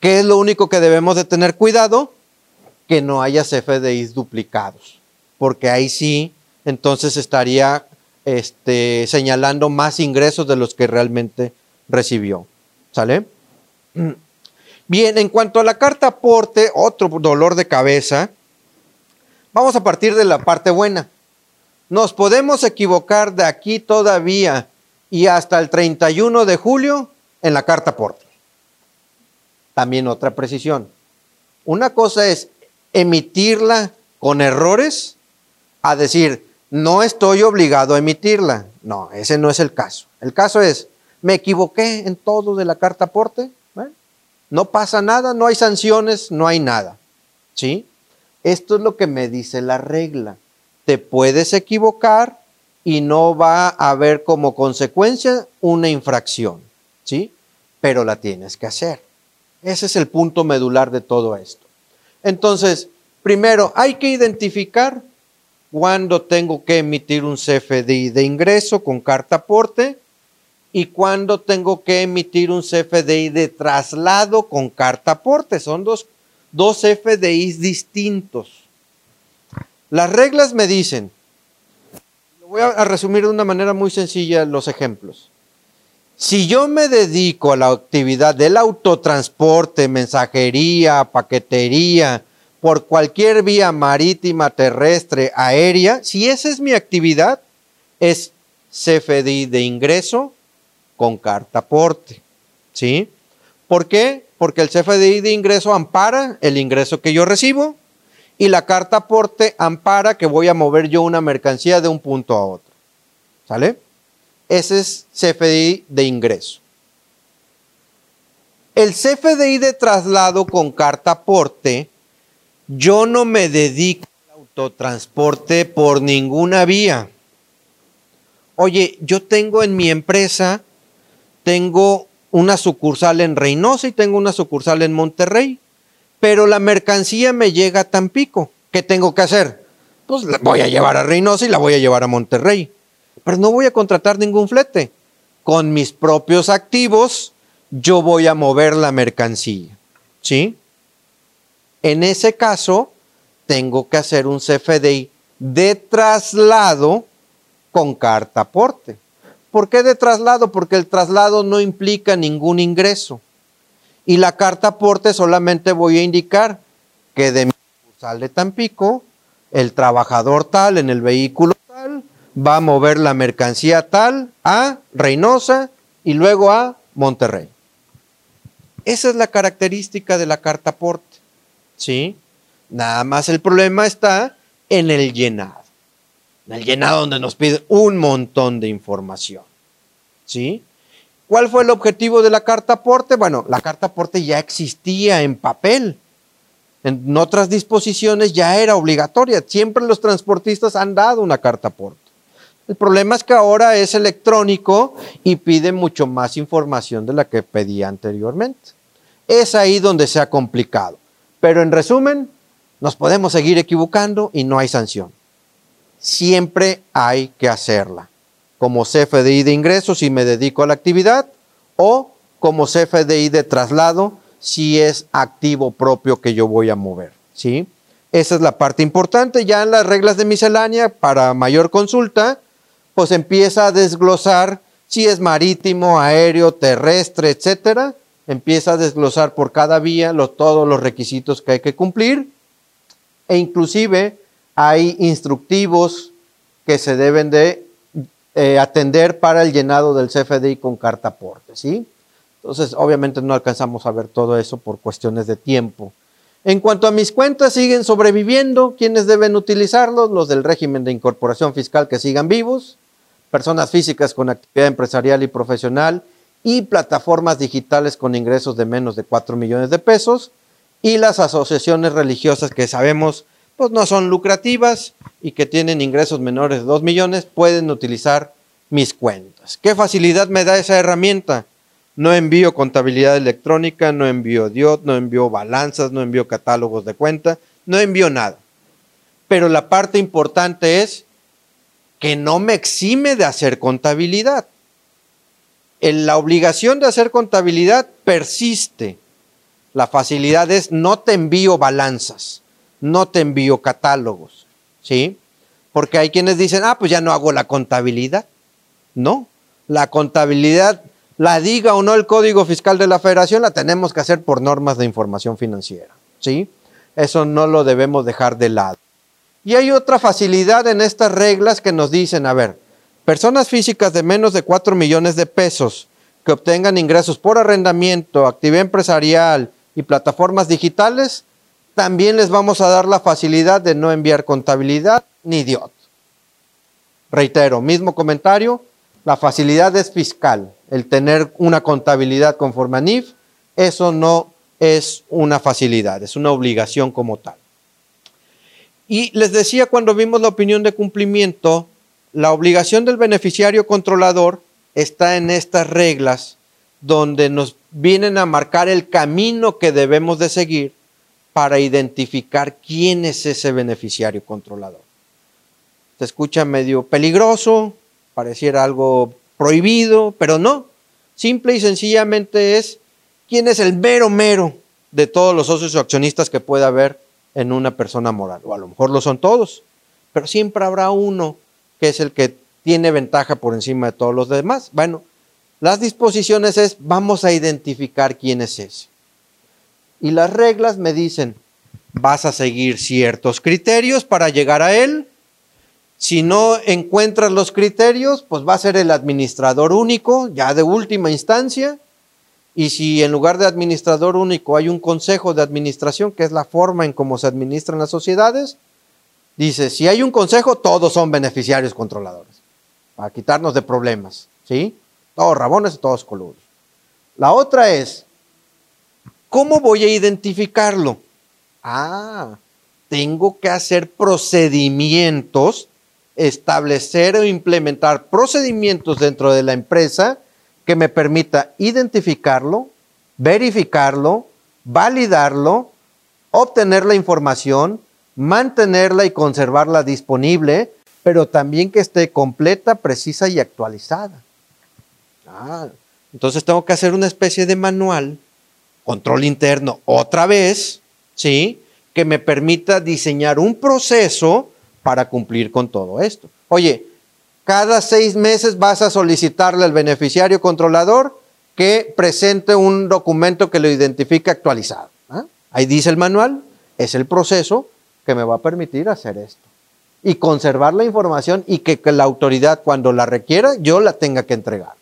¿qué es lo único que debemos de tener cuidado? Que no haya CFDIs duplicados, porque ahí sí, entonces estaría este, señalando más ingresos de los que realmente recibió. ¿Sale? Bien, en cuanto a la carta aporte, otro dolor de cabeza, vamos a partir de la parte buena. Nos podemos equivocar de aquí todavía y hasta el 31 de julio en la carta aporte. También otra precisión. Una cosa es emitirla con errores a decir, no estoy obligado a emitirla. No, ese no es el caso. El caso es, me equivoqué en todo de la carta aporte, no pasa nada, no hay sanciones, no hay nada. ¿Sí? Esto es lo que me dice la regla. Te puedes equivocar y no va a haber como consecuencia una infracción. ¿Sí? Pero la tienes que hacer. Ese es el punto medular de todo esto. Entonces, primero, hay que identificar cuándo tengo que emitir un CFDI de ingreso con carta aporte y cuándo tengo que emitir un CFDI de traslado con carta aporte. Son dos, dos distintos. Las reglas me dicen, voy a resumir de una manera muy sencilla los ejemplos. Si yo me dedico a la actividad del autotransporte, mensajería, paquetería, por cualquier vía marítima, terrestre, aérea, si esa es mi actividad, es CFDI de ingreso con carta aporte. ¿Sí? ¿Por qué? Porque el CFDI de ingreso ampara el ingreso que yo recibo y la carta aporte ampara que voy a mover yo una mercancía de un punto a otro. ¿Sale? Ese es CFDI de ingreso. El CFDI de traslado con carta aporte, yo no me dedico al autotransporte por ninguna vía. Oye, yo tengo en mi empresa tengo una sucursal en Reynosa y tengo una sucursal en Monterrey, pero la mercancía me llega a Tampico. ¿Qué tengo que hacer? Pues la voy a llevar a Reynosa y la voy a llevar a Monterrey, pero no voy a contratar ningún flete. Con mis propios activos, yo voy a mover la mercancía. ¿Sí? En ese caso, tengo que hacer un CFDI de traslado con carta aporte. ¿Por qué de traslado? Porque el traslado no implica ningún ingreso. Y la carta aporte solamente voy a indicar que de mi sale Tampico, el trabajador tal en el vehículo va a mover la mercancía tal a Reynosa y luego a Monterrey. Esa es la característica de la carta aporte. ¿Sí? Nada más el problema está en el llenado. En el llenado donde nos pide un montón de información. ¿Sí? ¿Cuál fue el objetivo de la carta aporte? Bueno, la carta aporte ya existía en papel. En otras disposiciones ya era obligatoria. Siempre los transportistas han dado una carta aporte. El problema es que ahora es electrónico y pide mucho más información de la que pedía anteriormente. Es ahí donde se ha complicado. Pero en resumen, nos podemos seguir equivocando y no hay sanción. Siempre hay que hacerla. Como CFDI de ingresos si me dedico a la actividad o como CFDI de traslado si es activo propio que yo voy a mover. ¿sí? Esa es la parte importante. Ya en las reglas de miscelánea para mayor consulta, pues empieza a desglosar si es marítimo, aéreo, terrestre, etcétera. Empieza a desglosar por cada vía todos los requisitos que hay que cumplir e inclusive hay instructivos que se deben de eh, atender para el llenado del CFDI con carta aporte, ¿sí? Entonces, obviamente no alcanzamos a ver todo eso por cuestiones de tiempo. En cuanto a mis cuentas, siguen sobreviviendo. ¿Quiénes deben utilizarlos? Los del régimen de incorporación fiscal que sigan vivos, personas físicas con actividad empresarial y profesional y plataformas digitales con ingresos de menos de 4 millones de pesos y las asociaciones religiosas que sabemos pues no son lucrativas y que tienen ingresos menores de 2 millones pueden utilizar mis cuentas. ¿Qué facilidad me da esa herramienta? No envío contabilidad electrónica, no envío DIOT, no envío balanzas, no envío catálogos de cuenta, no envío nada. Pero la parte importante es que no me exime de hacer contabilidad. la obligación de hacer contabilidad persiste. La facilidad es no te envío balanzas, no te envío catálogos, ¿sí? Porque hay quienes dicen, ah, pues ya no hago la contabilidad. No, la contabilidad la diga o no el Código Fiscal de la Federación, la tenemos que hacer por normas de información financiera. ¿sí? Eso no lo debemos dejar de lado. Y hay otra facilidad en estas reglas que nos dicen, a ver, personas físicas de menos de 4 millones de pesos que obtengan ingresos por arrendamiento, actividad empresarial y plataformas digitales, también les vamos a dar la facilidad de no enviar contabilidad ni DIOT. Reitero, mismo comentario, la facilidad es fiscal, el tener una contabilidad conforme a NIF, eso no es una facilidad, es una obligación como tal. Y les decía cuando vimos la opinión de cumplimiento, la obligación del beneficiario controlador está en estas reglas donde nos vienen a marcar el camino que debemos de seguir para identificar quién es ese beneficiario controlador. Se escucha medio peligroso, pareciera algo prohibido, pero no. Simple y sencillamente es quién es el mero mero de todos los socios o accionistas que pueda haber en una persona moral. O a lo mejor lo son todos, pero siempre habrá uno que es el que tiene ventaja por encima de todos los demás. Bueno, las disposiciones es vamos a identificar quién es ese. Y las reglas me dicen, vas a seguir ciertos criterios para llegar a él, si no encuentras los criterios, pues va a ser el administrador único, ya de última instancia. Y si en lugar de administrador único hay un consejo de administración, que es la forma en cómo se administran las sociedades, dice, si hay un consejo, todos son beneficiarios controladores, para quitarnos de problemas, ¿sí? Todos rabones y todos coludos. La otra es, ¿cómo voy a identificarlo? Ah, tengo que hacer procedimientos establecer o implementar procedimientos dentro de la empresa que me permita identificarlo, verificarlo, validarlo, obtener la información, mantenerla y conservarla disponible, pero también que esté completa, precisa y actualizada. Ah, entonces tengo que hacer una especie de manual, control interno, otra vez, ¿sí? Que me permita diseñar un proceso para cumplir con todo esto. Oye, cada seis meses vas a solicitarle al beneficiario controlador que presente un documento que lo identifique actualizado. ¿ah? Ahí dice el manual, es el proceso, que me va a permitir hacer esto. Y conservar la información y que, que la autoridad cuando la requiera, yo la tenga que entregar.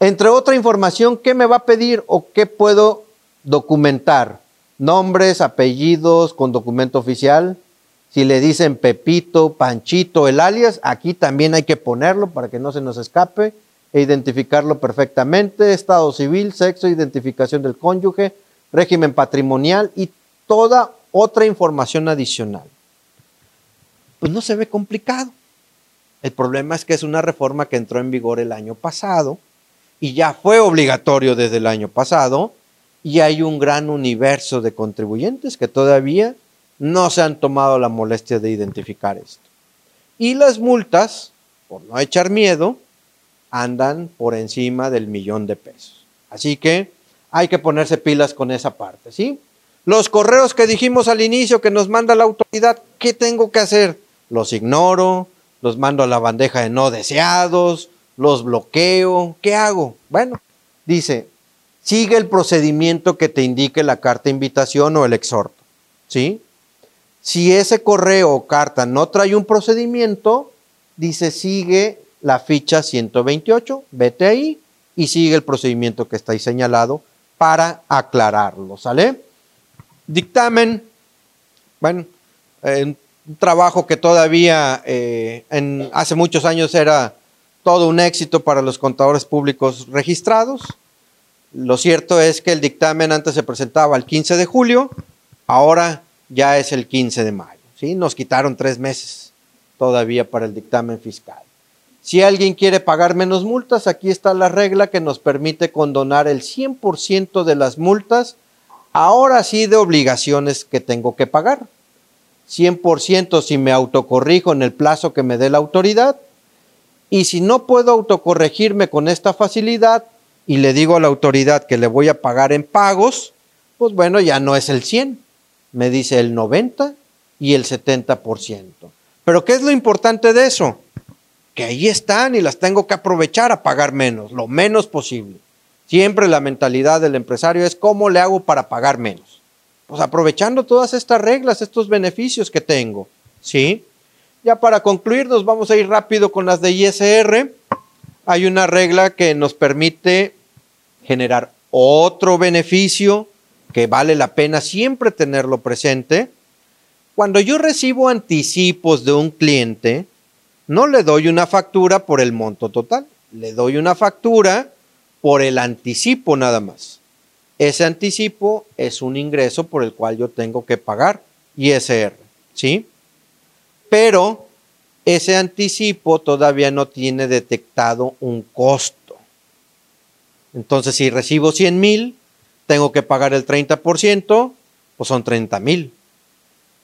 Entre otra información, ¿qué me va a pedir o qué puedo documentar? Nombres, apellidos con documento oficial. Si le dicen Pepito, Panchito, el alias, aquí también hay que ponerlo para que no se nos escape e identificarlo perfectamente. Estado civil, sexo, identificación del cónyuge, régimen patrimonial y toda otra información adicional. Pues no se ve complicado. El problema es que es una reforma que entró en vigor el año pasado y ya fue obligatorio desde el año pasado y hay un gran universo de contribuyentes que todavía no se han tomado la molestia de identificar esto. Y las multas, por no echar miedo, andan por encima del millón de pesos. Así que hay que ponerse pilas con esa parte, ¿sí? Los correos que dijimos al inicio que nos manda la autoridad, ¿qué tengo que hacer? Los ignoro, los mando a la bandeja de no deseados, los bloqueo, ¿qué hago? Bueno, dice, sigue el procedimiento que te indique la carta invitación o el exhorto, ¿sí? Si ese correo o carta no trae un procedimiento, dice, sigue la ficha 128, vete ahí y sigue el procedimiento que está ahí señalado para aclararlo, ¿sale? Dictamen, bueno, un trabajo que todavía eh, hace muchos años era todo un éxito para los contadores públicos registrados. Lo cierto es que el dictamen antes se presentaba el 15 de julio, ahora ya es el 15 de mayo. ¿sí? Nos quitaron tres meses todavía para el dictamen fiscal. Si alguien quiere pagar menos multas, aquí está la regla que nos permite condonar el 100% de las multas, ahora sí de obligaciones que tengo que pagar. 100% si me autocorrijo en el plazo que me dé la autoridad. Y si no puedo autocorregirme con esta facilidad y le digo a la autoridad que le voy a pagar en pagos, pues bueno, ya no es el 100, me dice el 90 y el 70%. Pero ¿qué es lo importante de eso? que ahí están y las tengo que aprovechar a pagar menos, lo menos posible. Siempre la mentalidad del empresario es cómo le hago para pagar menos. Pues aprovechando todas estas reglas, estos beneficios que tengo. ¿Sí? Ya para concluir, nos vamos a ir rápido con las de ISR. Hay una regla que nos permite generar otro beneficio que vale la pena siempre tenerlo presente. Cuando yo recibo anticipos de un cliente, no le doy una factura por el monto total, le doy una factura por el anticipo nada más. Ese anticipo es un ingreso por el cual yo tengo que pagar ISR, ¿sí? Pero ese anticipo todavía no tiene detectado un costo. Entonces, si recibo 100 mil, tengo que pagar el 30%, pues son 30 mil.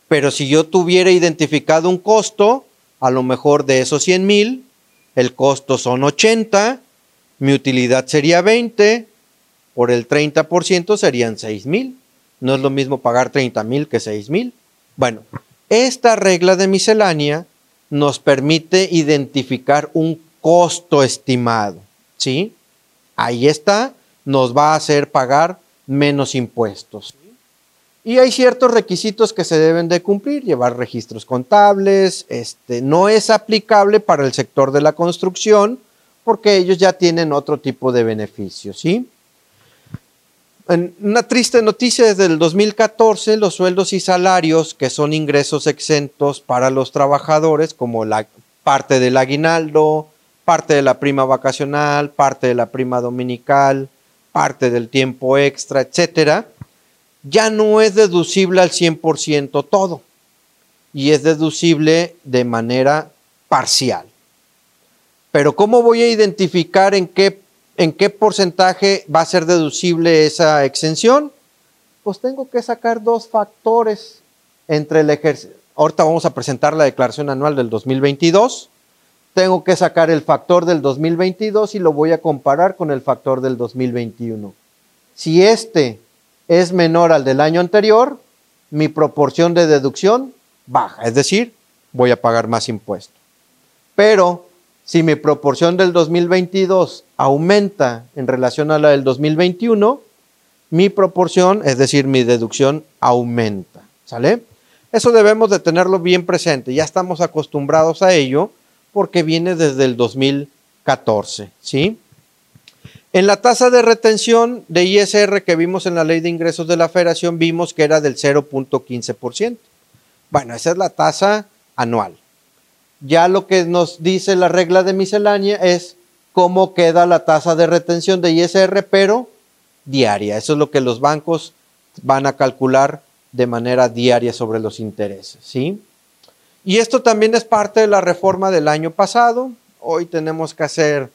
Pero si yo tuviera identificado un costo, a lo mejor de esos 100 mil, el costo son 80, mi utilidad sería 20, por el 30% serían 6 mil. No es lo mismo pagar 30 mil que 6 mil. Bueno, esta regla de miscelánea nos permite identificar un costo estimado. ¿Sí? Ahí está, nos va a hacer pagar menos impuestos. Y hay ciertos requisitos que se deben de cumplir, llevar registros contables, este, no es aplicable para el sector de la construcción porque ellos ya tienen otro tipo de beneficios, ¿sí? Una triste noticia desde el 2014, los sueldos y salarios que son ingresos exentos para los trabajadores, como la parte del aguinaldo, parte de la prima vacacional, parte de la prima dominical, parte del tiempo extra, etcétera, ya no es deducible al 100% todo y es deducible de manera parcial. Pero ¿cómo voy a identificar en qué, en qué porcentaje va a ser deducible esa exención? Pues tengo que sacar dos factores entre el ejercicio. Ahorita vamos a presentar la declaración anual del 2022. Tengo que sacar el factor del 2022 y lo voy a comparar con el factor del 2021. Si este es menor al del año anterior, mi proporción de deducción baja, es decir, voy a pagar más impuestos. Pero si mi proporción del 2022 aumenta en relación a la del 2021, mi proporción, es decir, mi deducción aumenta. ¿Sale? Eso debemos de tenerlo bien presente. Ya estamos acostumbrados a ello porque viene desde el 2014, ¿sí? En la tasa de retención de ISR que vimos en la ley de ingresos de la federación, vimos que era del 0.15%. Bueno, esa es la tasa anual. Ya lo que nos dice la regla de miscelánea es cómo queda la tasa de retención de ISR, pero diaria. Eso es lo que los bancos van a calcular de manera diaria sobre los intereses, ¿sí? Y esto también es parte de la reforma del año pasado. Hoy tenemos que hacer,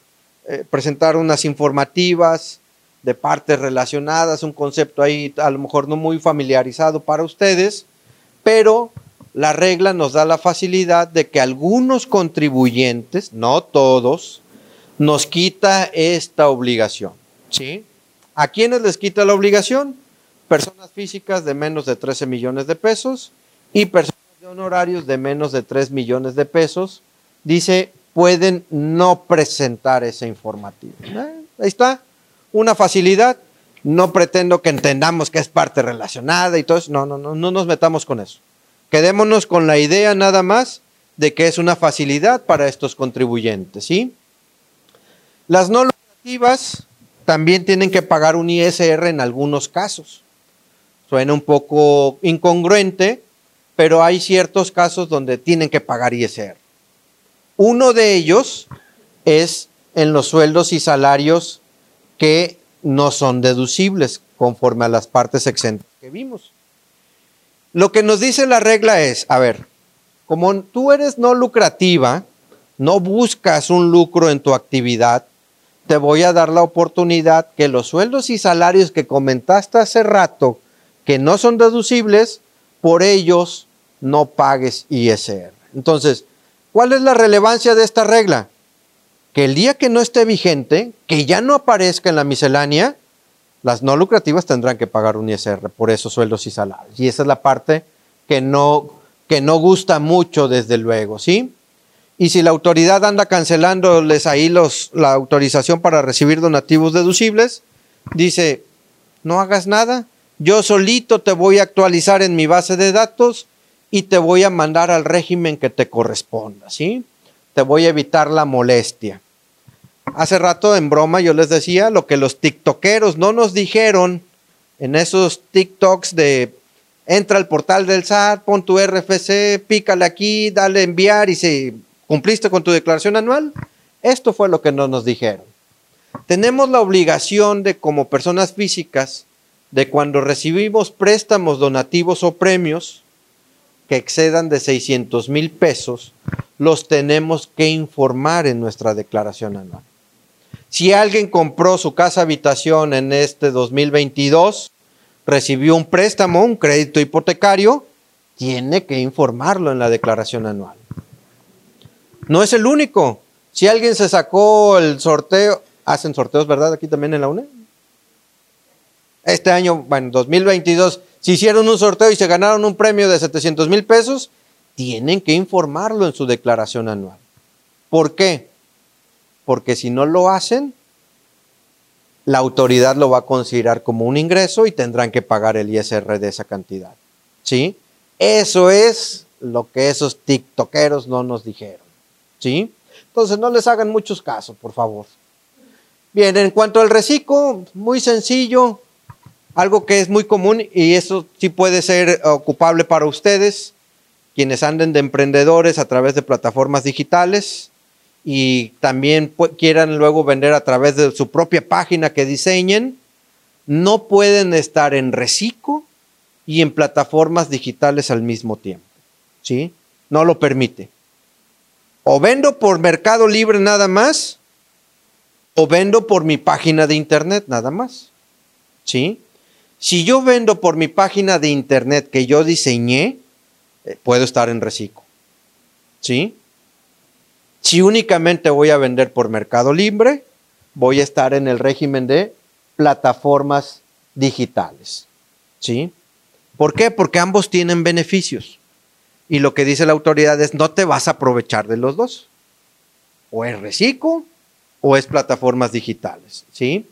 eh, presentar unas informativas de partes relacionadas, un concepto ahí a lo mejor no muy familiarizado para ustedes, pero la regla nos da la facilidad de que algunos contribuyentes, no todos, nos quita esta obligación. ¿Sí? ¿A quiénes les quita la obligación? Personas físicas de menos de 13 millones de pesos y personas honorarios de menos de 3 millones de pesos. Dice, pueden no presentar esa informativa. ¿Eh? Ahí está, una facilidad. No pretendo que entendamos que es parte relacionada y todo eso. No, no, no, no nos metamos con eso. Quedémonos con la idea nada más de que es una facilidad para estos contribuyentes, ¿sí? Las no lucrativas también tienen que pagar un ISR en algunos casos. Suena un poco incongruente, pero hay ciertos casos donde tienen que pagar ISR. Uno de ellos es en los sueldos y salarios que no son deducibles conforme a las partes exentas que vimos. Lo que nos dice la regla es, a ver, como tú eres no lucrativa, no buscas un lucro en tu actividad, te voy a dar la oportunidad que los sueldos y salarios que comentaste hace rato, que no son deducibles, por ellos no pagues ISR. Entonces, ¿cuál es la relevancia de esta regla? Que el día que no esté vigente, que ya no aparezca en la miscelánea, las no lucrativas tendrán que pagar un ISR por esos sueldos y salarios. Y esa es la parte que no, que no gusta mucho, desde luego, ¿sí? Y si la autoridad anda cancelándoles ahí los, la autorización para recibir donativos deducibles, dice, no hagas nada, yo solito te voy a actualizar en mi base de datos y te voy a mandar al régimen que te corresponda, ¿sí? Te voy a evitar la molestia. Hace rato en broma yo les decía lo que los tiktokeros no nos dijeron en esos TikToks de entra al portal del SAT, pon tu RFC, pícale aquí, dale enviar y si cumpliste con tu declaración anual. Esto fue lo que no nos dijeron. Tenemos la obligación de como personas físicas de cuando recibimos préstamos donativos o premios que excedan de 600 mil pesos, los tenemos que informar en nuestra declaración anual. Si alguien compró su casa habitación en este 2022, recibió un préstamo, un crédito hipotecario, tiene que informarlo en la declaración anual. No es el único. Si alguien se sacó el sorteo, hacen sorteos, ¿verdad? Aquí también en la UNE. Este año, bueno, 2022, si hicieron un sorteo y se ganaron un premio de 700 mil pesos, tienen que informarlo en su declaración anual. ¿Por qué? porque si no lo hacen, la autoridad lo va a considerar como un ingreso y tendrán que pagar el ISR de esa cantidad. ¿Sí? Eso es lo que esos tiktokeros no nos dijeron. ¿Sí? Entonces no les hagan muchos casos, por favor. Bien, en cuanto al reciclo, muy sencillo, algo que es muy común y eso sí puede ser ocupable para ustedes, quienes anden de emprendedores a través de plataformas digitales y también quieran luego vender a través de su propia página que diseñen, no pueden estar en reciclo y en plataformas digitales al mismo tiempo. ¿Sí? No lo permite. O vendo por Mercado Libre nada más, o vendo por mi página de internet nada más. ¿Sí? Si yo vendo por mi página de internet que yo diseñé, eh, puedo estar en reciclo. ¿Sí? Si únicamente voy a vender por Mercado Libre, voy a estar en el régimen de plataformas digitales. ¿Sí? ¿Por qué? Porque ambos tienen beneficios. Y lo que dice la autoridad es, no te vas a aprovechar de los dos. O es reciclo o es plataformas digitales. ¿Sí?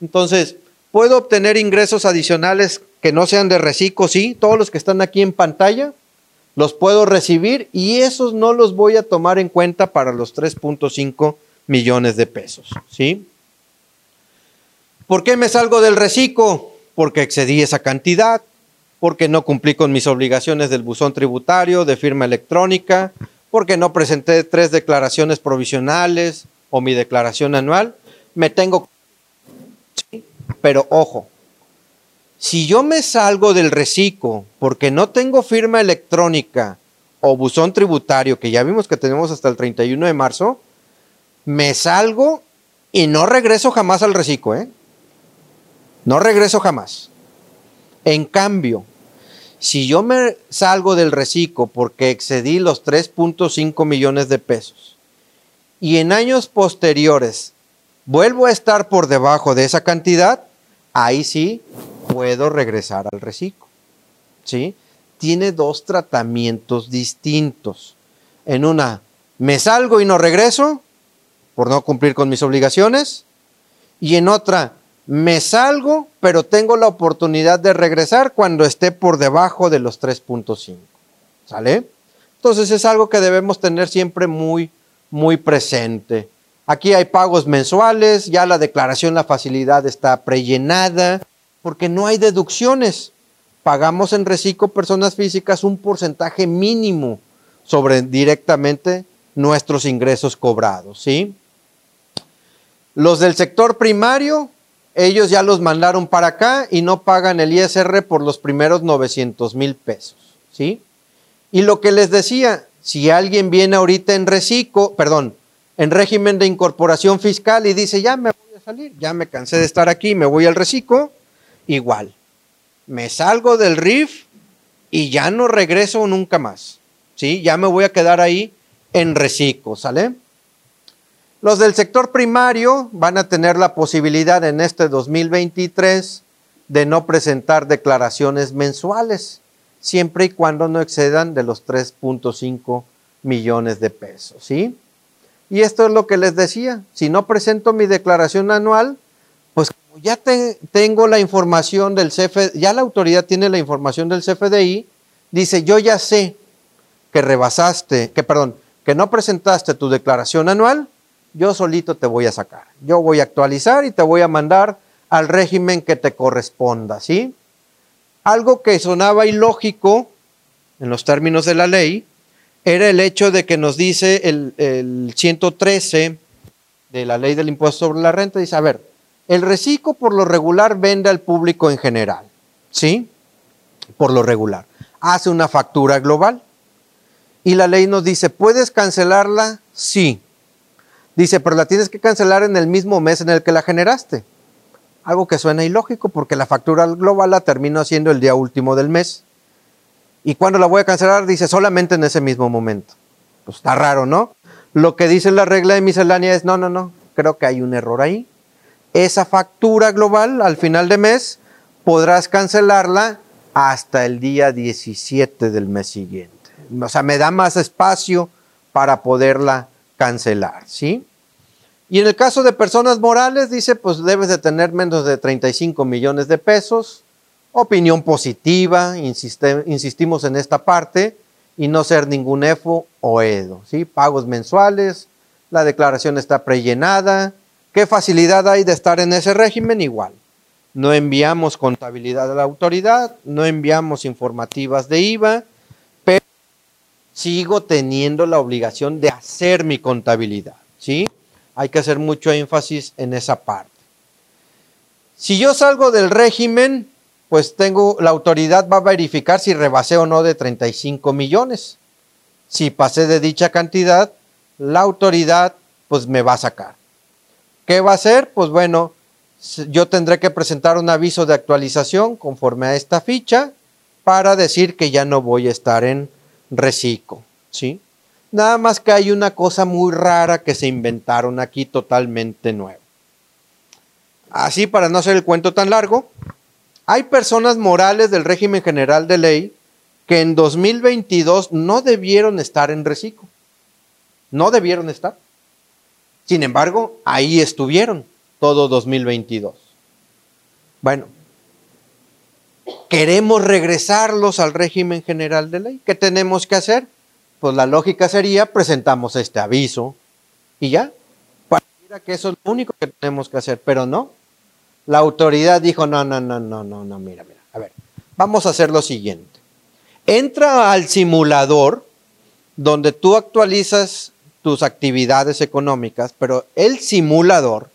Entonces, ¿puedo obtener ingresos adicionales que no sean de reciclo? Sí, todos los que están aquí en pantalla los puedo recibir y esos no los voy a tomar en cuenta para los 3.5 millones de pesos. ¿sí? ¿Por qué me salgo del reciclo? Porque excedí esa cantidad, porque no cumplí con mis obligaciones del buzón tributario, de firma electrónica, porque no presenté tres declaraciones provisionales o mi declaración anual. Me tengo... Pero ojo, si yo me salgo del reciclo porque no tengo firma electrónica o buzón tributario, que ya vimos que tenemos hasta el 31 de marzo, me salgo y no regreso jamás al reciclo, ¿eh? No regreso jamás. En cambio, si yo me salgo del reciclo porque excedí los 3.5 millones de pesos y en años posteriores vuelvo a estar por debajo de esa cantidad, ahí sí puedo regresar al reciclo. ¿Sí? Tiene dos tratamientos distintos. En una, me salgo y no regreso por no cumplir con mis obligaciones. Y en otra, me salgo, pero tengo la oportunidad de regresar cuando esté por debajo de los 3.5. ¿Sale? Entonces es algo que debemos tener siempre muy, muy presente. Aquí hay pagos mensuales, ya la declaración, la facilidad está prellenada porque no hay deducciones. Pagamos en reciclo personas físicas un porcentaje mínimo sobre directamente nuestros ingresos cobrados, ¿sí? Los del sector primario, ellos ya los mandaron para acá y no pagan el ISR por los primeros 900 mil pesos, ¿sí? Y lo que les decía, si alguien viene ahorita en reciclo, perdón, en régimen de incorporación fiscal y dice, ya me voy a salir, ya me cansé de estar aquí, me voy al reciclo, igual. Me salgo del RIF y ya no regreso nunca más. ¿Sí? Ya me voy a quedar ahí en reciclo, ¿sale? Los del sector primario van a tener la posibilidad en este 2023 de no presentar declaraciones mensuales, siempre y cuando no excedan de los 3.5 millones de pesos, ¿sí? Y esto es lo que les decía, si no presento mi declaración anual, pues ya tengo la información del CFDI, ya la autoridad tiene la información del CFDI, dice, yo ya sé que rebasaste, que perdón, que no presentaste tu declaración anual, yo solito te voy a sacar. Yo voy a actualizar y te voy a mandar al régimen que te corresponda, ¿sí? Algo que sonaba ilógico en los términos de la ley era el hecho de que nos dice el, el 113 de la ley del impuesto sobre la renta, dice, a ver, el reciclo por lo regular vende al público en general, ¿sí? Por lo regular. Hace una factura global y la ley nos dice, ¿puedes cancelarla? Sí. Dice, pero la tienes que cancelar en el mismo mes en el que la generaste. Algo que suena ilógico porque la factura global la termino haciendo el día último del mes. ¿Y cuándo la voy a cancelar? Dice, solamente en ese mismo momento. Pues está raro, ¿no? Lo que dice la regla de miscelánea es, no, no, no, creo que hay un error ahí esa factura global al final de mes podrás cancelarla hasta el día 17 del mes siguiente. O sea, me da más espacio para poderla cancelar, ¿sí? Y en el caso de personas morales, dice, pues debes de tener menos de 35 millones de pesos, opinión positiva, insistimos en esta parte, y no ser ningún EFO o EDO, ¿sí? Pagos mensuales, la declaración está prellenada, ¿Qué facilidad hay de estar en ese régimen? Igual. No enviamos contabilidad a la autoridad, no enviamos informativas de IVA, pero sigo teniendo la obligación de hacer mi contabilidad. ¿sí? Hay que hacer mucho énfasis en esa parte. Si yo salgo del régimen, pues tengo, la autoridad va a verificar si rebasé o no de 35 millones. Si pasé de dicha cantidad, la autoridad pues me va a sacar. ¿Qué va a hacer? Pues bueno, yo tendré que presentar un aviso de actualización conforme a esta ficha para decir que ya no voy a estar en reciclo, ¿sí? Nada más que hay una cosa muy rara que se inventaron aquí totalmente nueva. Así, para no hacer el cuento tan largo, hay personas morales del régimen general de ley que en 2022 no debieron estar en reciclo. No debieron estar. Sin embargo, ahí estuvieron todo 2022. Bueno, queremos regresarlos al régimen general de ley. ¿Qué tenemos que hacer? Pues la lógica sería presentamos este aviso y ya. Pareciera que eso es lo único que tenemos que hacer, pero no. La autoridad dijo, no, no, no, no, no, no, mira, mira. A ver, vamos a hacer lo siguiente. Entra al simulador donde tú actualizas tus actividades económicas, pero el simulador,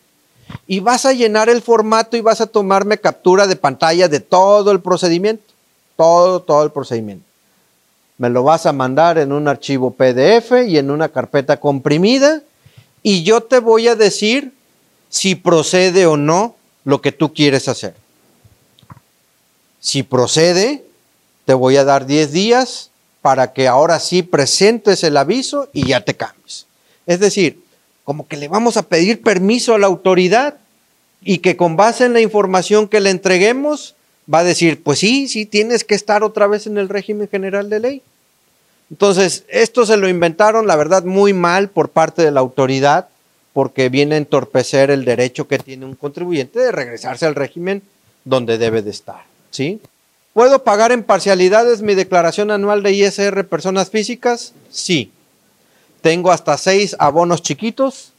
y vas a llenar el formato y vas a tomarme captura de pantalla de todo el procedimiento, todo, todo el procedimiento. Me lo vas a mandar en un archivo PDF y en una carpeta comprimida y yo te voy a decir si procede o no lo que tú quieres hacer. Si procede, te voy a dar 10 días para que ahora sí presentes el aviso y ya te cambies. Es decir, como que le vamos a pedir permiso a la autoridad y que con base en la información que le entreguemos va a decir, pues sí, sí tienes que estar otra vez en el régimen general de ley. Entonces, esto se lo inventaron, la verdad, muy mal por parte de la autoridad, porque viene a entorpecer el derecho que tiene un contribuyente de regresarse al régimen donde debe de estar. ¿Sí? ¿Puedo pagar en parcialidades mi declaración anual de ISR personas físicas? Sí. Tengo hasta seis abonos chiquitos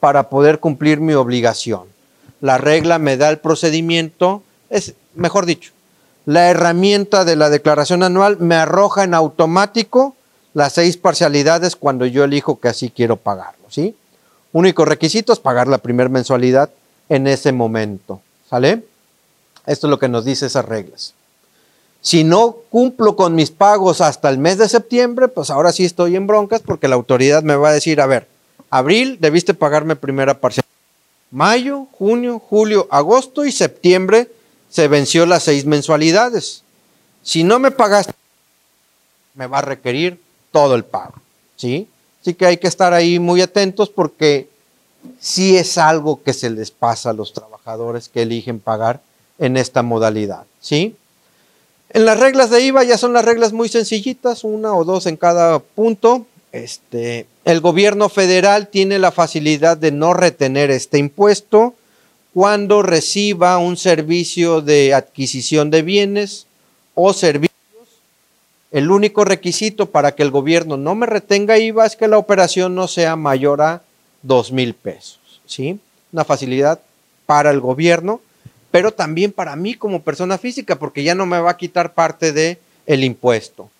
para poder cumplir mi obligación. La regla me da el procedimiento, es mejor dicho, la herramienta de la declaración anual me arroja en automático las seis parcialidades cuando yo elijo que así quiero pagarlo, ¿sí? Único requisito es pagar la primera mensualidad en ese momento, ¿sale? Esto es lo que nos dice esas reglas. Si no cumplo con mis pagos hasta el mes de septiembre, pues ahora sí estoy en broncas porque la autoridad me va a decir, a ver, abril debiste pagarme primera parcial. Mayo, junio, julio, agosto y septiembre se venció las seis mensualidades. Si no me pagaste, me va a requerir todo el pago. ¿Sí? Así que hay que estar ahí muy atentos porque sí es algo que se les pasa a los trabajadores que eligen pagar en esta modalidad. ¿Sí? En las reglas de IVA ya son las reglas muy sencillitas, una o dos en cada punto. Este, el gobierno federal tiene la facilidad de no retener este impuesto cuando reciba un servicio de adquisición de bienes o servicios. El único requisito para que el gobierno no me retenga IVA es que la operación no sea mayor a dos mil pesos. ¿sí? Una facilidad para el gobierno pero también para mí como persona física, porque ya no me va a quitar parte de el impuesto,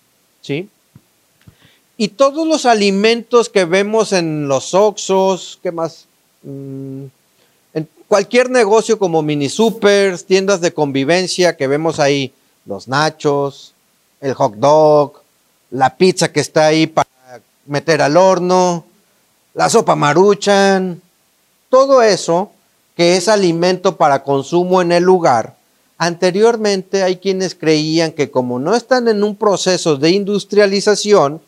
¿sí? Y todos los alimentos que vemos en los Oxos, ¿qué más? Mm, en cualquier negocio como mini supers, tiendas de convivencia que vemos ahí, los nachos, el hot dog, la pizza que está ahí para meter al horno, la sopa maruchan, todo eso que es alimento para consumo en el lugar, anteriormente hay quienes creían que como no están en un proceso de industrialización,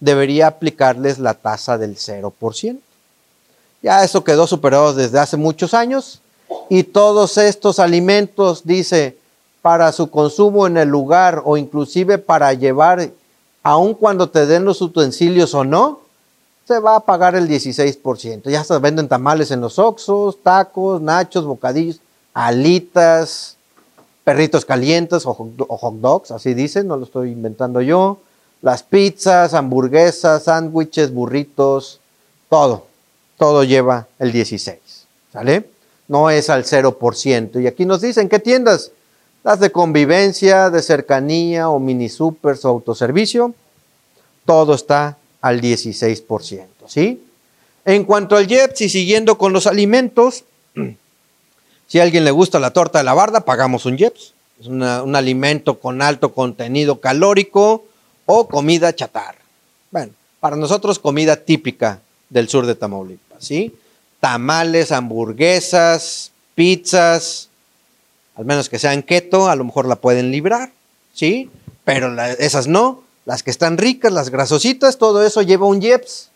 debería aplicarles la tasa del 0%. Ya eso quedó superado desde hace muchos años y todos estos alimentos, dice, para su consumo en el lugar o inclusive para llevar, aun cuando te den los utensilios o no, se va a pagar el 16%. Ya se venden tamales en los Oxos, tacos, nachos, bocadillos, alitas, perritos calientes o hot dogs, así dicen, no lo estoy inventando yo. Las pizzas, hamburguesas, sándwiches, burritos, todo, todo lleva el 16, ¿sale? No es al 0%. Y aquí nos dicen, ¿qué tiendas? Las de convivencia, de cercanía o mini supers o autoservicio, todo está al 16%, ¿sí? En cuanto al JEPS y siguiendo con los alimentos, si a alguien le gusta la torta de la barda, pagamos un JEPS. Es un alimento con alto contenido calórico o comida chatarra. Bueno, para nosotros comida típica del sur de Tamaulipas, ¿sí? Tamales, hamburguesas, pizzas, al menos que sean keto, a lo mejor la pueden librar, ¿sí? Pero esas no. Las que están ricas, las grasositas, todo eso lleva un IEPS.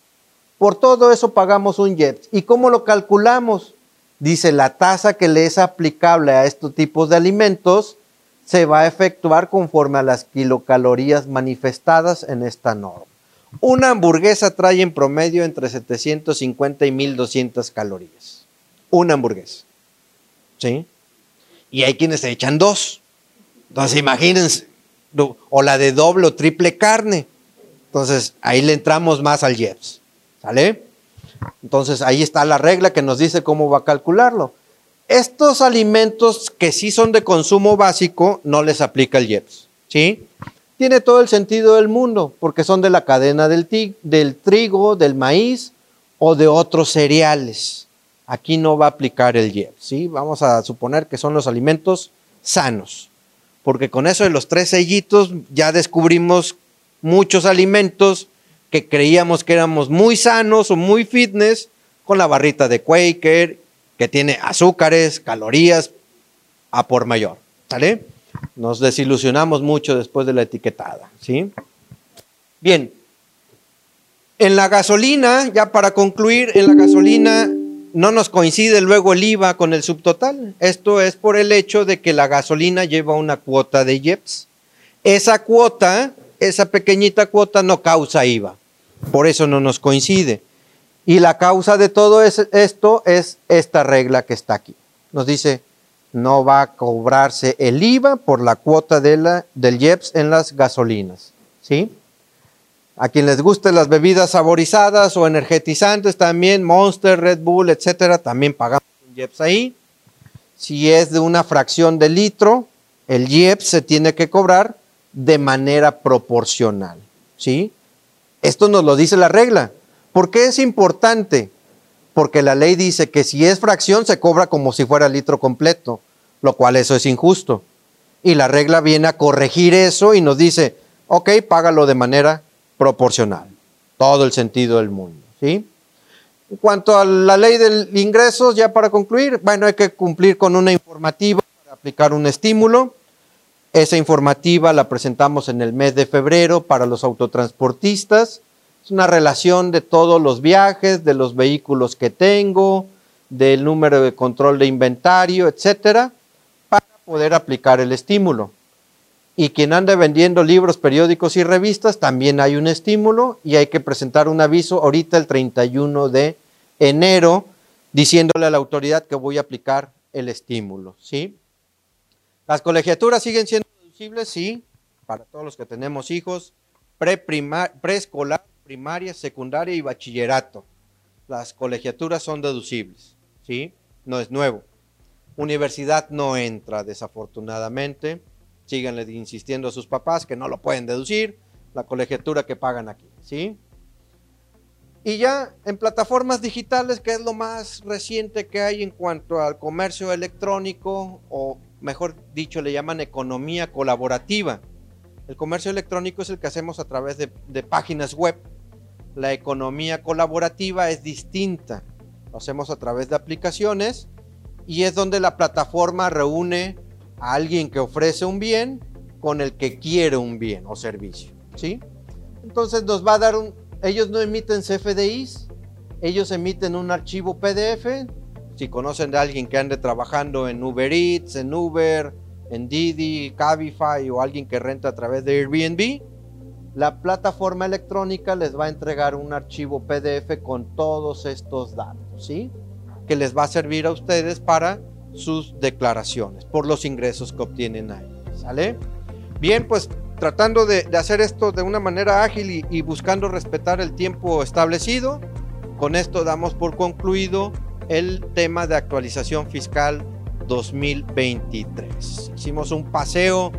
Por todo eso pagamos un IEPS. ¿Y cómo lo calculamos? Dice, la tasa que le es aplicable a estos tipos de alimentos se va a efectuar conforme a las kilocalorías manifestadas en esta norma. Una hamburguesa trae en promedio entre 750 y 1200 calorías. Una hamburguesa. ¿Sí? Y hay quienes se echan dos. Entonces imagínense, o la de doble o triple carne. Entonces ahí le entramos más al IEPS. ¿Sale? Entonces ahí está la regla que nos dice cómo va a calcularlo. Estos alimentos que sí son de consumo básico, no les aplica el IEPS. ¿Sí? Tiene todo el sentido del mundo, porque son de la cadena del, del trigo, del maíz o de otros cereales. Aquí no va a aplicar el IEPS. ¿sí? Vamos a suponer que son los alimentos sanos porque con eso de los tres sellitos ya descubrimos muchos alimentos que creíamos que éramos muy sanos o muy fitness con la barrita de Quaker, que tiene azúcares, calorías a por mayor. ¿Sale? Nos desilusionamos mucho después de la etiquetada. ¿sí? Bien. En la gasolina, ya para concluir, en la gasolina no nos coincide luego el IVA con el subtotal. Esto es por el hecho de que la gasolina lleva una cuota de IEPS. Esa cuota, esa pequeñita cuota no causa IVA. Por eso no nos coincide. Y la causa de todo esto es esta regla que está aquí. Nos dice, no va a cobrarse el IVA por la cuota de la, del IEPS en las gasolinas. ¿Sí? A quien les gusten las bebidas saborizadas o energetizantes también, Monster, Red Bull, etcétera, también pagamos un IEPS ahí. Si es de una fracción de litro, el IEPS se tiene que cobrar de manera proporcional. ¿Sí? Esto nos lo dice la regla. ¿Por qué es importante? Porque la ley dice que si es fracción se cobra como si fuera litro completo, lo cual eso es injusto. Y la regla viene a corregir eso y nos dice, ok, págalo de manera proporcional. Todo el sentido del mundo. ¿sí? En cuanto a la ley de ingresos, ya para concluir, bueno, hay que cumplir con una informativa para aplicar un estímulo. Esa informativa la presentamos en el mes de febrero para los autotransportistas. Es una relación de todos los viajes, de los vehículos que tengo, del número de control de inventario, etcétera, para poder aplicar el estímulo. Y quien anda vendiendo libros, periódicos y revistas, también hay un estímulo y hay que presentar un aviso ahorita el 31 de enero diciéndole a la autoridad que voy a aplicar el estímulo, ¿sí? Las colegiaturas siguen siendo deducibles, sí, para todos los que tenemos hijos, preescolar, primaria, secundaria y bachillerato. Las colegiaturas son deducibles, ¿sí? No es nuevo. Universidad no entra, desafortunadamente síganle insistiendo a sus papás que no lo pueden deducir, la colegiatura que pagan aquí, ¿sí? Y ya en plataformas digitales, que es lo más reciente que hay en cuanto al comercio electrónico, o mejor dicho, le llaman economía colaborativa. El comercio electrónico es el que hacemos a través de, de páginas web. La economía colaborativa es distinta. Lo hacemos a través de aplicaciones y es donde la plataforma reúne a alguien que ofrece un bien con el que quiere un bien o servicio, ¿sí? Entonces nos va a dar un, ellos no emiten CFDIs, ellos emiten un archivo PDF, si conocen de alguien que ande trabajando en Uber Eats, en Uber, en Didi, Cabify o alguien que renta a través de Airbnb, la plataforma electrónica les va a entregar un archivo PDF con todos estos datos, ¿sí? Que les va a servir a ustedes para sus declaraciones por los ingresos que obtienen ahí. ¿Sale? Bien, pues tratando de, hacer esto de una manera ágil y, y, buscando respetar el tiempo establecido, con esto damos por concluido el tema de actualización fiscal 2023. Hicimos un paseo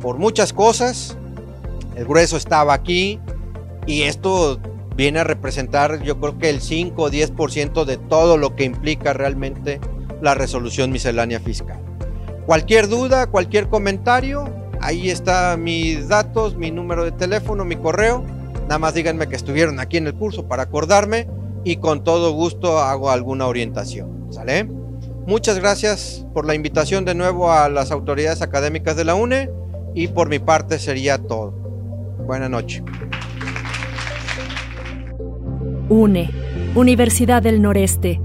por muchas cosas, el grueso estaba aquí y esto viene a representar yo creo que el 5 o 10% de todo lo que implica realmente la resolución miscelánea fiscal. Cualquier duda, cualquier comentario, ahí está mis datos, mi número de teléfono, mi correo. Nada más díganme que estuvieron aquí en el curso para acordarme y con todo gusto hago alguna orientación. ¿Sale? Muchas gracias por la invitación de nuevo a las autoridades académicas de la UNE y por mi parte sería todo. Buenas noches. UNE, Universidad del Noreste